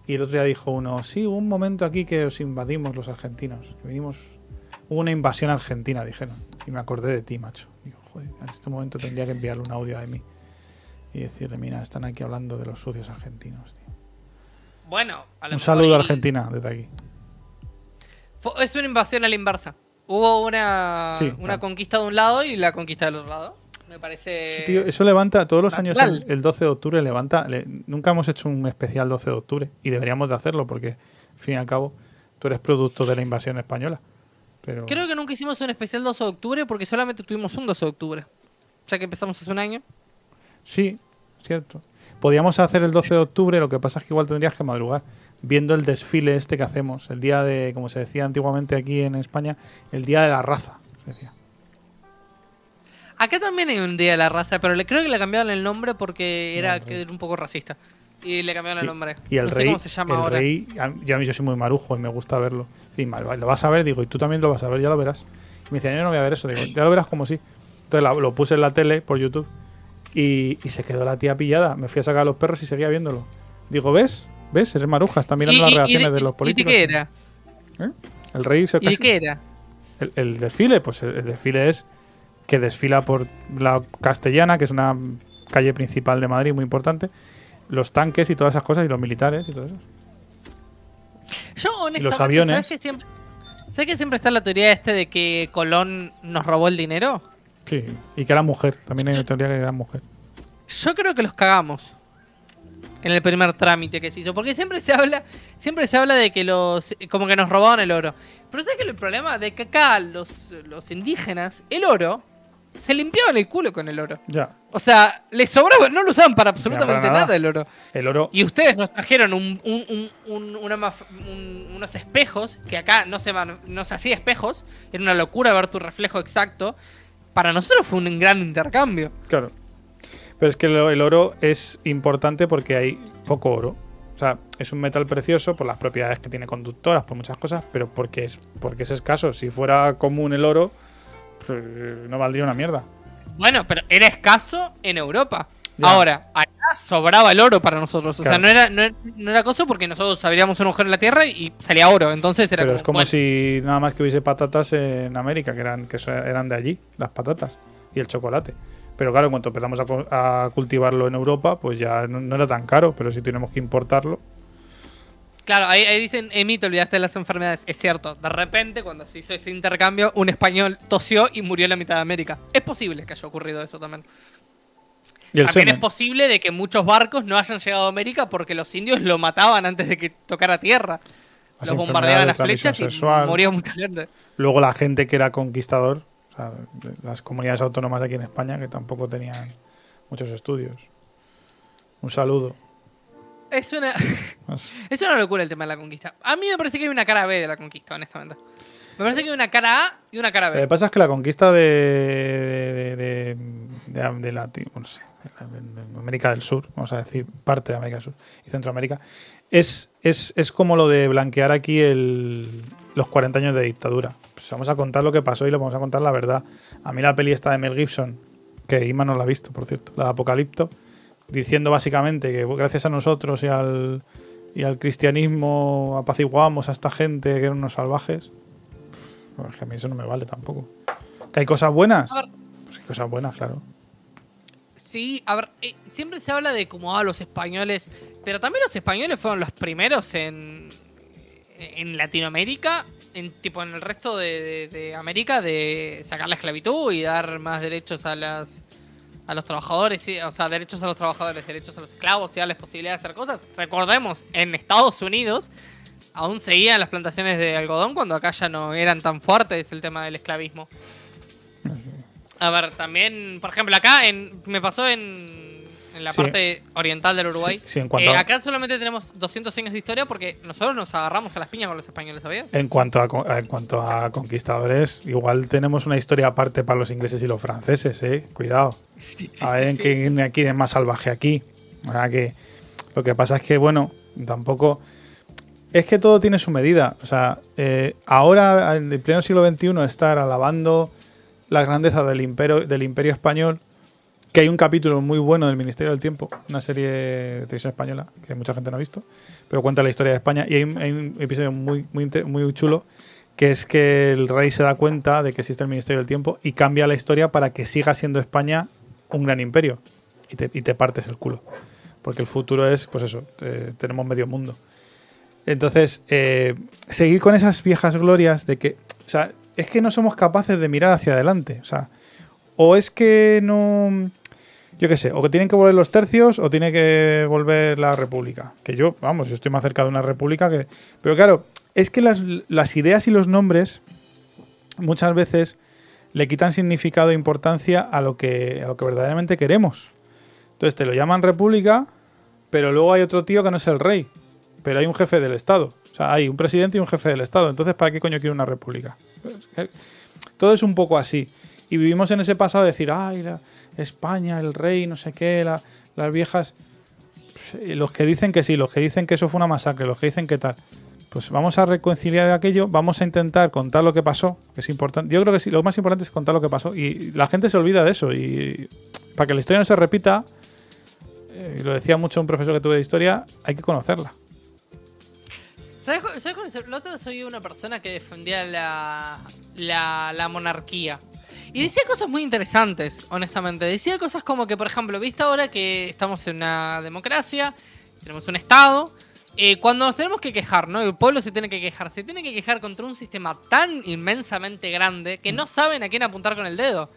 Y el otro día dijo uno, sí, hubo un momento aquí que os invadimos los argentinos. que vinimos, hubo una invasión argentina, dijeron. Y me acordé de ti, macho. Digo, joder, en este momento tendría que enviarle un audio a mí. Y decirle, mira, están aquí hablando de los sucios argentinos. tío". Bueno, a lo Un saludo a Argentina desde aquí. Es una invasión a la inversa. Hubo una, Sí, una claro. conquista de un lado y la conquista del otro lado. Me parece. Sí, tío, eso levanta todos los años el, el 12 de octubre levanta le- nunca hemos hecho un especial 12 de octubre y deberíamos de hacerlo porque al fin y al cabo tú eres producto de la invasión española pero Creo que nunca hicimos un especial 12 de octubre porque solamente tuvimos un 12 de octubre. O sea que empezamos hace un año. sí cierto podíamos hacer el 12 de octubre lo que pasa es que igual tendrías que madrugar viendo el desfile este que hacemos el día de como se decía antiguamente aquí en España el día de la raza se decía. Acá también hay un día de la raza, pero le, creo que le cambiaron el nombre porque era, que era un poco racista. Y le cambiaron el nombre. y el no sé rey cómo se llama el ahora. rey yo a mí yo soy muy marujo y me gusta verlo Sí, lo vas a ver digo y tú también lo vas a ver ya lo verás y me dice yo no voy a ver eso digo ya lo verás como sí entonces la- lo puse en la tele por YouTube y, y se quedó la tía pillada me fui a sacar a los perros y seguía viéndolo digo ves ves eres maruja está mirando ¿Y- las reacciones de- los y de políticos qué era? ¿Eh? el rey se ¿Y qué era? el, el desfile, pues el, el desfile es que desfila por la Castellana, que es una calle principal de Madrid muy importante, los tanques y todas esas cosas, y los militares y todo eso. Yo honestamente, los aviones. ¿sabes que siempre, ¿sabes que siempre está la teoría este de que Colón nos robó el dinero? Sí, y que era mujer, también hay una teoría que era mujer. Yo creo que los cagamos en el primer trámite que se hizo, porque siempre se habla, siempre se habla de que los como que nos robaron el oro. Pero ¿sabes qué es el problema? De que acá los, los indígenas, el oro, se limpiaban el culo con el oro. Ya, O sea, les sobraba, no lo usaban para absolutamente para nada. nada. el oro. el oro, Y ustedes nos trajeron un- un- un- un- una unos espejos, que acá no se, no se hacía espejos, era una locura ver tu reflejo exacto. Para nosotros fue un gran intercambio. claro. Pero es que el, oro es importante porque hay poco oro. O sea, es un metal precioso por las propiedades que tiene conductoras, por muchas cosas, pero porque es, porque es escaso. Si fuera común el oro, pues, no valdría una mierda. Bueno, pero era escaso en Europa. Ya. Ahora, acá sobraba el oro para nosotros. O sea, no era, no, era, no era cosa porque nosotros abríamos un agujero en la tierra y salía oro. Entonces era Pero como, es como bueno, si nada más que hubiese patatas en América, que eran, que eran de allí, las patatas y el chocolate. Pero claro, en cuanto empezamos a, cultivarlo en Europa, pues ya no, no era tan caro, pero si tenemos que importarlo. Claro, ahí, ahí dicen, Emi, te olvidaste de las enfermedades. Es cierto, de repente, cuando se hizo ese intercambio, un español tosió y murió en la mitad de América. Es posible que haya ocurrido eso también. También semen. es posible de que muchos barcos no hayan llegado a América porque los indios lo mataban antes de que tocara tierra. Las Los bombardeaban las flechas y moría mucha gente. Luego la gente que era conquistador, sea, las comunidades autónomas de aquí en España, que tampoco tenían muchos estudios. Un saludo. Es una, es una locura el tema de la conquista. A mí me parece que hay una cara B de la conquista, honestamente. Me parece que hay una cara A y una cara Lo que B. pasa es que la conquista de, de, de, de- de la- no sé, América del Sur, vamos a decir, parte de América del Sur y Centroamérica, es, es, es como lo de blanquear aquí el, los 40 años de dictadura. Pues vamos a contar lo que pasó y le vamos a contar la verdad. A mí la peli esta de Mel Gibson, que Ima no la ha visto, por cierto, la de Apocalipto, diciendo básicamente que gracias a nosotros y al, y al cristianismo apaciguamos a esta gente que eran unos salvajes. Pues que a mí eso no me vale tampoco. ¿Que hay cosas buenas? A. Pues hay cosas buenas, claro. Sí, a ver, eh, siempre se habla de como ah, los españoles, pero también los españoles fueron los primeros en, en Latinoamérica, en tipo en el resto de, de- de América, de sacar la esclavitud y dar más derechos a las a los trabajadores, sí, o sea, derechos a los trabajadores, derechos a los esclavos y darles posibilidad de hacer cosas. Recordemos, en Estados Unidos aún seguían las plantaciones de algodón cuando acá ya no eran tan fuertes el tema del esclavismo. A ver, también, por ejemplo, acá en, me pasó en, en la Sí. parte oriental del Uruguay. Sí, sí, en cuanto Eh, a- acá solamente tenemos 200 años de historia porque nosotros nos agarramos a las piñas con los españoles, ¿sabías? En cuanto a, en cuanto a conquistadores, igual tenemos una historia aparte para los ingleses y los franceses, ¿eh? Cuidado. A ver en quién es más salvaje aquí. O sea que lo que pasa es que, bueno, tampoco. Es que todo tiene su medida. O sea, eh, ahora, en el pleno siglo XXI, estar alabando la grandeza del imperio, del imperio español, que hay un capítulo muy bueno del Ministerio del Tiempo, una serie de televisión española que mucha gente no ha visto, pero cuenta la historia de España y hay un, episodio muy, muy, muy chulo que es que el rey se da cuenta de que existe el Ministerio del Tiempo y cambia la historia para que siga siendo España un gran imperio y te, y te partes el culo. Porque el futuro es, pues eso, te- tenemos medio mundo. Entonces, eh, seguir con esas viejas glorias de que, o sea, es que no somos capaces de mirar hacia adelante. O sea, o es que no, yo qué sé, o que tienen que volver los tercios o tiene que volver la república. Que yo, vamos, yo estoy más cerca de una república que... Pero claro, es que las, las ideas y los nombres muchas veces le quitan significado e importancia a lo que, a lo que verdaderamente queremos. Entonces te lo llaman república, pero luego hay otro tío que no es el rey, pero hay un jefe del Estado. O sea, hay un presidente y un jefe del Estado. Entonces, ¿para qué coño quiero una república? Todo es un poco así. Y vivimos en ese pasado de decir, ay, la- España, el rey, no sé qué, la- las viejas. Pues, Los que dicen que sí, los que dicen que eso fue una masacre, los que dicen que tal. Pues vamos a reconciliar aquello, vamos a intentar contar lo que pasó, que es importante. Yo creo que sí, lo más importante es contar lo que pasó. Y la gente se olvida de eso. Y para que la historia no se repita, eh, lo decía mucho un profesor que tuve de historia, hay que conocerla. ¿Sabes, ¿sabes cuál el- vez oí una persona que defendía la, la, la monarquía. Y decía cosas muy interesantes, honestamente. Decía cosas como que, por ejemplo, viste ahora que estamos en una democracia, tenemos un Estado. eh, cuando nos tenemos que quejar, ¿no? El pueblo se tiene que quejar. Se tiene que quejar contra un sistema tan inmensamente grande que no saben a quién apuntar con el dedo.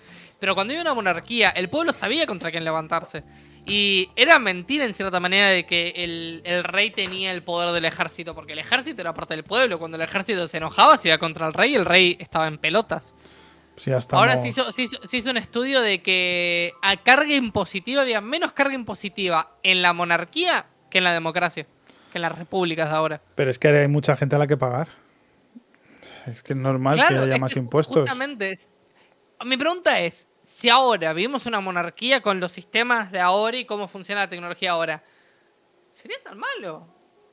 Pero cuando hay una monarquía, el pueblo sabía contra quién levantarse. Y era mentira en cierta manera de que el, el rey tenía el poder del ejército, porque el ejército era parte del pueblo. Cuando el ejército se enojaba, se iba contra el rey y el rey estaba en pelotas. Sí, estamos- Ahora se hizo, se, hizo, se hizo un estudio de que a carga impositiva había menos carga impositiva en la monarquía que en la democracia, que en las repúblicas de ahora. Pero es que hay mucha gente a la que pagar. Es que es normal que haya más que impuestos. Justamente, mi pregunta es, si ahora vivimos una monarquía con los sistemas de ahora y cómo funciona la tecnología ahora, ¿sería tan malo?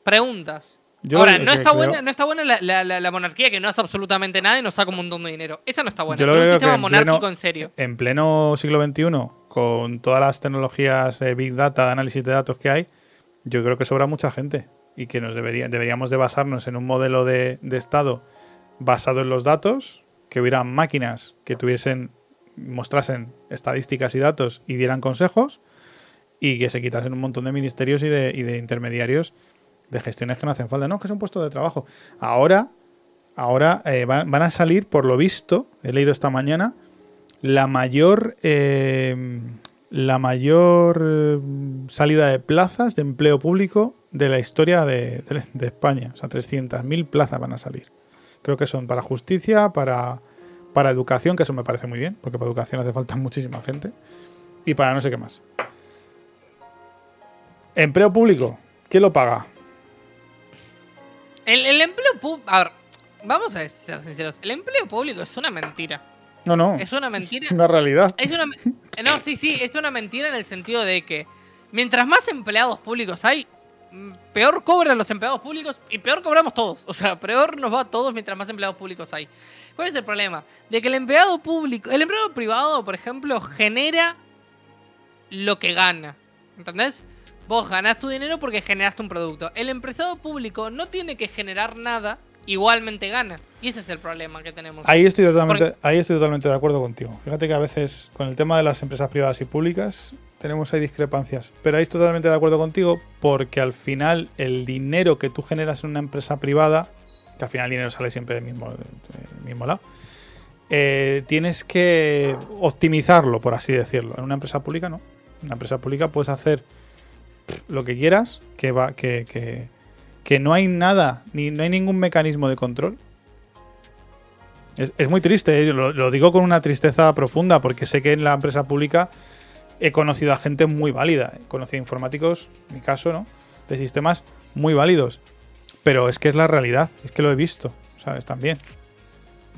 Preguntas. Yo Ahora, no está, creo- buena, no está buena la, la- la- la monarquía que no hace absolutamente nada y nos saca un montón de dinero. Esa no está buena. Yo lo Pero un sistema en monárquico pleno- en serio. En pleno siglo XXI, con todas las tecnologías de Big Data, de análisis de datos que hay, yo creo que sobra mucha gente y que nos debería, deberíamos de basarnos en un modelo de, de Estado basado en los datos, que hubiera máquinas que tuviesen, mostrasen estadísticas y datos y dieran consejos y que se quitasen un montón de ministerios y de, intermediarios de gestiones que no hacen falta. No, que es un puesto de trabajo. Ahora, ahora eh, van, a salir, por lo visto, he leído esta mañana, la mayor eh, la mayor eh, salida de plazas de empleo público de la historia de, de- de España. O sea, 300.000 plazas van a salir. Creo que son para justicia, para, para educación, que eso me parece muy bien, porque para educación hace falta muchísima gente, y para no sé qué más. Empleo público, ¿quién lo paga? El, el empleo público. A ver, vamos a ser sinceros. El empleo público es una mentira. No, no. Es una mentira. Es una realidad. Es una. me- No, sí, sí, es una mentira en el sentido de que mientras más empleados públicos hay, mm, peor cobran los empleados públicos y peor cobramos todos. O sea, peor nos va a todos mientras más empleados públicos hay. ¿Cuál es el problema? De que el empleado público, el empleado privado, por ejemplo, genera lo que gana. ¿Entendés? Vos ganás tu dinero porque generaste un producto. El empresario público no tiene que generar nada, igualmente gana. Y ese es el problema que tenemos. Ahí estoy, totalmente, Porque- ahí estoy totalmente de acuerdo contigo. Fíjate que a veces con el tema de las empresas privadas y públicas tenemos ahí discrepancias. Pero ahí estoy totalmente de acuerdo contigo porque al final el dinero que tú generas en una empresa privada, que al final el dinero sale siempre del mismo, mismo lado, eh, tienes que optimizarlo, por así decirlo. En una empresa pública no. En una empresa pública puedes hacer lo que quieras, que, va, que, que, que no hay nada, ni no hay ningún mecanismo de control. Es, es muy triste, ¿eh? lo, lo digo con una tristeza profunda, porque sé que en la empresa pública he conocido a gente muy válida. He conocido a informáticos, en mi caso, ¿no? De sistemas muy válidos. Pero es que es la realidad, es que lo he visto, ¿sabes? También.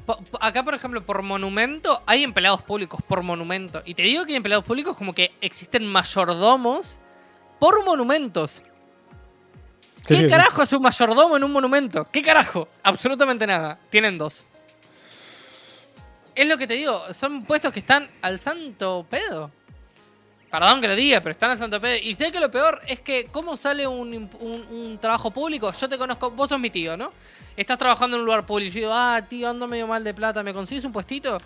Po- Acá, por ejemplo, por monumento hay empleados públicos por monumento. Y te digo que hay empleados públicos como que existen mayordomos por monumentos. ¿Qué sí. carajo es un mayordomo en un monumento? ¿Qué carajo? Absolutamente nada. Tienen dos. Es lo que te digo, son puestos que están al santo pedo. Perdón que lo diga, pero están al santo pedo. Y sé que lo peor es que, ¿cómo sale un, un- trabajo público? Yo te conozco, vos sos mi tío, ¿no? Estás trabajando en un lugar público y yo digo, ah, tío, ando medio mal de plata, ¿me consigues un puestito?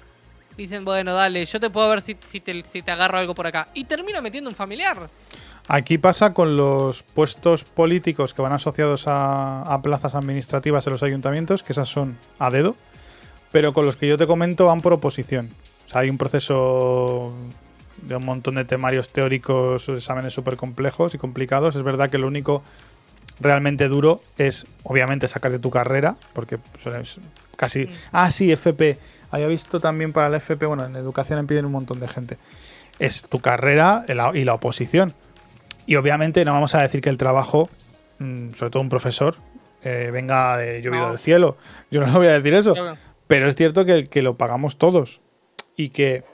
Dicen, bueno, dale, yo te puedo ver si, si te, si te agarro algo por acá. Y termino metiendo un familiar. Aquí pasa con los puestos políticos que van asociados a, a plazas administrativas en los ayuntamientos, que esas son a dedo, pero con los que yo te comento van por oposición. O sea, hay un proceso de un montón de temarios teóricos, exámenes súper complejos y complicados. Es verdad que lo único realmente duro es, obviamente, sacarte tu carrera, porque suele- casi... Ah, sí, FP. Había visto también para la FP, bueno, en educación me piden un montón de gente. Es tu carrera y la- oposición. Y obviamente no vamos a decir que el trabajo, mm, sobre todo un profesor, eh, venga de llovido No. del cielo. Yo no voy a decir eso. Pero es cierto que, que lo pagamos todos. Y que,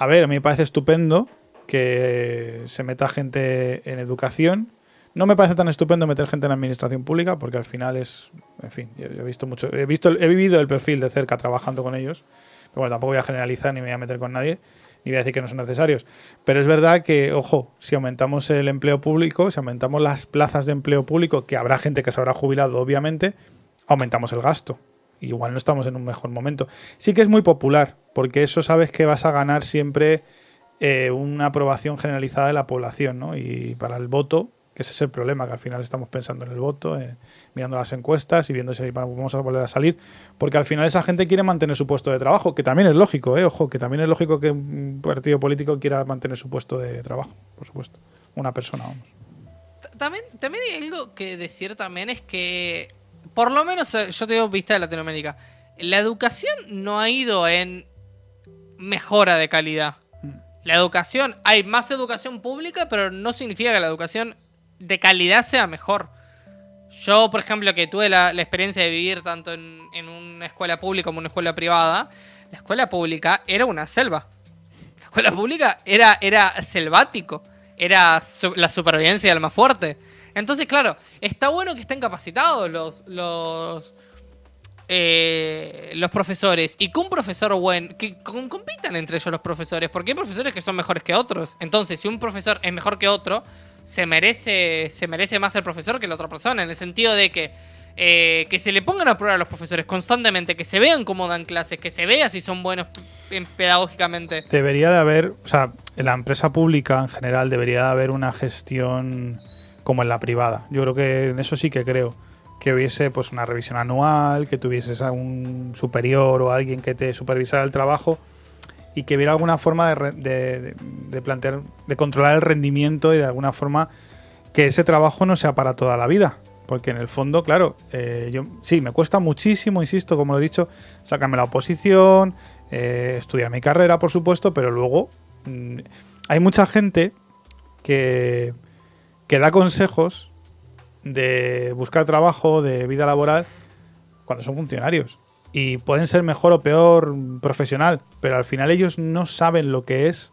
a ver, a mí me parece estupendo que se meta gente en educación. No me parece tan estupendo meter gente en administración pública, porque al final es. En fin, he visto mucho. He, visto, he vivido el perfil de cerca trabajando con ellos. Pero bueno, tampoco voy a generalizar ni me voy a meter con nadie, ni voy a decir que no son necesarios. Pero es verdad que, ojo, si aumentamos el empleo público, si aumentamos las plazas de empleo público, que habrá gente que se habrá jubilado, obviamente, aumentamos el gasto. Igual no estamos en un mejor momento. Sí que es muy popular, porque eso sabes que vas a ganar siempre eh, una aprobación generalizada de la población, ¿no? Y para el voto, que ese es el problema, que al final estamos pensando en el voto, eh, mirando las encuestas y viendo si vamos a volver a salir, porque al final esa gente quiere mantener su puesto de trabajo, que también es lógico, ¿eh? Ojo, que también es lógico que un partido político quiera mantener su puesto de trabajo, por supuesto. Una persona, vamos. También, también hay algo que decir también es que, por lo menos eh, yo tengo vista de Latinoamérica, la educación no ha ido en mejora de calidad. La educación, hay más educación pública, pero no significa que la educación de calidad sea mejor. Yo, por ejemplo, que tuve la, la experiencia de vivir tanto en, en una escuela pública como en una escuela privada, la escuela pública era una selva. La escuela pública era, era selvático. Era su- la supervivencia del más fuerte. Entonces, claro, está bueno que estén capacitados los, los, eh, los profesores y que un profesor bueno, que com- compitan entre ellos los profesores, porque hay profesores que son mejores que otros. Entonces, si un profesor es mejor que otro, se merece, se merece más el profesor que la otra persona, en el sentido de que, eh, que se le pongan a prueba a los profesores constantemente, que se vean cómo dan clases, que se vea si son buenos en- pedagógicamente. Debería de haber, o sea, en la empresa pública en general debería de haber una gestión como en la privada. Yo creo que en eso sí que creo. Que hubiese pues una revisión anual, que tuvieses a un superior o alguien que te supervisara el trabajo y que hubiera alguna forma de, de plantear, de controlar el rendimiento y de alguna forma que ese trabajo no sea para toda la vida. Porque en el fondo, claro, eh, yo sí, me cuesta muchísimo, insisto, como lo he dicho, sacarme la oposición, eh, estudiar mi carrera, por supuesto, pero luego mm, hay mucha gente que, que da consejos de buscar trabajo, de vida laboral, cuando son funcionarios. Y pueden ser mejor o peor profesional, pero al final ellos no saben lo que es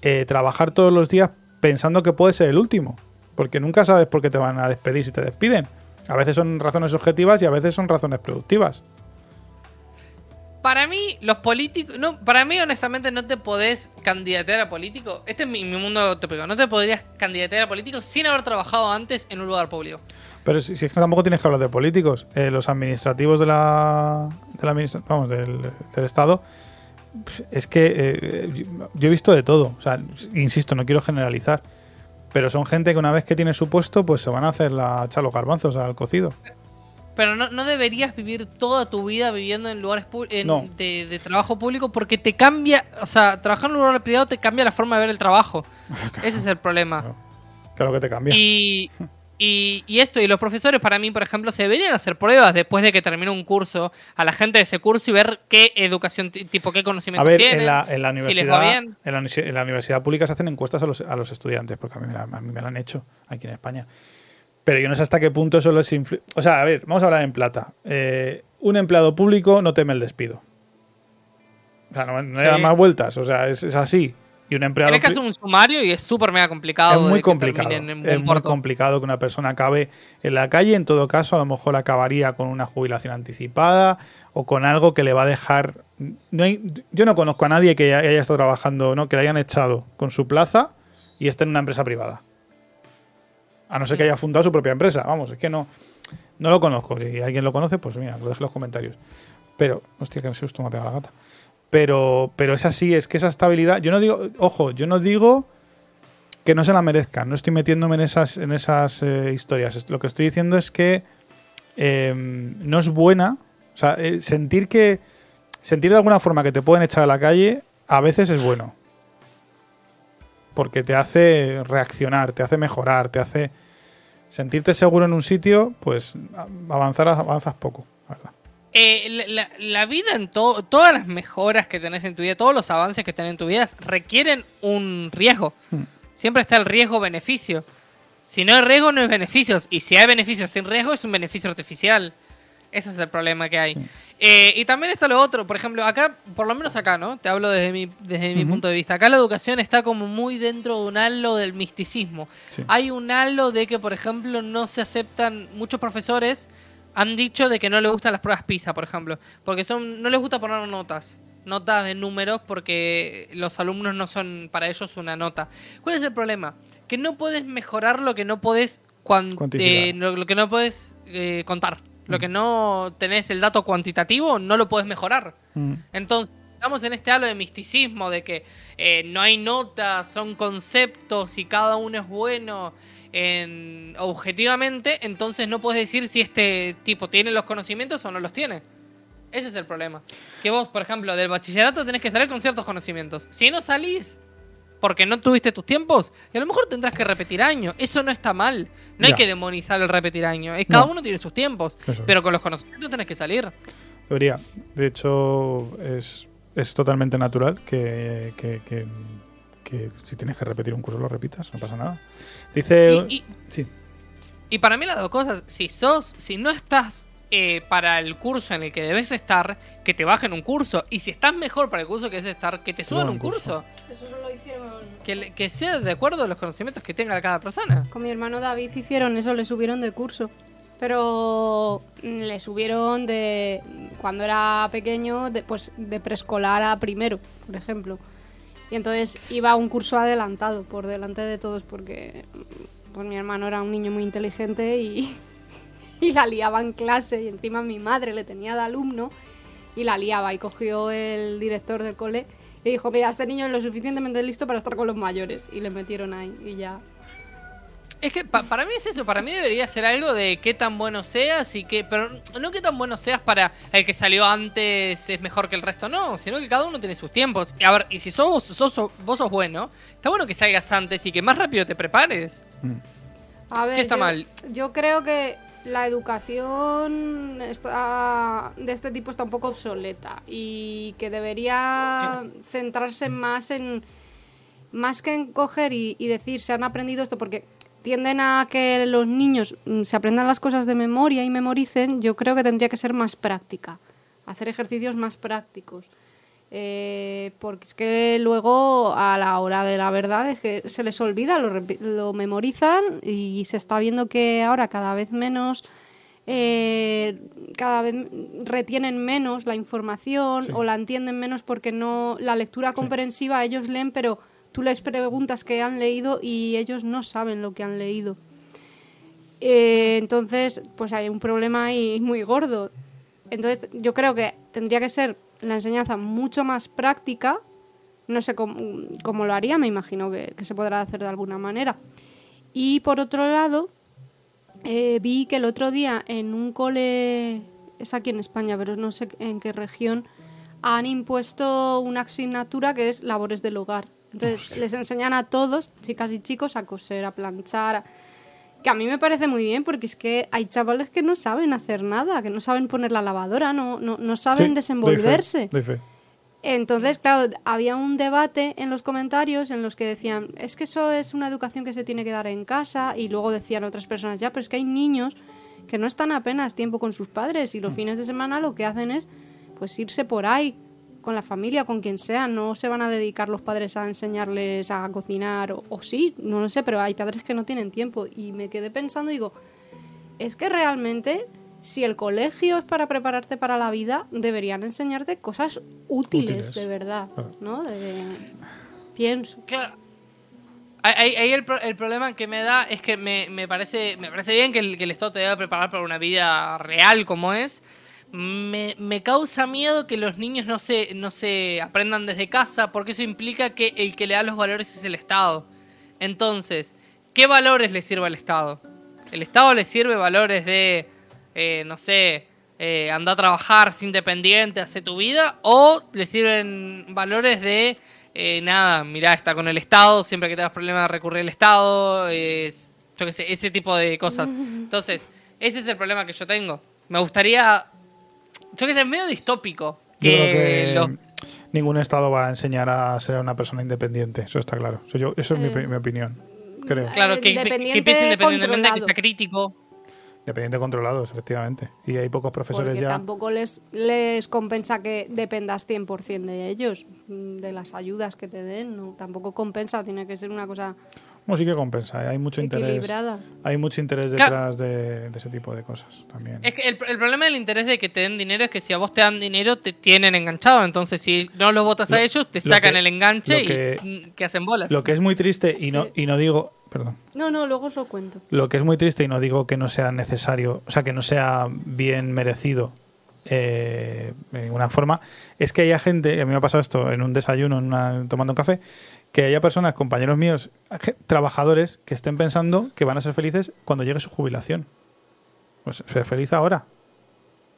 eh, trabajar todos los días pensando que puede ser el último. Porque nunca sabes por qué te van a despedir si te despiden. A veces son razones objetivas y a veces son razones productivas. Para mí, los políticos. No, para mí, honestamente, no te podés candidatear a político. Este es mi, mundo tópico. No te podrías candidatear a político sin haber trabajado antes en un lugar público. Pero si, es que tampoco tienes que hablar de políticos. Eh, los administrativos de la, de vamos, del, Estado, es que eh, yo- yo he visto de todo. O sea, insisto, no quiero generalizar. Pero son gente que una vez que tiene su puesto, pues se van a hacer la echar los garbanzos al cocido. Pero no, no deberías vivir toda tu vida viviendo en lugares en- No. de, de trabajo público porque te cambia. O sea, trabajar en un lugar privado te cambia la forma de ver el trabajo. Ese es el problema. Claro que te cambia. Y, y, y esto, y los profesores para mí, por ejemplo, se deberían hacer pruebas después de que termine un curso a la gente de ese curso y ver qué educación, ti- tipo qué A conocimientos ver, tienen. en la, en la si les va universidad, bien. en la, universi- en la universidad pública se hacen encuestas a los, a los estudiantes, porque a mí, me la, a mí me la han hecho aquí en España. Pero yo no sé hasta qué punto eso les influye. O sea, a ver, vamos a hablar en plata. Eh, un empleado público no teme el despido. O sea, no, no Sí. más vueltas. O sea, es, es así. Y un empleado Tienes que hacer un sumario y es súper mega complicado. es muy complicado. en Es muy complicado que una persona acabe en la calle. En todo caso, a lo mejor acabaría con una jubilación anticipada o con algo que le va a dejar. No hay- yo no conozco a nadie que haya estado trabajando, ¿no? que le hayan echado con su plaza y esté en una empresa privada. A no ser que haya fundado su propia empresa. Vamos, es que no, no lo conozco. Si alguien lo conoce, pues mira, lo deje en los comentarios. Pero, hostia, que susto me ha pegado la gata. Pero, pero es así, es que esa estabilidad. Yo no digo, ojo, yo no digo que no se la merezcan. No estoy metiéndome en esas, en esas eh, historias. Lo que estoy diciendo es que eh, no es buena. O sea, eh, sentir que. Sentir de alguna forma que te pueden echar a la calle a veces es bueno. Porque te hace reaccionar, te hace mejorar, te hace sentirte seguro en un sitio, pues avanzar avanzas poco, la verdad. Eh, la, la- la vida en todo, todas las mejoras que tenés en tu vida, todos los avances que tenés en tu vida requieren un riesgo. Hmm. Siempre está el riesgo-beneficio. Si no hay riesgo, no hay beneficios. Y si hay beneficios sin riesgo, es un beneficio artificial. Ese es el problema que hay. Eh, y también está lo otro. Por ejemplo, acá, por lo menos acá, ¿no? Te hablo desde mi, desde mi punto de vista. Acá la educación está como muy dentro de un halo del misticismo. Sí. Hay un halo de que, por ejemplo, no se aceptan. Muchos profesores han dicho de que no les gustan las pruebas PISA, por ejemplo. Porque son no les gusta poner notas. Notas de números porque los alumnos no son para ellos una nota. ¿Cuál es el problema? Que no puedes mejorar lo que no puedes cuan- eh, lo, lo que no puedes eh, contar. Lo que no tenés el dato cuantitativo, no lo puedes mejorar. Mm. Entonces, estamos en este halo de misticismo, de que eh, no hay notas, son conceptos y cada uno es bueno en, objetivamente, entonces no puedes decir si este tipo tiene los conocimientos o no los tiene. Ese es el problema. Que vos, por ejemplo, del bachillerato tenés que salir con ciertos conocimientos. Si no salís porque no tuviste tus tiempos, y a lo mejor tendrás que repetir año. Eso no está mal. No hay que demonizar el repetir año. Es, cada No. uno tiene sus tiempos. Eso. Pero con los conocimientos tenés que salir. Debería. De hecho, es, es totalmente natural que, que- que- que si tienes que repetir un curso lo repitas, no pasa nada. Dice. Y- y- sí. Y para mí las dos cosas, si sos, si no estás eh, para el curso en el que debes estar, que te bajen un curso. Y si estás mejor para el curso que debes estar, que te suban un curso. Eso solo hicieron. Que, que sea de acuerdo a los conocimientos que tenga cada persona. Con mi hermano David hicieron eso, le subieron de curso. Pero mm, le subieron de. Cuando era pequeño, de, pues de preescolar a primero, por ejemplo. Y entonces iba a un curso adelantado por delante de todos porque mm, pues mi hermano era un niño muy inteligente y, y la liaba en clase. Y encima mi madre le tenía de alumno y la liaba. Y cogió el director del cole y dijo: Mira, este niño es lo suficientemente listo para estar con los mayores. Y le metieron ahí y ya. Es que pa- para mí es eso, para mí debería ser algo de qué tan bueno seas y que, pero no qué tan bueno seas para el que salió antes es mejor que el resto, no, sino que cada uno tiene sus tiempos. Y a ver, y si sos, sos- sos- vos sos bueno, está bueno que salgas antes y que más rápido te prepares. A ver, ¿Qué está yo, mal? Yo creo que la educación está- de este tipo está un poco obsoleta y que debería centrarse más en más que en coger y, y decir se han aprendido esto porque tienden a que los niños mm, se aprendan las cosas de memoria y memoricen. Yo creo que tendría que ser más práctica, hacer ejercicios más prácticos. Eh, porque es que luego a la hora de la verdad es que se les olvida, lo, memorizan y se está viendo que ahora cada vez menos, eh, cada vez retienen menos la información o la entienden menos porque no la lectura comprensiva ellos leen, pero tú les preguntas qué han leído y ellos no saben lo que han leído. Eh, entonces, pues hay un problema ahí muy gordo. Entonces, yo creo que tendría que ser la enseñanza mucho más práctica. No sé cómo, cómo lo haría, me imagino que, que se podrá hacer de alguna manera. Y por otro lado, eh, vi que el otro día en un cole, es aquí en España, pero no sé en qué región, han impuesto una asignatura que es labores del hogar. Entonces les enseñan a todos, chicas y chicos, a coser, a planchar. a- Que a mí me parece muy bien porque es que hay chavales que no saben hacer nada, que no saben poner la lavadora, no, no, no saben Sí, desenvolverse. doy fe, doy fe. Entonces, claro, había un debate en los comentarios en los que decían, es que eso es una educación que se tiene que dar en casa, y luego decían otras personas, ya, pero es que hay niños que no están apenas tiempo con sus padres y los fines de semana lo que hacen es pues irse por ahí con la familia, con quien sea, no se van a dedicar los padres a enseñarles a cocinar o, o sí, no lo sé, pero hay padres que no tienen tiempo y me quedé pensando, digo, es que realmente si el colegio es para prepararte para la vida, deberían enseñarte cosas útiles, Útiles. de verdad, Claro. ¿no? De- pienso. Claro. Ahí, ahí el, pro- el problema que me da es que me, me parece me parece bien que el, que el Estado te deba preparar para una vida real como es. Me, me causa miedo que los niños no se, no se aprendan desde casa porque eso implica que el que le da los valores es el Estado. Entonces, ¿qué valores le sirve al Estado? ¿El Estado le sirve valores de, eh, no sé, eh, anda a trabajar, sin independiente, hace tu vida? ¿O le sirven valores de, eh, nada, mirá, está con el Estado, siempre que tengas problemas recurrir al Estado, es, yo qué sé, ese tipo de cosas. Entonces, ese es el problema que yo tengo. Me gustaría, yo qué sé, es medio distópico. Yo Que creo que ningún Estado va a enseñar a ser una persona independiente. Eso está claro. Eso, yo- eso es mi, Eh, mi opinión. Creo. Claro, que, que Independiente piense independientemente, que controlado. sea crítico. Independiente controlados, efectivamente. Y hay pocos profesores Porque ya. tampoco les, les compensa que dependas 100% de ellos, de las ayudas que te den. No, tampoco compensa, tiene que ser una cosa No, sí que compensa. ¿eh? Hay mucho interés. Hay mucho interés Claro. detrás de, de ese tipo de cosas también. Es que el, el problema del interés de que te den dinero es que si a vos te dan dinero te tienen enganchado. Entonces, si no los votas a Lo- ellos, te sacan que- el enganche que- y que hacen bolas. Lo que es muy triste y no, y no digo. Perdón. No, no, luego os lo cuento. Lo que es muy triste y no digo que no sea necesario, o sea, que no sea bien merecido eh, de ninguna forma, es que haya gente, a mí me ha pasado esto en un desayuno, en una- tomando un café, que haya personas, compañeros míos, trabajadores, que estén pensando que van a ser felices cuando llegue su jubilación. Pues sé feliz ahora.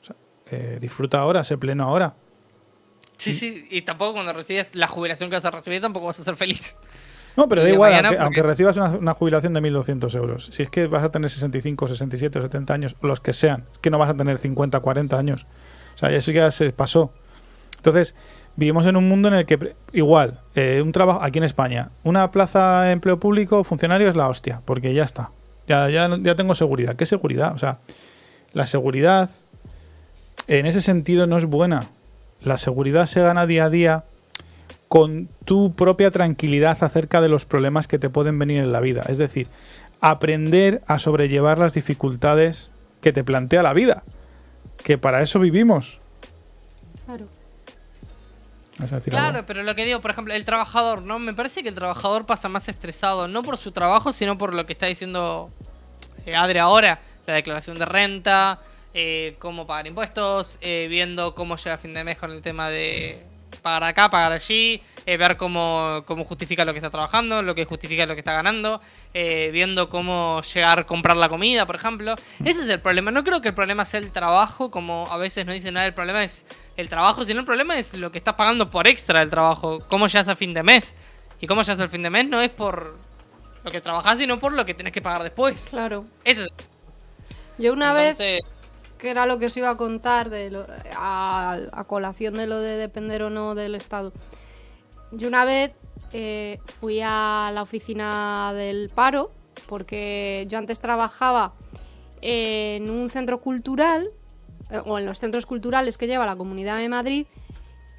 O sea, eh, disfruta ahora, sé pleno ahora. Sí, sí, y tampoco cuando recibes la jubilación que vas a recibir tampoco vas a ser feliz. No, pero da igual, aunque, porque- aunque recibas una, una jubilación de 1.200 euros. Si es que vas a tener 65, 67 o 70 años, los que sean, es que no vas a tener 50, 40 años. O sea, eso ya se pasó. Entonces, vivimos en un mundo en el que, igual, eh, un trabajo, aquí en España, una plaza de empleo público, funcionario es la hostia, porque ya está. Ya, ya, ya tengo seguridad. ¿Qué seguridad? O sea, la seguridad en ese sentido no es buena. La seguridad se gana día a día con tu propia tranquilidad acerca de los problemas que te pueden venir en la vida. Es decir, aprender a sobrellevar las dificultades que te plantea la vida. Que para eso vivimos. Claro. ¿Vas a decir Claro, pero lo que digo, por ejemplo, el trabajador, ¿no? Me parece que el trabajador pasa más estresado, no por su trabajo, sino por lo que está diciendo eh, Adri ahora, la declaración de renta, eh, cómo pagar impuestos, eh, viendo cómo llega a fin de mes con el tema de pagar acá, pagar allí, eh, ver cómo, cómo justifica lo que está trabajando, lo que justifica lo que está ganando, viendo cómo llegar a comprar la comida, por ejemplo. Ese es el problema. No creo que el problema sea el trabajo, como a veces no dicen nada, el problema es el trabajo, sino el problema es lo que estás pagando por extra del trabajo, cómo llegas a fin de mes. Y cómo llegas al fin de mes no es por lo que trabajás, sino por lo que tenés que pagar después. Claro. Ese es Yo una vez, que era lo que os iba a contar de lo- a, a colación de lo de depender o no del Estado. Yo una vez eh, fui a la oficina del paro, porque yo antes trabajaba en un centro cultural, o en los centros culturales que lleva la Comunidad de Madrid,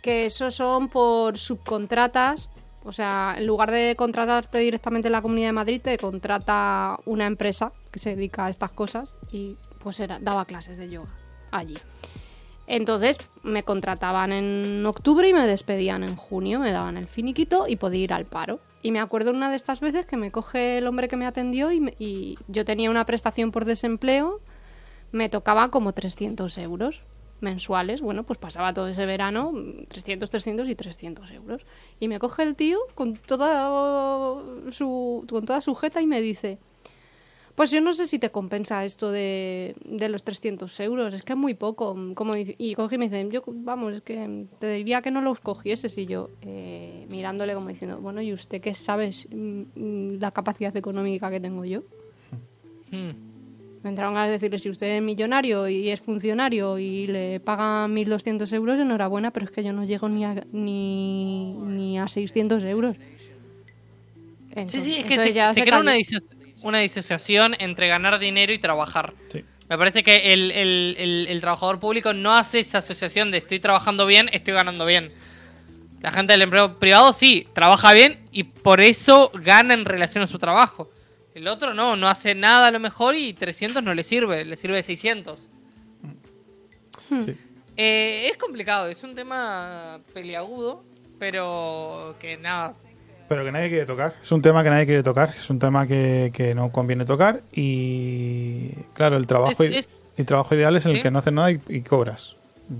que esos son por subcontratas. O sea, en lugar de contratarte directamente en la Comunidad de Madrid, te contrata una empresa que se dedica a estas cosas y pues era, daba clases de yoga allí. Entonces me contrataban en octubre y me despedían en junio, me daban el finiquito y podía ir al paro. Y me acuerdo una de estas veces que me coge el hombre que me atendió y, me- y yo tenía una prestación por desempleo, me tocaba como 300 euros mensuales. Bueno, pues pasaba todo ese verano, mm, 300, 300 y 300 euros. Y me coge el tío con toda su, con toda su jeta y me dice, pues yo no sé si te compensa esto de, de los 300 euros, es que es muy poco. Como, y coge y me dice, yo, vamos, es que te diría que no los cogieses. Y yo, eh, mirándole como diciendo, bueno, ¿y usted qué sabes mm, mm, la capacidad económica que tengo yo? Hmm. Me entraron ganas de decirle, si usted es millonario y es funcionario y le pagan 1.200 euros, enhorabuena, pero es que yo no llego ni a, ni, ni a 600 euros. Sí, Entonces- sí, es que se, ya se se crea una, diso- una disociación entre ganar dinero y trabajar. Sí. Me parece que el, el- el- el trabajador público no hace esa asociación de estoy trabajando bien, estoy ganando bien. La gente del empleo privado sí, trabaja bien y por eso gana en relación a su trabajo. El otro no, no hace nada a lo mejor y 300 no le sirve, le sirve 600. Sí. Eh, es complicado, es un tema peliagudo, pero que nada, Pero que nadie quiere tocar. Es un tema que nadie quiere tocar. Es un tema que, que no conviene tocar. Y claro, el trabajo, Es- i- es- el trabajo ideal es el que no haces nada y, y cobras.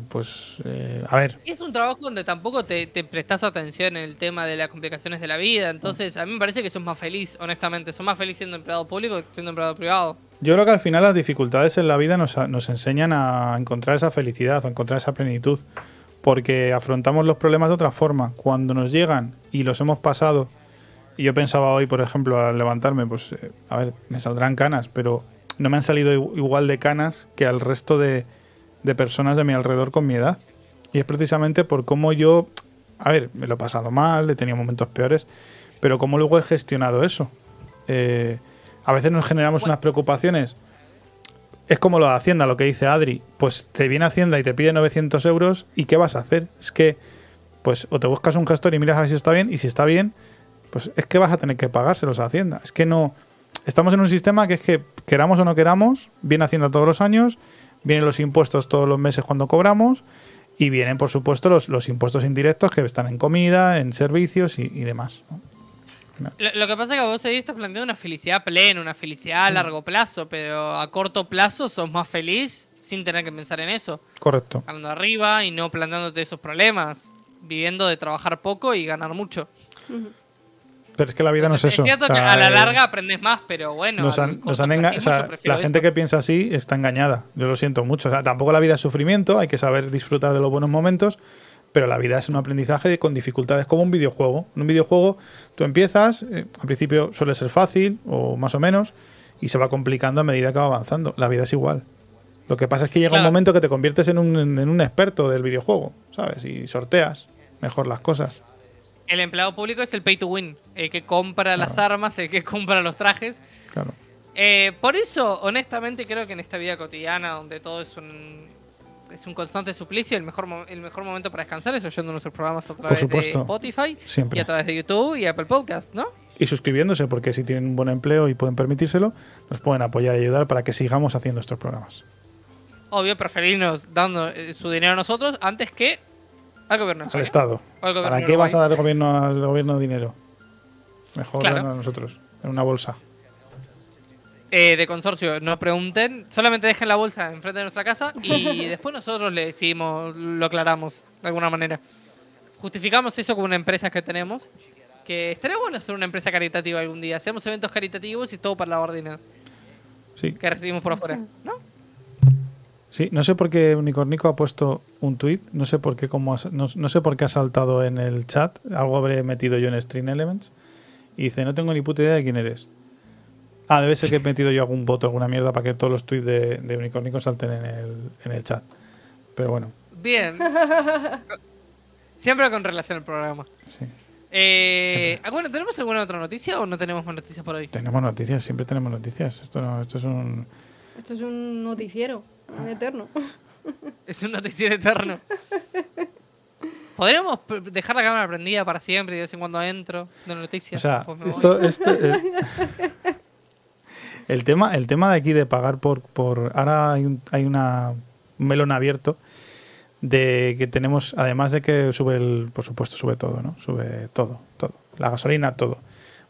Pues, eh, a ver, Es un trabajo donde tampoco te, te prestas atención en el tema de las complicaciones de la vida. Entonces, a mí me parece que sos más feliz, honestamente. Sos más feliz siendo empleado público que siendo empleado privado. yo creo que al final las dificultades en la vida nos, nos enseñan a encontrar esa felicidad, a encontrar esa plenitud. Porque afrontamos los problemas de otra forma. Cuando nos llegan y los hemos pasado, y yo pensaba hoy, por ejemplo, al levantarme, pues, eh, a ver, me saldrán canas, pero no me han salido igu- igual de canas que al resto de, de personas de mi alrededor con mi edad. Y es precisamente por cómo yo, a ver, me lo he pasado mal, he tenido momentos peores, pero cómo luego he gestionado eso. Eh, a veces nos generamos unas preocupaciones. Es como lo de Hacienda, lo que dice Adri. Pues te viene Hacienda y te pide 900 euros y ¿qué vas a hacer? Es que, pues, o te buscas un gestor y miras a ver si está bien, y si está bien, pues es que vas a tener que pagárselos a Hacienda. Es que no. Estamos en un sistema que es que, queramos o no queramos, viene Hacienda todos los años, vienen los impuestos todos los meses cuando cobramos, y vienen, por supuesto, los, los impuestos indirectos que están en comida, en servicios y, y demás. ¿no? Lo, lo que pasa es que vos ahí estás planteando una felicidad plena, una felicidad a largo plazo, pero a corto plazo sos más feliz sin tener que pensar en eso. Correcto. Ganando arriba y no planteándote esos problemas. Viviendo de trabajar poco y ganar mucho. Pero es que la vida no es eso. cierto O sea, que a la eh, larga aprendes más, pero bueno. nos han, nos o sea, la gente esto. que piensa así está engañada. Yo lo siento mucho. O sea, tampoco la vida es sufrimiento, hay que saber disfrutar de los buenos momentos, pero la vida es un aprendizaje con dificultades, como un videojuego. En un videojuego tú empiezas, eh, al principio suele ser fácil o más o menos, y se va complicando a medida que va avanzando. La vida es igual. Lo que pasa es que llega un momento que te conviertes en un, en un experto del videojuego, ¿sabes? Y sorteas mejor las cosas. El empleado público es el pay to win. El que compra las armas, el que compra los trajes. Claro. Eh, por eso, honestamente, creo que en esta vida cotidiana, donde todo es un es un constante suplicio. El mejor, el mejor momento para descansar es oyendo nuestros programas a través de Spotify Siempre. y a través de YouTube y Apple Podcast, ¿no? Y suscribiéndose, porque si tienen un buen empleo y pueden permitírselo, nos pueden apoyar y ayudar para que sigamos haciendo estos programas. Obvio, preferirnos dando eh, su dinero a nosotros antes que al gobierno. Al. Estado. O al gobierno ¿Para qué vas a dar gobierno al gobierno dinero? Mejor Claro. darnos a nosotros, en una bolsa. Eh, de consorcio, no pregunten, solamente dejen la bolsa enfrente de nuestra casa y después nosotros le decimos, lo aclaramos de alguna manera. Justificamos eso con una empresa que tenemos. Que estaría bueno hacer una empresa caritativa algún día. Hacemos eventos caritativos y todo para lavar dinero Sí. que recibimos por afuera. ¿No? Sí, no sé por qué Unicornico ha puesto un tweet, no sé por qué cómo ha- no, no sé por qué ha saltado en el chat, algo habré metido yo en Stream Elements y dice, "No tengo ni puta idea de quién eres." Ah, debe ser que he metido yo algún voto, alguna mierda para que todos los tweets de, de Unicornico salten en el, en el chat. Pero bueno, Bien. Siempre con relación al programa. sí. Eh, ah, bueno, ¿tenemos alguna otra noticia o no tenemos más noticias por hoy? Tenemos noticias, siempre tenemos noticias. Esto no, esto es un Esto es un noticiero eterno. Es un noticiero eterno. ¿Podríamos dejar la cámara prendida para siempre y de vez en cuando entro de O noticias? sea, me voy. esto, esto, eh, el tema, el tema de aquí de pagar por, por ahora hay un, hay una un melón abierto de que tenemos, además de que sube el, por supuesto, sube todo, ¿no? Sube todo, todo, la gasolina, todo.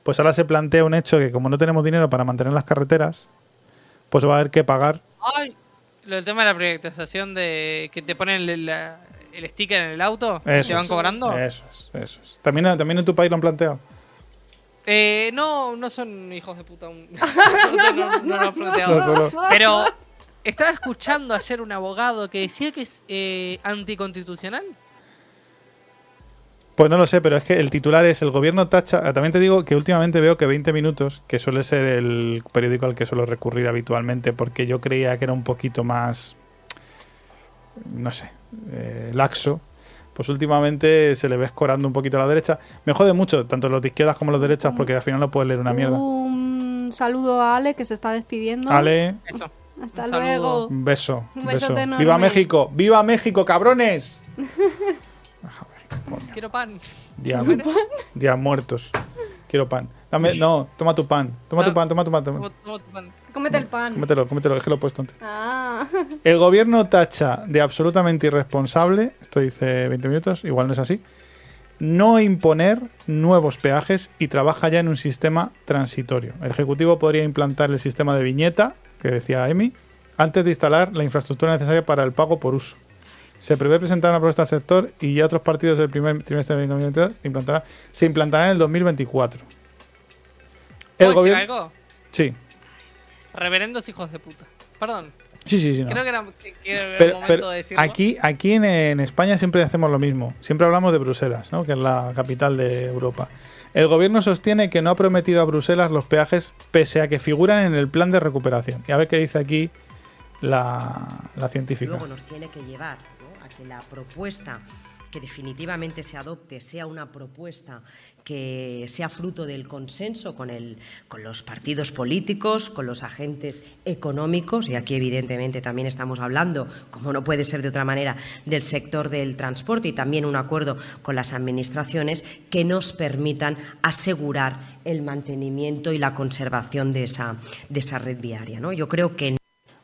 Pues ahora se plantea un hecho que como no tenemos dinero para mantener las carreteras, pues va a haber que pagar. Ay, lo del tema de la privatización de que te ponen el, la- el sticker en el auto y te van es, cobrando. Eso es, eso es. También, también en tu país lo han planteado. Eh, no, no son hijos de puta. no, no, no lo han planteado. No, solo- Pero estaba escuchando ayer un abogado que decía que es eh, anticonstitucional. Pues no lo sé, pero es que el titular es el gobierno tacha. ah, También te digo que últimamente veo que 20 minutos, que suele ser el periódico al que suelo recurrir habitualmente, porque yo creía que era un poquito más, no sé, eh, laxo. Pues últimamente se le ve escorando un poquito a la derecha. Me jode mucho, tanto los de izquierdas como los de derechas, porque al final no puedes leer una mierda. Un saludo a Ale que se está despidiendo. Ale, Eso. Hasta un luego. un beso. Un beso. enorme. ¡Viva México! ¡Viva México, cabrones! Quiero pan. Día, día muertos. Quiero pan. Dame, no, toma tu pan. Toma tu pan, toma tu pan. toma- Toma- toma tu pan. Cómete el pan. Cómetelo, cómetelo, es que lo he puesto antes. Ah. El gobierno tacha de absolutamente irresponsable, esto dice 20 minutos, igual no es así, no imponer nuevos peajes y trabaja ya en un sistema transitorio. El Ejecutivo podría implantar el sistema de viñeta, que decía Emi, antes de instalar la infraestructura necesaria para el pago por uso. Se prevé presentar una propuesta al sector y ya otros partidos del primer trimestre de 2022 implantará- se implantará en el 2024. El ¿Puedo decir gobierno. algo? Sí, Reverendos hijos de puta. Perdón. sí, sí. sí no. Creo que era, que- que era el Pero, momento pero de decirlo. aquí, aquí en, en España siempre hacemos lo mismo. Siempre hablamos de Bruselas, ¿no? que es la capital de Europa. El gobierno sostiene que no ha prometido a Bruselas los peajes pese a que figuran en el plan de recuperación. Y a ver qué dice aquí la, la científica. Luego nos tiene que llevar que la propuesta que definitivamente se adopte sea una propuesta que sea fruto del consenso con, el, con los partidos políticos, con los agentes económicos, y aquí evidentemente también estamos hablando, como no puede ser de otra manera, del sector del transporte y también un acuerdo con las administraciones que nos permitan asegurar el mantenimiento y la conservación de esa, de esa red viaria. ¿no? Yo creo que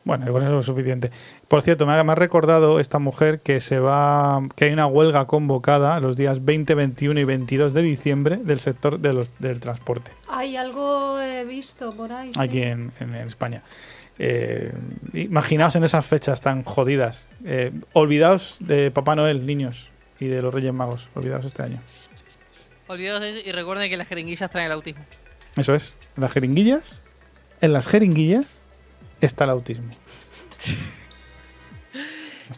Bueno, con eso es suficiente. Por cierto, me ha, me ha recordado esta mujer que se va, que hay una huelga convocada los días 20, 21 y 22 de diciembre del sector de los, del transporte. Hay algo he visto por ahí. sí. aquí en, en España. Eh, imaginaos en esas fechas tan jodidas. Eh, olvidaos de Papá Noel, niños, y de los Reyes Magos. Olvidaos este año. Olvidaos de eso y recuerden que las jeringuillas traen el autismo. Eso es. Las jeringuillas, en las jeringuillas está el autismo.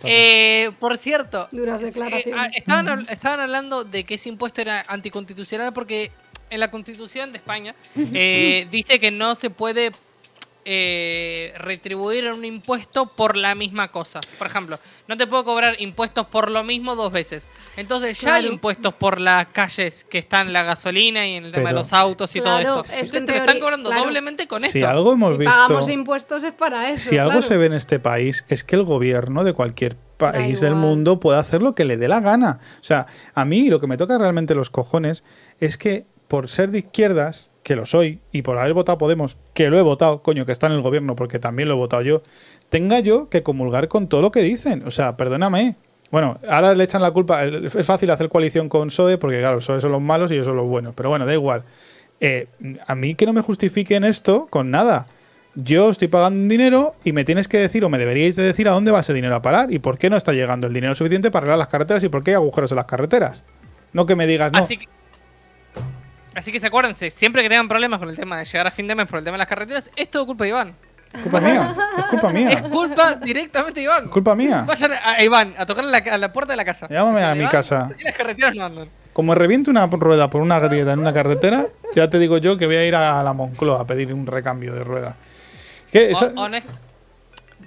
Eh, por cierto, Duras eh, declaraciones. ah, estaban, habl- estaban hablando de que ese impuesto era anticonstitucional porque en la constitución de España eh, dice que no se puede eh, retribuir un impuesto por la misma cosa. Por ejemplo, no te puedo cobrar impuestos por lo mismo dos veces. Entonces ya hay Claro. impuestos por las calles que están la gasolina y en el tema de los autos y Claro, todo es esto. Entonces en te lo están cobrando claro. doblemente con Si esto. algo hemos si visto. pagamos impuestos es para eso. Si algo claro. se ve en este país es que el gobierno de cualquier país del mundo puede hacer lo que le dé la gana. O sea, a mí lo que me toca realmente los cojones es que por ser de izquierdas, que lo soy, y por haber votado Podemos, que lo he votado, coño, que está en el gobierno porque también lo he votado yo, tenga yo que comulgar con todo lo que dicen. O sea, perdóname. Bueno, ahora le echan la culpa. Es fácil hacer coalición con SOE porque, claro, SOE son los malos y ellos son los buenos. Pero bueno, da igual. Eh, a mí que no me justifiquen esto con nada. Yo estoy pagando un dinero y me tienes que decir o me deberíais de decir a dónde va ese dinero a parar y por qué no está llegando el dinero suficiente para arreglar las carreteras y por qué hay agujeros en las carreteras. No que me digas, no. Así que se acuérdense, siempre que tengan problemas con el tema de llegar a fin de mes por el tema de las carreteras, es todo culpa de Iván. Es culpa mía. Es culpa mía. Es culpa directamente de Iván. Es culpa mía. Vayan a Iván a tocar la, a la puerta de la casa. Llámame a mi casa. Y las carreteras no andan. Como reviente una rueda por una grieta en una carretera, ya te digo yo que voy a ir a la Moncloa a pedir un recambio de rueda. ¿Qué? Esa- honest-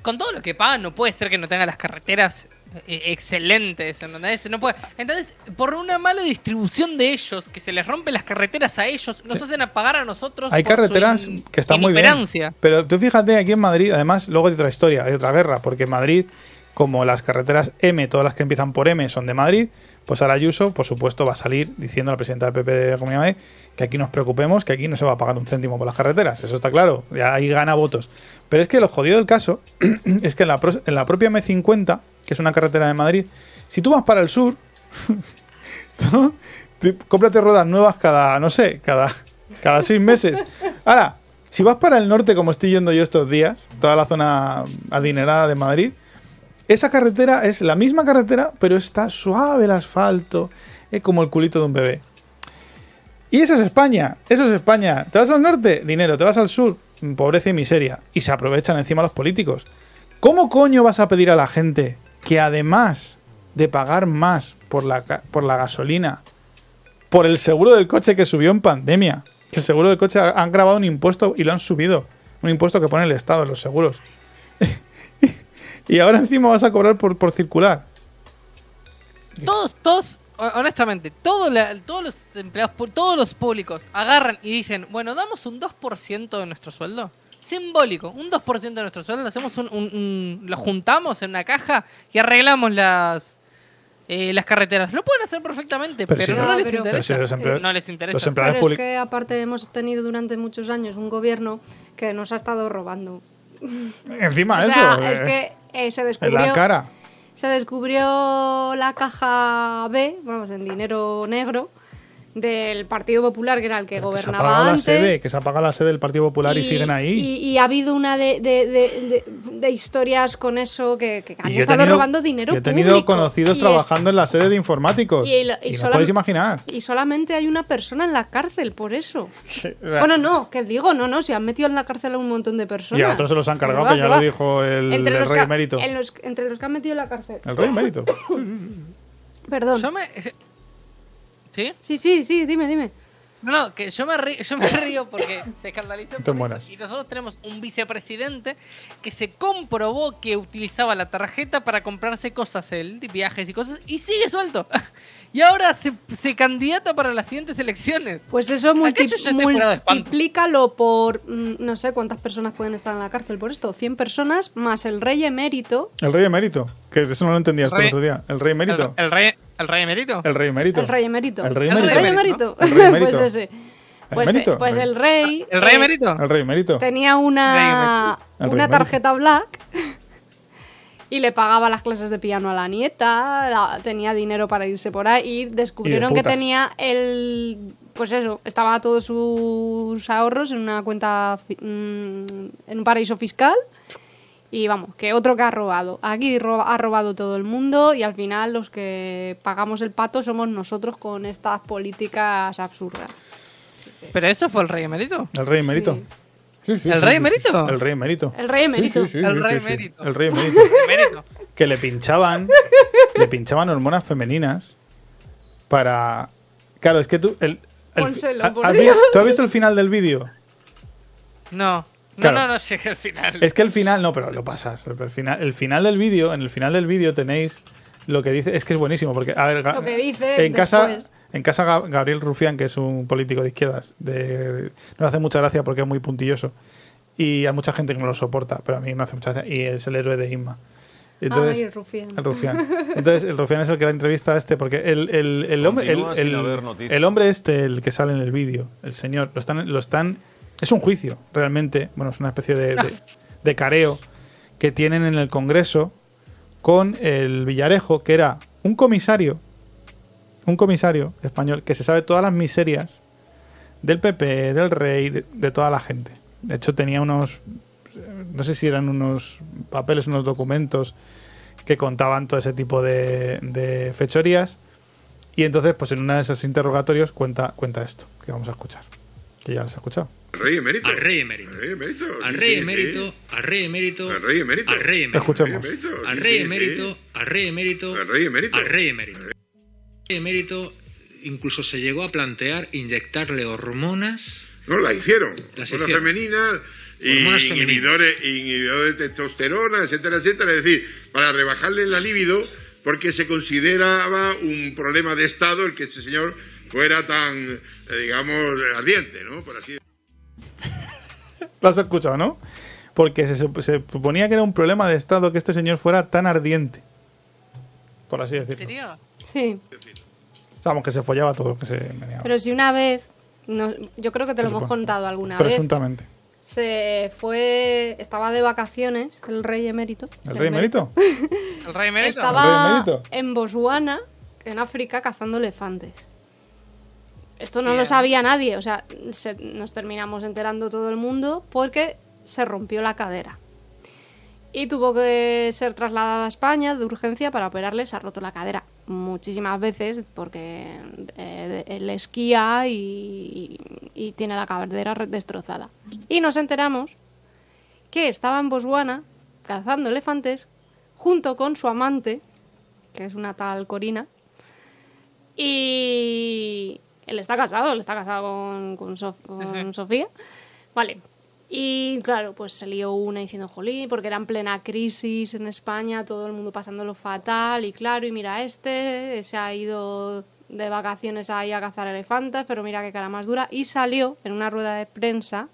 con todo lo que pagan, no puede ser que no tengan las carreteras excelentes. ¿entendés? No puede. Entonces, por una mala distribución de ellos, que se les rompen las carreteras a ellos, nos hacen apagar a nosotros. Hay por carreteras que están muy bien. Pero tú fíjate, aquí en Madrid, además, luego hay otra historia, hay otra guerra, porque en Madrid, como las carreteras M, todas las que empiezan por M son de Madrid, pues ahora Ayuso, por supuesto, va a salir diciendo a la presidenta del PP de Comunidad de Madrid que aquí nos preocupemos, que aquí no se va a pagar un céntimo por las carreteras. Eso está claro, ahí gana votos. Pero es que lo jodido del caso es que en la, en la propia M50, que es una carretera de Madrid, si tú vas para el sur, tú cómprate ruedas nuevas cada, no sé, cada, cada seis meses. Ahora, si vas para el norte, como estoy yendo yo estos días, toda la zona adinerada de Madrid, esa carretera es la misma carretera, pero está suave el asfalto, es como el culito de un bebé. Y eso es España, eso es España. ¿Te vas al norte? Dinero. ¿Te vas al sur? Pobreza y miseria. Y se aprovechan encima los políticos. ¿Cómo coño vas a pedir a la gente que además de pagar más por la, por la gasolina, por el seguro del coche que subió en pandemia, que el seguro del coche ha- han grabado un impuesto y lo han subido, un impuesto que pone el Estado en los seguros. y ahora encima vas a cobrar por, por circular. Todos, todos, ho- honestamente, todos, la- todos los empleados, todos los públicos agarran y dicen, bueno, damos un 2% de nuestro sueldo. Simbólico, un 2% de nuestro sueldo, hacemos un, un- un- lo juntamos en una caja y arreglamos las eh, las carreteras. Lo pueden hacer perfectamente, Pero pero, si no, no- les pero- si emplea- no les interesa. los empleados Pero es que aparte hemos tenido durante muchos años un gobierno que nos ha estado robando. Encima o eso. es eh, que eh, se en descubrió la cara. se descubrió la caja B, vamos, en dinero negro del Partido Popular, que era el que Que se gobernaba apaga la antes. sede, que se apaga la sede del Partido Popular y, siguen ahí. Y, y ha habido una de, de- de- de- de historias con eso que, que han estado tenido- robando dinero yo he tenido público. conocidos Y es- trabajando en la sede de informáticos. y Y, lo- y no solam- podéis imaginar. Y solamente hay una persona en la cárcel por eso. Bueno, no, que digo, no, no, se han metido en la cárcel a un montón de personas. y a otros se los han cargado, que ya lo dijo el, Entre el los rey emérito. en los- entre los que han metido en la cárcel. El rey emérito. Perdón. Yo me... ¿Sí? Sí, sí, sí, dime, dime. No, no, que yo me río, yo me río porque se escandalizó por eso. Y nosotros tenemos un vicepresidente que se comprobó que utilizaba la tarjeta para comprarse cosas, él, viajes y cosas, y sigue suelto. Y ahora se, se candidata para las siguientes elecciones. Pues eso multi- multiplícalo por mm, no sé cuántas personas pueden estar en la cárcel por esto. 100 personas más el rey emérito. El rey emérito. Que eso no lo entendías el Rey- otro día. El rey emérito. El, el rey, el rey emérito. El rey emérito. El rey emérito. El rey El emérito. rey emérito. El rey emérito. pues ese. Pues, eh, pues el rey. ¿El rey eh, emérito? El rey emérito. Tenía una, una tarjeta black y le pagaba las clases de piano a la nieta, la- tenía dinero para irse por ahí y descubrieron que tenía el... Pues eso, estaba todos sus ahorros en una cuenta, fi- mm, en un paraíso fiscal. Y vamos, que otro que ha robado. Aquí ro- ha robado todo el mundo y al final los que pagamos el pato somos nosotros con estas políticas absurdas. Pero eso fue el rey emérito. El rey emérito. Sí, sí, ¿El sí, rey sí, emérito? sí. El rey emérito. El rey emérito. Sí, sí, sí, El sí, rey sí, sí. emérito. El rey emérito. Que le pinchaban le pinchaban hormonas femeninas para claro es que tú el, el- Pónselo, ¿ha- por has vi- Dios. ¿tú has visto el final del vídeo? No. No, Claro. no, no llegué al final. es que el final no pero lo pasas el final el final del vídeo en el final del vídeo tenéis lo que dice es que es buenísimo porque a ver Lo que dice en casa. En casa Ga- Gabriel Rufián que es un político de izquierdas de, nos hace mucha gracia porque es muy puntilloso y hay mucha gente que no lo soporta pero a mí me hace mucha gracia y es el héroe de Inma Ay, el rufián. El rufián. Entonces, el rufián es el que la entrevista a este, porque el, el, el hombre, el, el- hombre este, el que sale en el vídeo, el señor, lo están, lo están. Es un juicio, realmente. Bueno, es una especie de, de, de careo que tienen en el Congreso con el Villarejo, que era un comisario, un comisario español que se sabe todas las miserias del PP, del rey, de, de toda la gente. De hecho, tenía unos, no sé si eran unos papeles, unos documentos que contaban todo ese tipo de, de fechorías. Y entonces, pues en una de esos interrogatorios cuenta, cuenta esto, que vamos a escuchar. Que ya lo has escuchado. Al rey emérito. Al rey emérito. Al rey emérito, al rey emérito, Al rey emérito. al rey emérito, Escuchemos. al rey emérito, al rey emérito, Al rey emérito. al rey emérito. Al rey emérito incluso se llegó a plantear inyectarle hormonas. No, la hicieron. Las Hormonas hicieron. femeninas y inhibidores, inhibidores de testosterona, etcétera, etcétera. Es decir, para rebajarle la libido, porque se consideraba un problema de Estado el que este señor fuera tan, eh, digamos, ardiente, ¿no? Por así Lo has escuchado, ¿no? Porque se, se suponía que era un problema de Estado que este señor fuera tan ardiente. Por así ¿En decirlo. serio? Sí. Vamos, que se follaba todo, que se meneaba. Pero si una vez, no, yo creo que te lo hemos contado alguna vez, Presuntamente. se fue, estaba de vacaciones, el rey emérito. ¿El rey emérito? ¿El rey emérito? Estaba ¿El rey emérito? en Botswana, en África, cazando elefantes. Esto no lo sabía nadie, o sea, se- nos terminamos enterando todo el mundo porque se rompió la cadera. Y tuvo que ser trasladado a España de urgencia para operarle, se ha roto la cadera muchísimas veces porque eh, él esquía y, y tiene la cadera destrozada. Y nos enteramos que estaba en Botswana cazando elefantes junto con su amante, que es una tal Corina. Y él está casado, él está casado con, con, Sof- con Sofía. Vale. Y claro, pues salió una diciendo, jolín, porque era en plena crisis en España, todo el mundo pasándolo fatal. Y claro, y mira, este se ha ido de vacaciones ahí a cazar elefantes, pero mira qué cara más dura. Y salió en una rueda de prensa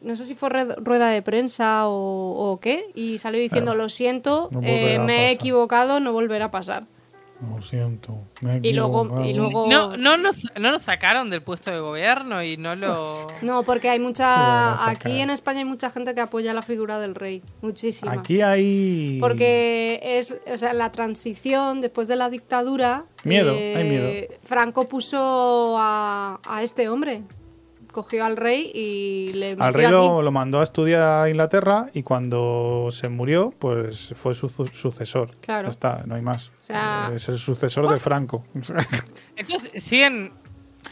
no sé si fue rueda de prensa o, o qué, y salió diciendo, lo siento, no eh, me he pasar". equivocado, no volverá a pasar. Lo siento. Y luego- y luego- No, no, nos, no nos sacaron del puesto de gobierno y no lo. No, porque hay mucha... Aquí en España hay mucha gente que apoya la figura del rey, muchísima. Aquí hay. Porque es, o sea, la transición después de la dictadura. eh, Miedo, hay miedo. Franco puso a, a este hombre. Cogió al rey y le metió Al rey aquí. lo, lo mandó a estudiar a Inglaterra y cuando se murió, pues fue su su- sucesor. Claro. Ya está, no hay más. sea- es el sucesor de Franco. Entonces, siguen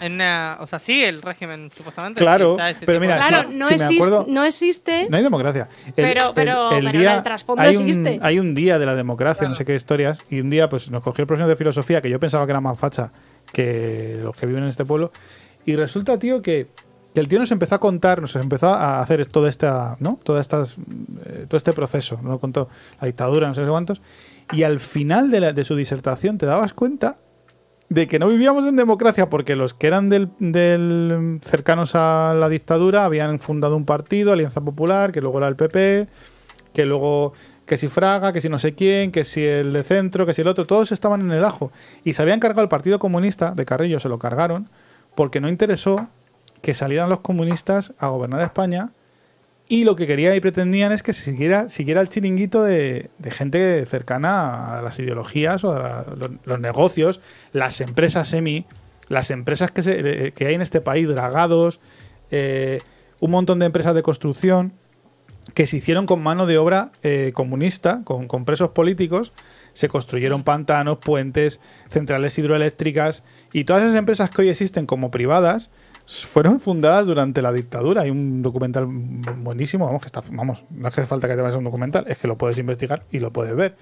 en una. O sea, sigue el régimen, supuestamente. Claro, pero mira, Claro, si- no, si me existe, acuerdo- no existe. No hay democracia. Pero- pero- pero en el trasfondo hay un, existe. hay un día de la democracia, no sé qué historias, y un día pues nos cogió el profesor de filosofía, que yo pensaba que era más facha que los que viven en este pueblo, y resulta, tío, que, que el tío nos empezó a contar, nos empezó a hacer toda esta, ¿no? Todas estas, eh, todo este proceso, ¿no? Contó la dictadura, no sé cuántos, y al final de, de su disertación te dabas cuenta de que no vivíamos en democracia porque los que eran del, del- cercanos a la dictadura habían fundado un partido, Alianza Popular, que luego era el PP, que luego que si Fraga, que si no sé quién, que si el de centro, que si el otro, todos estaban en el ajo. Y se habían cargado el Partido Comunista de Carrillo, se lo cargaron, porque no interesó que salieran los comunistas a gobernar España y lo que quería y pretendían es que siguiera, el chiringuito de, de gente cercana a las ideologías o a los, negocios, las empresas semi, las empresas que, se- eh, hay en este país, dragados, eh, un montón de empresas de construcción que se hicieron con mano de obra eh, comunista, con, con presos políticos, se construyeron pantanos, puentes, centrales hidroeléctricas y todas esas empresas que hoy existen como privadas fueron fundadas durante la dictadura. Hay un documental buenísimo, vamos, que está, vamos, no hace falta que te vayas a un documental, es que lo puedes investigar y lo puedes ver.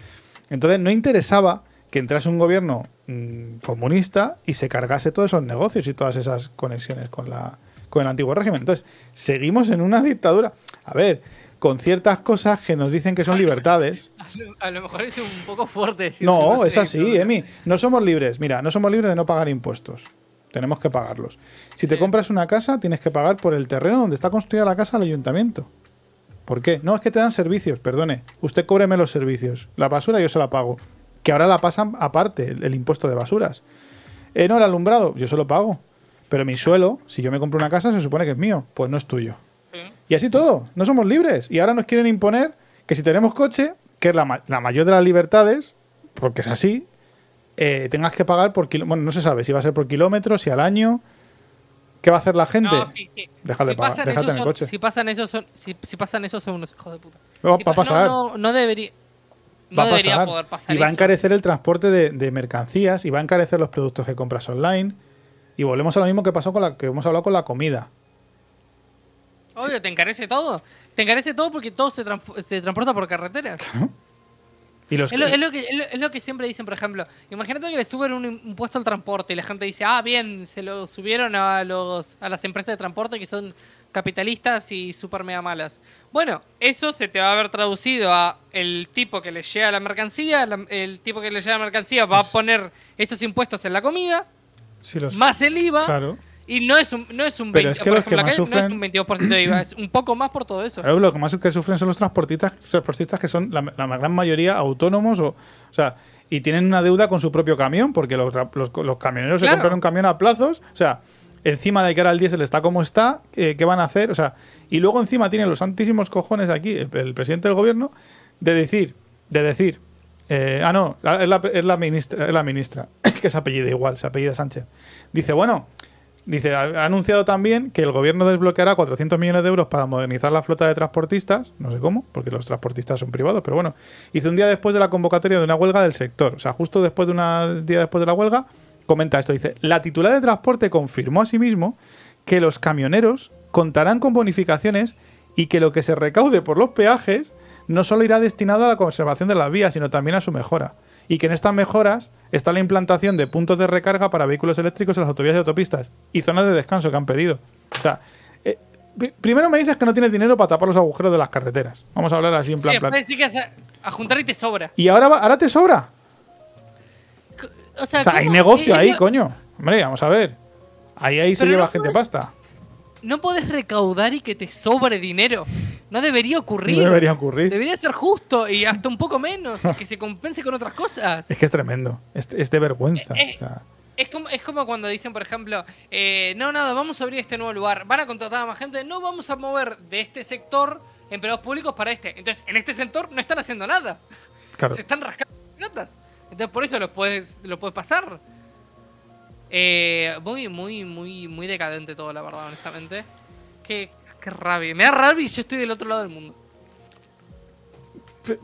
Entonces no interesaba que entrase un gobierno mm, comunista y se cargase todos esos negocios y todas esas conexiones con la con el antiguo régimen. Entonces, seguimos en una dictadura. A ver, con ciertas cosas que nos dicen que son libertades. A lo, mejor es un poco fuerte decir No, que es así, Emi. No somos libres. Mira, no somos libres de no pagar impuestos. Tenemos que pagarlos. Si te compras una casa, tienes que pagar por el terreno donde está construida la casa al ayuntamiento. ¿Por qué? No, es que te dan servicios, perdone. Usted cóbreme los servicios. La basura yo se la pago. Que ahora la pasan aparte, el, el impuesto de basuras. Eh, no, el alumbrado, yo se lo pago. Pero mi suelo, si yo me compro una casa, se supone que es mío. Pues no es tuyo. Y así todo. No somos libres. Y ahora nos quieren imponer que si tenemos coche, que es la, ma- la mayor de las libertades, porque es así, eh, tengas que pagar por kilómetros. Bueno, no se sabe si va a ser por kilómetros, si al año. ¿Qué va a hacer la gente? No, sí, sí. Si pagar, esos tener son- coche. Si pasan esos son, si, si pasan esos son unos hijos de puta. No, Si va a pa- pasar. No, debería. No va a debería pasar. poder pasar y va a eso. encarecer el transporte de, de mercancías y va a encarecer los productos que compras online. Y volvemos a lo mismo que pasó con la que hemos hablado con la comida. Obvio, te encarece todo. Te encarece todo porque todo se, se transporta por carreteras. Y los Es lo, es lo que, es, lo, es lo que siempre dicen, por ejemplo. Imagínate que le suben un impuesto al transporte y la gente dice, ah, bien, se lo subieron a, los, a las empresas de transporte que son capitalistas y super mega malas. Bueno, eso se te va a ver traducido a el tipo que le llega la mercancía, la- el tipo que le llega la mercancía va a poner esos impuestos en la comida, los- más el IVA, Claro. Y no es un, no es un, Pero 20, es que los que más acá no es sufren- un 22% de IVA, es un poco más por todo eso. Claro, lo que más que sufren son los transportistas, transportistas que son la, la gran mayoría autónomos o, o sea, y tienen una deuda con su propio camión porque los, los, los camioneros se compran un camión a plazos, o sea, encima de que ahora el diésel está como está, eh, ¿qué van a hacer? O sea, y luego encima tienen los santísimos cojones aquí, el, el presidente del gobierno, de decir, de decir, eh, ah, no, es la, es la ministra, es la ministra, que se apellida igual, se apellida Sánchez. Dice, bueno, Dice, ha anunciado también que el gobierno desbloqueará 400 millones de euros para modernizar la flota de transportistas, no sé cómo, porque los transportistas son privados, pero bueno, hizo un día después de la convocatoria de una huelga del sector, o sea, justo después de un día después de la huelga, comenta esto, dice, la titular de transporte confirmó asimismo que los camioneros contarán con bonificaciones y que lo que se recaude por los peajes no solo irá destinado a la conservación de las vías, sino también a su mejora. Y que en estas mejoras está la implantación de puntos de recarga para vehículos eléctricos en las autovías y autopistas y zonas de descanso que han pedido. O sea, eh, pri- primero me dices que no tienes dinero para tapar los agujeros de las carreteras. Vamos a hablar así en Sí, plan. después plan. decir que a, a juntar y te sobra. Y ahora, va- ahora te sobra. O sea, O sea, hay negocio Eh, ahí, coño. Hombre, vamos a ver. Ahí, ahí se lleva no gente puedes- pasta. No podés recaudar y que te sobre dinero. No debería ocurrir. No debería ocurrir. Debería ser justo y hasta un poco menos. que se compense con otras cosas. Es que es tremendo. Es, es de vergüenza. Eh, sea, Es como, es como cuando dicen, por ejemplo, eh, no, nada, vamos a abrir este nuevo lugar. Van a contratar a más gente. No, vamos a mover de este sector empleados públicos para este. Entonces, en este sector no están haciendo nada. Claro. Se están rascando las pelotas. Entonces, por eso lo puedes, lo puedes pasar. Eh, muy, muy, muy, muy decadente todo, la verdad, honestamente. Qué, qué rabia. Me da rabia y yo estoy del otro lado del mundo.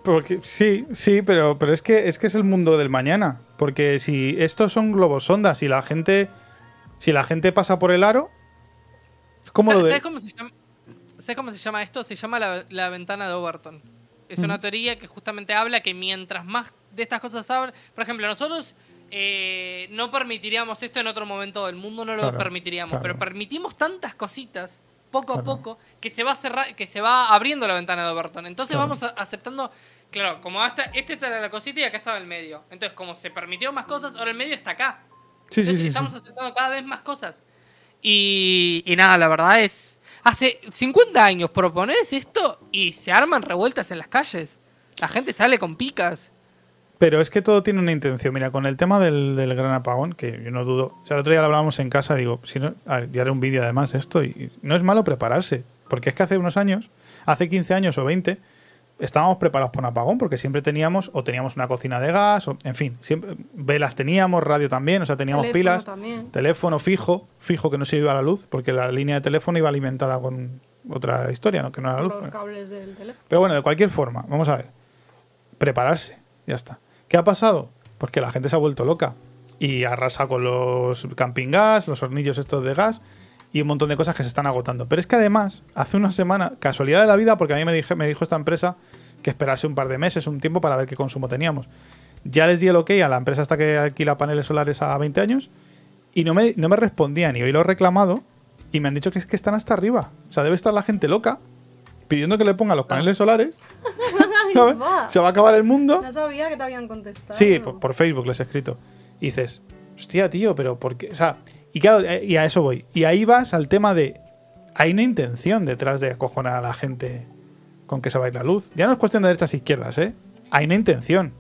Porque, sí, sí, pero, pero es que es que es el mundo del mañana. Porque si estos son globos sondas, si la gente. Si la gente pasa por el aro. Es como lo ¿Sabes, de. sabes cómo se llama? ¿Sabes cómo se llama esto? Se llama la, la ventana de Overton. Es una teoría que justamente habla que mientras más de estas cosas hablan. Por ejemplo, nosotros eh, no permitiríamos esto en otro momento del mundo, no lo Claro, permitiríamos. claro. Pero permitimos tantas cositas, poco a poco, que se va cerrar, que se va abriendo la ventana de Overton. Entonces Claro. vamos a- aceptando. Claro, como hasta, este está la cosita y acá estaba el medio. Entonces, como se permitió más cosas, ahora el medio está acá. Sí, sí, Entonces, sí, sí. estamos aceptando cada vez más cosas. Y, y nada, la verdad es. Hace 50 años propones esto y se arman revueltas en las calles. La gente sale con picas. Pero es que todo tiene una intención. Mira, con el tema del, del gran apagón, que yo no dudo. O sea, el otro día lo hablábamos en casa, digo, si no, a ver, yo haré un vídeo además de esto, y no es malo prepararse. Porque es que hace unos años, hace 15 años o 20, estábamos preparados para un apagón, porque siempre teníamos, o teníamos una cocina de gas, o en fin, siempre velas teníamos, radio también, o sea, teníamos Teléfono pilas, también. teléfono fijo, fijo que no se iba a la luz, porque la línea de teléfono iba alimentada con otra historia, ¿no? que no era la luz. Los cables del teléfono. Pero bueno, de cualquier forma, vamos a ver. Prepararse, ya está. ¿Qué ha pasado? Pues que la gente se ha vuelto loca y arrasa con los camping gas, los hornillos estos de gas y un montón de cosas que se están agotando. Pero es que además, hace una semana, casualidad de la vida, porque a mí me, dijo esta empresa que esperase un par de meses, un tiempo para ver qué consumo teníamos. Ya les di el ok a la empresa hasta que alquila paneles solares a 20 años y no me, no me respondían y hoy lo he reclamado y me han dicho que es que están hasta arriba. O sea, debe estar la gente loca pidiendo que le pongan los paneles solares. ¿sabes? va. Se va a acabar el mundo. No sabía que te habían contestado. Sí, por, por Facebook les he escrito. Y dices, hostia, tío, pero ¿por qué? O sea, y claro, eh, y a eso voy. Y ahí vas al tema de. Hay una intención detrás de acojonar a la gente con que se va a ir la luz. Ya no es cuestión de derechas e izquierdas, ¿eh? Hay una intención.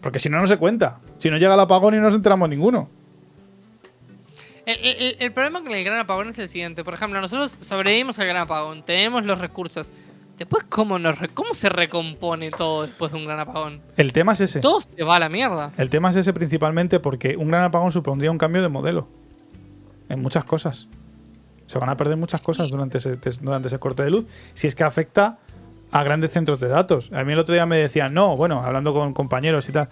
Porque si no, no se cuenta. Si no llega el apagón y no nos enteramos ninguno. El, el- el problema con el gran apagón es el siguiente. Por ejemplo, nosotros sobrevivimos al gran apagón, tenemos los recursos. Después, ¿cómo, nos ¿cómo se recompone todo después de un gran apagón? El tema es ese. Todo se va a la mierda. El tema es ese principalmente porque un gran apagón supondría un cambio de modelo. En muchas cosas. Se van a perder muchas cosas durante ese, durante ese corte de luz. Si es que afecta a grandes centros de datos. A mí el otro día me decían, no, bueno, hablando con compañeros y tal.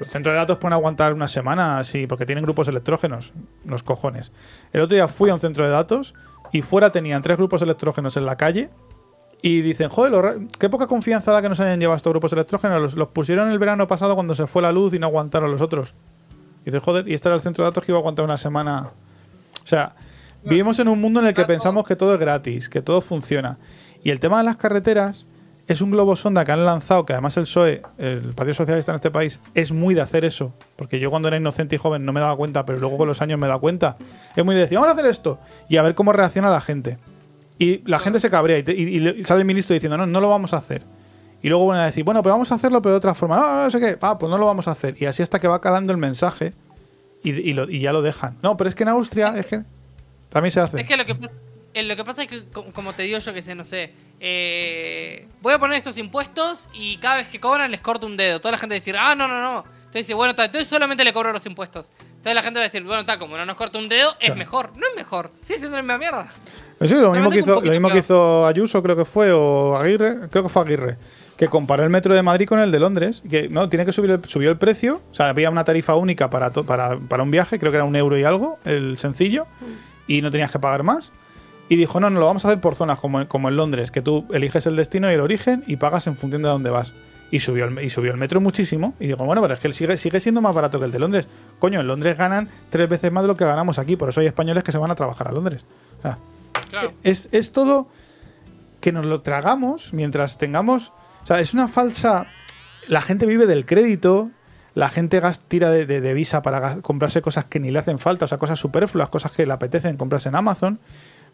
Los centros de datos pueden aguantar una semana así, porque tienen grupos electrógenos. Los cojones. El otro día fui a un centro de datos y fuera tenían tres grupos electrógenos en la calle. Y dicen, joder, qué poca confianza da que nos hayan llevado estos grupos electrógenos. Los, los pusieron el verano pasado cuando se fue la luz y no aguantaron los otros. Y dices, joder, y este era el centro de datos que iba a aguantar una semana. O sea, vivimos en un mundo en el que pensamos que todo es gratis, que todo funciona. Y el tema de las carreteras es un globo sonda que han lanzado, que además el PSOE, el Partido Socialista en este país, es muy de hacer eso. Porque yo cuando era inocente y joven no me daba cuenta, pero luego con los años me he dado cuenta. Es muy de decir, vamos a hacer esto. Y a ver cómo reacciona la gente. Y la gente se cabrea y, te- y- y le- sale el ministro diciendo, no, no lo vamos a hacer. Y luego van a decir, bueno, pero vamos a hacerlo, pero de otra forma. No, no sé qué, ah, pues no lo vamos a hacer. Y así hasta que va calando el mensaje y, y lo- y ya lo dejan. No, pero es que en Austria es que también se hace. Es que lo que pasa, eh, lo que pasa es que, co- como te digo yo que sé, no sé, eh, voy a poner estos impuestos y cada vez que cobran les corto un dedo. Toda la gente va a decir, ah, no, no, no. Entonces dice, bueno, entonces solamente le cobro los impuestos. Entonces la gente va a decir, bueno, está, como no nos corta un dedo, es mejor. No es mejor, sigue siendo la misma mierda. Lo mismo, que hizo, lo mismo que hizo Ayuso, creo que fue, o Aguirre, creo que fue Aguirre, que comparó el metro de Madrid con el de Londres. Que no, tiene que subir el, subió el precio. O sea, había una tarifa única para, to- para, para un viaje, creo que era un euro y algo, el sencillo, y no tenías que pagar más. Y dijo, no, no lo vamos a hacer por zonas, como, como en Londres, que tú eliges el destino y el origen y pagas en función de dónde vas. Y subió, el, y subió el metro muchísimo. Y digo, bueno, pero es que sigue, sigue siendo más barato que el de Londres. Coño, en Londres ganan tres veces más de lo que ganamos aquí. Por eso hay españoles que se van a trabajar a Londres. O sea, Es, es todo que nos lo tragamos mientras tengamos. O sea, es una falsa. La gente vive del crédito. La gente tira de, de- de visa para comprarse cosas que ni le hacen falta, o sea, cosas superfluas, cosas que le apetecen comprarse en Amazon.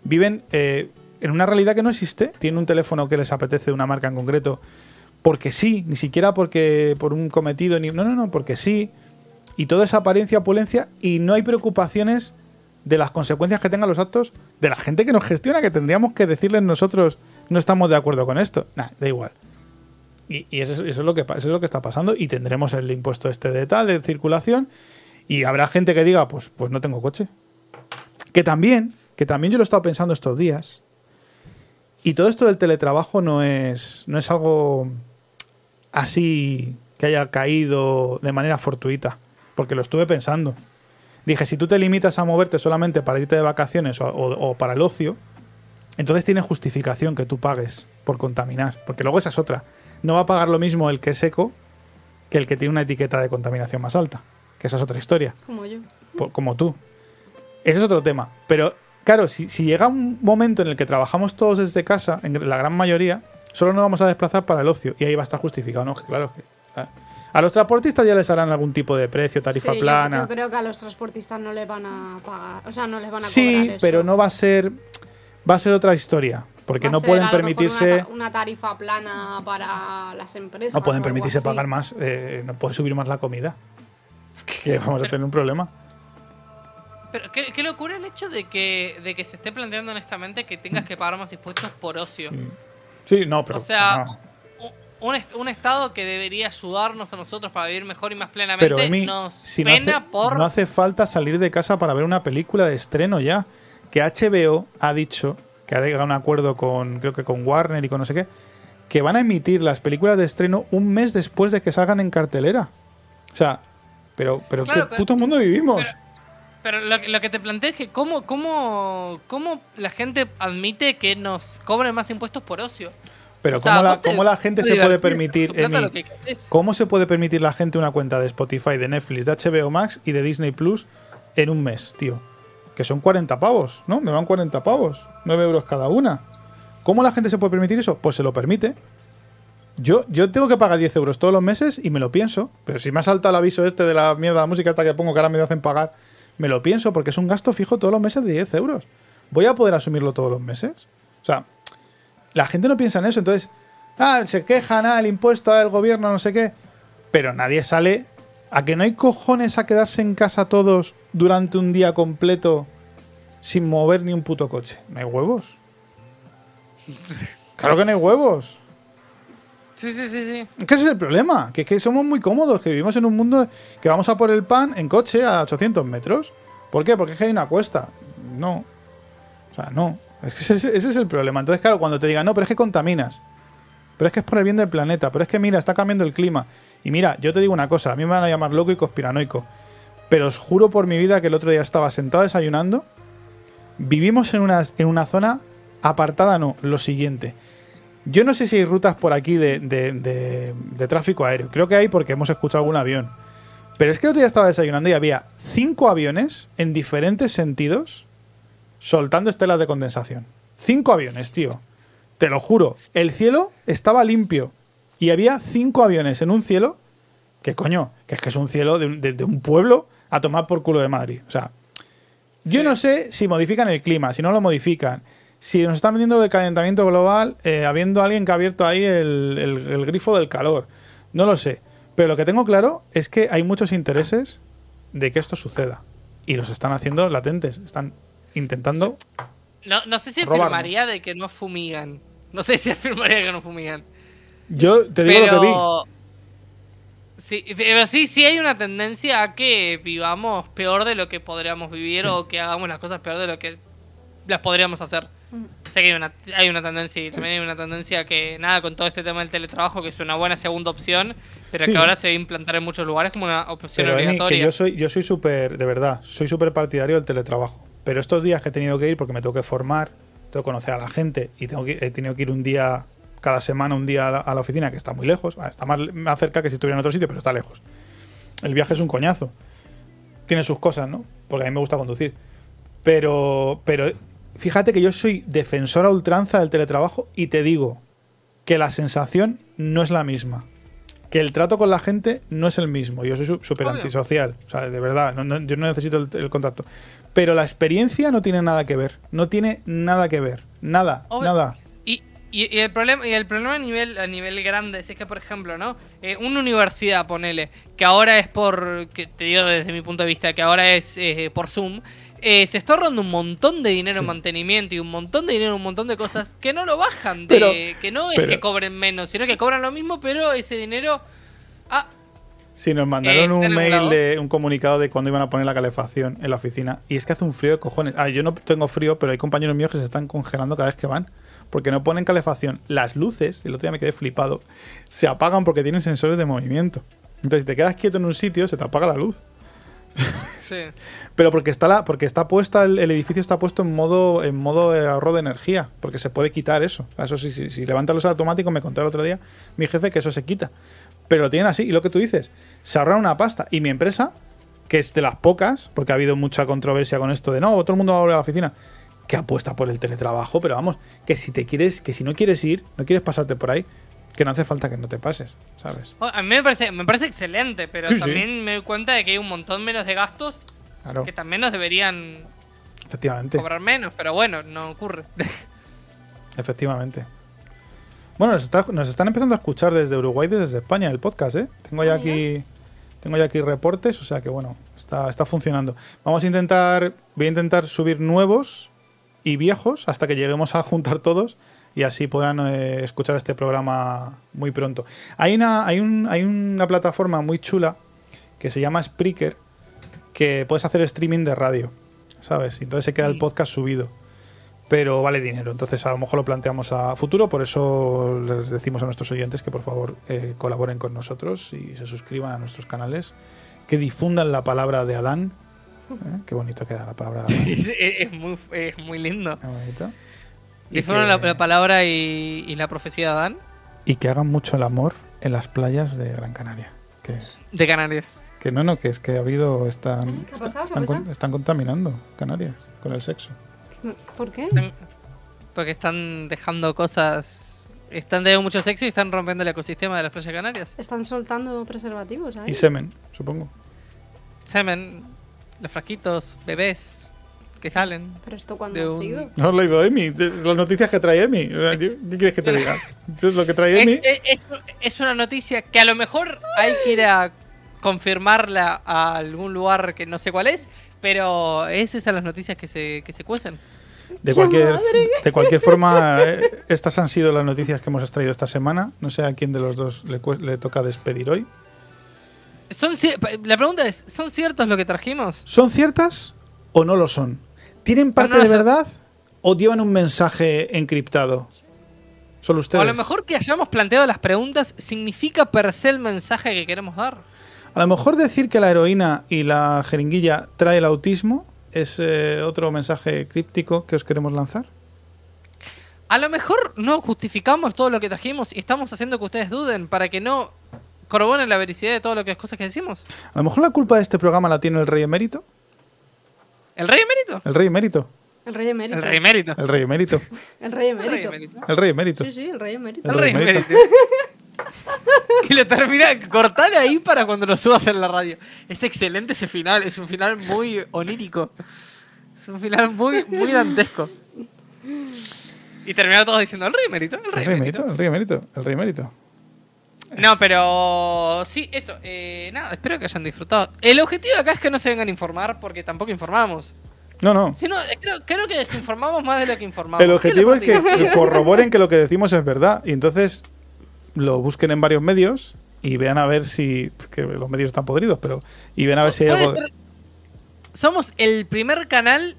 Viven eh, en una realidad que no existe. Tienen un teléfono que les apetece de una marca en concreto porque sí, ni siquiera porque por un cometido, ni, no, no, no, porque sí. Y toda esa apariencia, opulencia, y no hay preocupaciones de las consecuencias que tengan los actos de la gente que nos gestiona, que tendríamos que decirles nosotros no estamos de acuerdo con esto. Nah, da igual. Y, y eso, es- eso es lo que, eso es lo que está pasando. Y tendremos el impuesto este de tal, de circulación. Y habrá gente que diga, pues, pues no tengo coche. Que también, que también yo lo he estado pensando estos días. Y todo esto del teletrabajo no es, no es algo así que haya caído de manera fortuita. Porque lo estuve pensando. Dije, si tú te limitas a moverte solamente para irte de vacaciones o, o- o para el ocio, entonces tiene justificación que tú pagues por contaminar. Porque luego esa es otra. No va a pagar lo mismo el que es seco que el que tiene una etiqueta de contaminación más alta. Que esa es otra historia. Como yo. po- como tú. Ese es otro tema. Pero claro, si, si llega un momento en el que trabajamos todos desde casa, en la gran mayoría, solo nos vamos a desplazar para el ocio. Y ahí va a estar justificado. No, que claro que. ah. A los transportistas ya les harán algún tipo de precio, tarifa Sí, yo- plana. Yo, creo que a los transportistas no les van a pagar. O sea, no les van a cobrar Sí, eso. pero no va a ser. Va a ser otra historia. Porque Va no ser pueden a lo mejor permitirse. Una, ta- una tarifa plana para las empresas. No pueden permitirse pagar más. eh, no puede subir más la comida. Que vamos a tener un problema. Pero qué, qué locura el hecho de que, de que se esté planteando honestamente que tengas que pagar más impuestos por ocio. Sí, no, pero. o sea, no. Un, est- un estado que debería ayudarnos a nosotros para vivir mejor y más plenamente Pero Emi, nos si no pena hace, por... no hace falta salir de casa para ver una película de estreno ya. Que HBO ha dicho que ha llegado a un acuerdo con, creo que con Warner y con no sé qué, que van a emitir las películas de estreno un mes después de que salgan en cartelera. O sea, pero, pero Claro, qué pero- puto mundo vivimos. Pero lo, que- lo que te planteé es que cómo, cómo, cómo la gente admite que nos cobren más impuestos por ocio. Pero O sea, ¿cómo, la, cómo la gente te se puede permitir, Emi, que cómo se puede permitir la gente una cuenta de Spotify, de Netflix, de HBO Max y de Disney Plus en un mes, tío? Que son 40 pavos, ¿no? Me van 40 pavos, 9 euros cada una. ¿Cómo la gente se puede permitir eso? Pues se lo permite. Yo, yo tengo que pagar 10 euros todos los meses y me lo pienso. Pero si me ha saltado el aviso este de la mierda de música esta que pongo que ahora me hacen pagar, me lo pienso porque es un gasto fijo todos los meses de 10 euros. ¿Voy a poder asumirlo todos los meses? O sea, la gente no piensa en eso. Entonces, Ah, se quejan, ah, el impuesto, ah, el gobierno, no sé qué. Pero nadie sale. ¿A que no hay cojones a quedarse en casa todos durante un día completo sin mover ni un puto coche? ¿No hay huevos? Claro que no hay huevos. Sí, sí, sí, sí. Es que ese es el problema, que es que somos muy cómodos, que vivimos en un mundo que vamos a por el pan en coche a 800 metros. ¿Por qué? Porque es que hay una cuesta. No. O sea, no. Ese, ese es el problema. Entonces, claro, cuando te digan, no, pero es que contaminas. Pero es que es por el bien del planeta. Pero es que, mira, está cambiando el clima. Y mira, yo te digo una cosa, a mí me van a llamar loco y conspiranoico. Pero os juro por mi vida que el otro día estaba sentado desayunando. Vivimos en una, en una zona apartada, no, lo siguiente. Yo no sé si hay rutas por aquí de- de- de tráfico aéreo. Creo que hay porque hemos escuchado algún avión. Pero es que el otro día estaba desayunando y había cinco aviones en diferentes sentidos soltando estelas de condensación. Cinco aviones, tío. Te lo juro. El cielo estaba limpio. Y había cinco aviones en un cielo. Que coño, que es que es un cielo de, un- de- de un pueblo a tomar por culo de Madrid. O sea, yo no sé si modifican el clima, si no lo modifican. Si nos están vendiendo de calentamiento global, eh, habiendo alguien que ha abierto ahí el, el- el grifo del calor. No lo sé. Pero lo que tengo claro es que hay muchos intereses de que esto suceda. Y los están haciendo latentes. Están intentando. No, no sé si Robarnos. afirmaría de que no fumigan. No sé si afirmaría que no fumigan. Yo te digo pero... lo que vi. Sí, pero sí, sí hay una tendencia a que vivamos peor de lo que podríamos vivir o que hagamos las cosas peor de lo que las podríamos hacer. Sé que hay una, hay una tendencia y también hay una tendencia que, nada, con todo este tema del teletrabajo, que es una buena segunda opción, pero Sí. que ahora se va a implantar en muchos lugares como una opción Pero Emi, que obligatoria. yo soy, yo soy súper, de verdad, soy súper partidario del teletrabajo. Pero estos días que he tenido que ir, porque me tengo que formar, tengo que conocer a la gente y tengo que, he tenido que ir un día, cada semana, un día a la, a la oficina, que está muy lejos. Ah, Está más, más cerca que si estuviera en otro sitio, pero está lejos. El viaje es un coñazo. Tiene sus cosas, ¿no? Porque a mí me gusta conducir. Pero, pero fíjate que yo soy defensor a ultranza del teletrabajo y te digo que la sensación no es la misma. Que el trato con la gente no es el mismo. Yo soy súper antisocial. O sea, de verdad, no- no- yo no necesito el, el contacto. Pero la experiencia no tiene nada que ver. No tiene nada que ver. Nada, nada. Y, y- y el problema y el problema a nivel a nivel grande es que por ejemplo no Eh, una universidad ponele que ahora es por que te digo desde mi punto de vista que ahora es eh, por zoom eh, se está ahorrando un montón de dinero en mantenimiento y un montón de dinero en un montón de cosas que no lo bajan de Pero- que no es pero- que cobren menos sino que cobran lo mismo pero ese dinero ah Si nos mandaron Eh, un ¿está mail de un comunicado de cuando iban a poner la calefacción en la oficina. Y es que hace un frío de cojones. Ah, yo no tengo frío, pero hay compañeros míos que se están congelando cada vez que van. Porque no ponen calefacción. Las luces, el otro día me quedé flipado, se apagan porque tienen sensores de movimiento. Entonces, si te quedas quieto en un sitio, se te apaga la luz. sí Pero porque está la, porque está puesta, el, el edificio está puesto en modo, en modo de ahorro de energía. Porque se puede quitar eso. Eso sí, sí, si levanta los automáticos, me contó el otro día mi jefe que eso se quita. Pero lo tienen así. Y lo que tú dices, se ahorran una pasta. Y mi empresa, que es de las pocas, porque ha habido mucha controversia con esto de no, todo el mundo va a volver a la oficina, que apuesta por el teletrabajo, pero vamos, que si te quieres, que si no quieres ir, no quieres pasarte por ahí, que no hace falta que no te pases, ¿sabes? Oh, a mí me parece me parece excelente pero Sí, sí. también me doy cuenta de que hay un montón menos de gastos Claro, que también nos deberían efectivamente. cobrar menos pero bueno no ocurre Efectivamente. Bueno, nos, está- nos están empezando a escuchar desde Uruguay y desde España el podcast, ¿eh? Tengo ya aquí tengo ya aquí reportes, o sea que bueno, está, está funcionando. Vamos a intentar, voy a intentar subir nuevos y viejos hasta que lleguemos a juntar todos y así podrán eh, escuchar este programa muy pronto. Hay una, hay, un, hay una plataforma muy chula que se llama Spreaker que puedes hacer streaming de radio, ¿sabes? Entonces se queda el podcast subido pero vale dinero. Entonces a lo mejor lo planteamos a futuro, por eso les decimos a nuestros oyentes que por favor eh, colaboren con nosotros y se suscriban a nuestros canales, que difundan la palabra de Adán. ¿eh? Qué bonito queda la palabra de Adán. es, muy, es muy lindo. Qué bonito. Que- la, la palabra y, y la profecía de Adán Y que hagan mucho el amor en las playas de Gran Canaria. Que, de Canarias. que no, no, que es que ha habido. Están, ¿Qué ha pasado? ¿Qué ha están, están contaminando Canarias con el sexo. ¿Por qué? Porque están dejando cosas. Están teniendo mucho sexo y están rompiendo el ecosistema de las playas canarias. Están soltando preservativos ahí. Y semen, supongo. Semen, los frasquitos, bebés. que salen. Pero esto cuando De ha un- sido. No has leído Emi. Es Las noticias que trae Emi. ¿Qué quieres que te diga? Eso es lo que trae Emi. Es, es- es una noticia que a lo mejor hay que ir a confirmarla a algún lugar que no sé cuál es, pero es esas las noticias que se, que se cuecen. De cualquier, de cualquier forma, eh, estas han sido las noticias que hemos extraído esta semana. No sé a quién de los dos le, le toca despedir hoy. Son, la pregunta es, ¿son ciertos lo que trajimos? ¿Son ciertas o no lo son? ¿Tienen parte no de verdad o llevan un mensaje encriptado? Solo O ustedes. a lo mejor que hayamos planteado las preguntas significa per se el mensaje que queremos dar. A lo mejor decir que la heroína y la jeringuilla trae el autismo es eh, otro mensaje críptico que os queremos lanzar. A lo mejor no justificamos todo lo que trajimos y estamos haciendo que ustedes duden para que no corroboren la veracidad de todo lo que es cosas que decimos. A lo mejor la culpa de este programa la tiene el rey emérito. ¿El rey emérito? El rey emérito. El rey emérito. El rey emérito. El rey emérito. El rey emérito. El rey emérito. Sí, sí, el rey emérito. El rey emérito. que lo termina, cortale ahí para cuando lo subas en la radio. Es excelente ese final, es un final muy onírico. Es un final muy, muy dantesco. Y termina todos diciendo el rey emérito, el rey emérito. El rey emérito. El rey emérito. No, pero sí, eso. eh, nada, espero que hayan disfrutado. El objetivo de acá es que no se vengan a informar porque tampoco informamos. No, no. Si no, eh, creo, creo que desinformamos más de lo que informamos. El objetivo es ¿Qué que corroboren que lo que decimos es verdad. Y entonces lo busquen en varios medios y vean a ver si. que los medios están podridos, pero. Y vean a ver si hay algo. ser- Somos el primer canal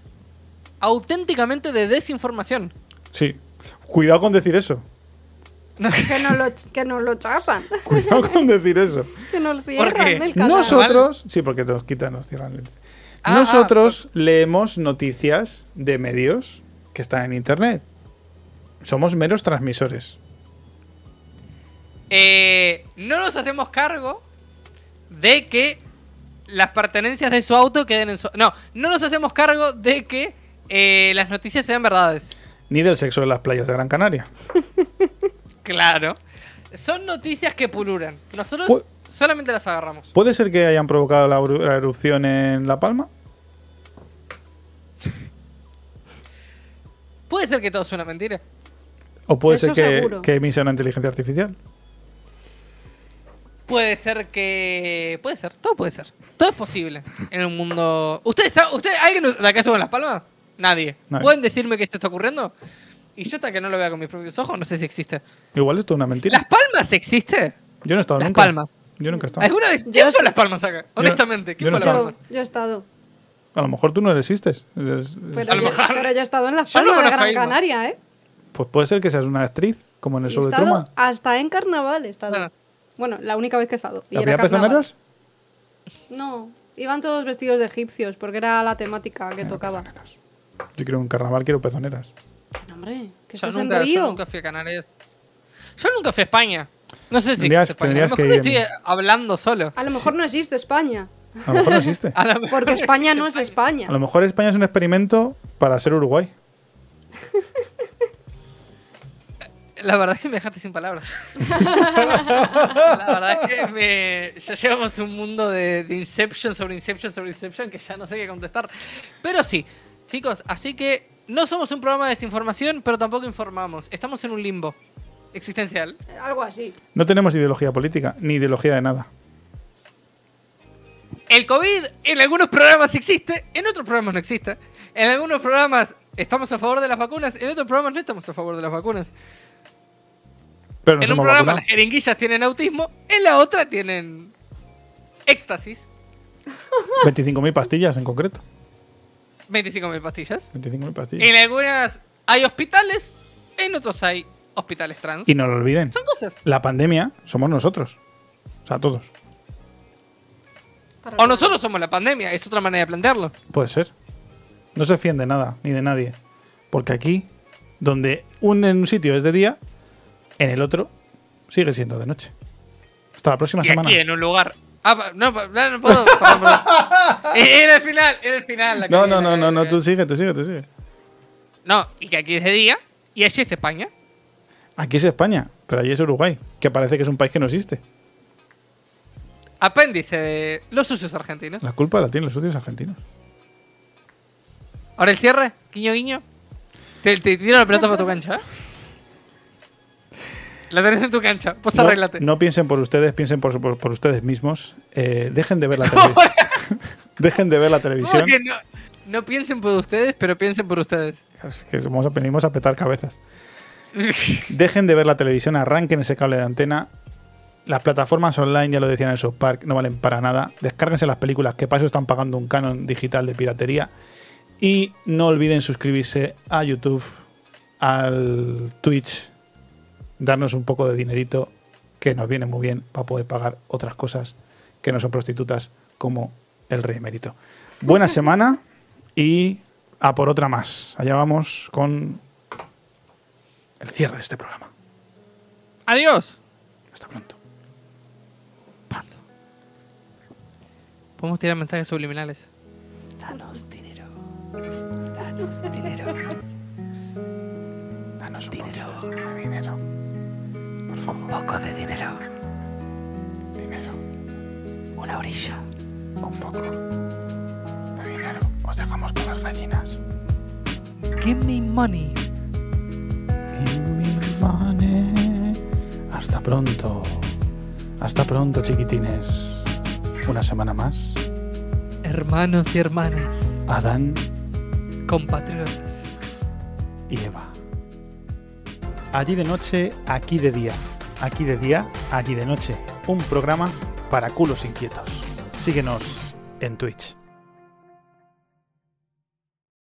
auténticamente de desinformación. Sí. Cuidado con decir eso. Que nos lo, que nos lo chapan. Cuidado con decir eso. que nos cierran el canal. Nosotros. Sí, porque nos quitan, nos cierran. el- Ah, Nosotros leemos noticias de medios que están en internet. Somos meros transmisores. Eh, no nos hacemos cargo de que las pertenencias de su auto queden en su... No, no nos hacemos cargo de que eh, las noticias sean verdades. Ni del sexo en las playas de Gran Canaria. Claro. Son noticias que pululan. Nosotros Pu- solamente las agarramos. ¿Puede ser que hayan provocado la, eru- la erupción en La Palma? Puede ser que todo sea una mentira. ¿O puede Eso ser que, seguro. que Emi sea una inteligencia artificial? Puede ser que... Puede ser, todo puede ser. Todo es posible en un mundo... ¿Ustedes saben? ¿Usted, ¿Alguien de acá estuvo en Las Palmas? Nadie. Nadie. ¿Pueden decirme que esto está ocurriendo? Y yo hasta que no lo vea con mis propios ojos, no sé si existe. Igual esto es una mentira. ¿Las Palmas existe? Yo no he estado Las nunca. Palmas. Yo nunca he estado. ¿Alguna vez? Yo ¿Quién fue. Las Palmas acá? Honestamente, ¿quién yo no fue Las. Palmas? Yo, yo he estado. A lo mejor tú no existes. Eres- Pero, A lo yo, mejor- pero yo he estado en Las Yo no Palmas de Gran. Canaria, ¿eh? Pues puede ser que seas una actriz, como en el He show de Truman. hasta en carnaval he estado. Claro. Bueno, la única vez que he estado. Y ¿Había pezoneras? No, iban todos vestidos de egipcios porque era la temática que tocaba. Yo quiero un carnaval, quiero pezoneras. No, Hombre, que Yo eso es en nunca, yo Río. nunca fui a Canarias. Yo nunca fui a España. No sé si Tendrías- existe España. A lo mejor ir, estoy hablando solo. A lo mejor no existe España. A lo mejor no existe. Mejor Porque España no es España. A lo mejor España es un experimento para ser Uruguay. La verdad es que me dejaste sin palabras. la verdad es que me... ya llegamos a un mundo de, de Inception sobre Inception sobre Inception que ya no sé qué contestar. Pero sí, chicos, así que no somos un programa de desinformación, pero tampoco informamos. Estamos en un limbo existencial. Algo así. No tenemos ideología política, ni ideología de nada. El COVID en algunos programas existe, en otros programas no existe. En algunos programas estamos a favor de las vacunas, en otros programas no estamos a favor de las vacunas. Pero no en un programa las jeringuillas tienen autismo, en la otra tienen éxtasis. 25.000 pastillas en concreto. 25.000 pastillas. 25.000 pastillas. En algunas hay hospitales, en otros hay hospitales trans. Y no lo olviden. Son cosas. La pandemia somos nosotros. O sea, todos. O nosotros somos la pandemia, es otra manera de plantearlo. Puede ser. No se fíen de nada, ni de nadie. Porque aquí, donde un, en un sitio es de día, en el otro sigue siendo de noche. Hasta la próxima Y semana. aquí en un lugar. Ah, no, no, no puedo. perdón, perdón. Era el final, era el final. la No, no, no, no, no, tú sigue, tú sigue, tú sigue. No, y que aquí es de día y allí es España. Aquí es España, pero allí es Uruguay, que parece que es un país que no existe. Apéndice de los sucios argentinos. La culpa la tienen los sucios argentinos. Ahora el cierre, guiño, guiño. Te, te tiro la pelota para tu cancha. ¿eh? La tenés en tu cancha, pues No, arréglate. no piensen por ustedes, piensen por, por- por ustedes mismos. Eh, dejen de ver la televisión. dejen de ver la televisión. ¿Cómo que no, no piensen por ustedes, pero piensen por ustedes. Es que somos- venimos a petar cabezas. Dejen de ver la televisión, arranquen ese cable de antena. Las plataformas online, ya lo decían en South Park, no valen para nada. Descárguense las películas, que para eso están pagando un canon digital de piratería. Y no olviden suscribirse a YouTube, al Twitch, darnos un poco de dinerito, que nos viene muy bien para poder pagar otras cosas que no son prostitutas, como el rey emérito. Buena semana y a por otra más. Allá vamos con el cierre de este programa. Adiós. Hasta pronto. Podemos tirar mensajes subliminales. Danos dinero. Danos dinero. Danos un dinero. de dinero. Por favor. Un poco de dinero. Dinero. Una orilla. Un poco. De dinero. Os dejamos con las gallinas. Give me money. Give me money. Hasta pronto. Hasta pronto, chiquitines. Una semana más. Hermanos y hermanas. Adán Compatriotas. y Eva. Allí de noche, aquí de día. Aquí de día, allí de noche. Un programa para culos inquietos. Síguenos en Twitch.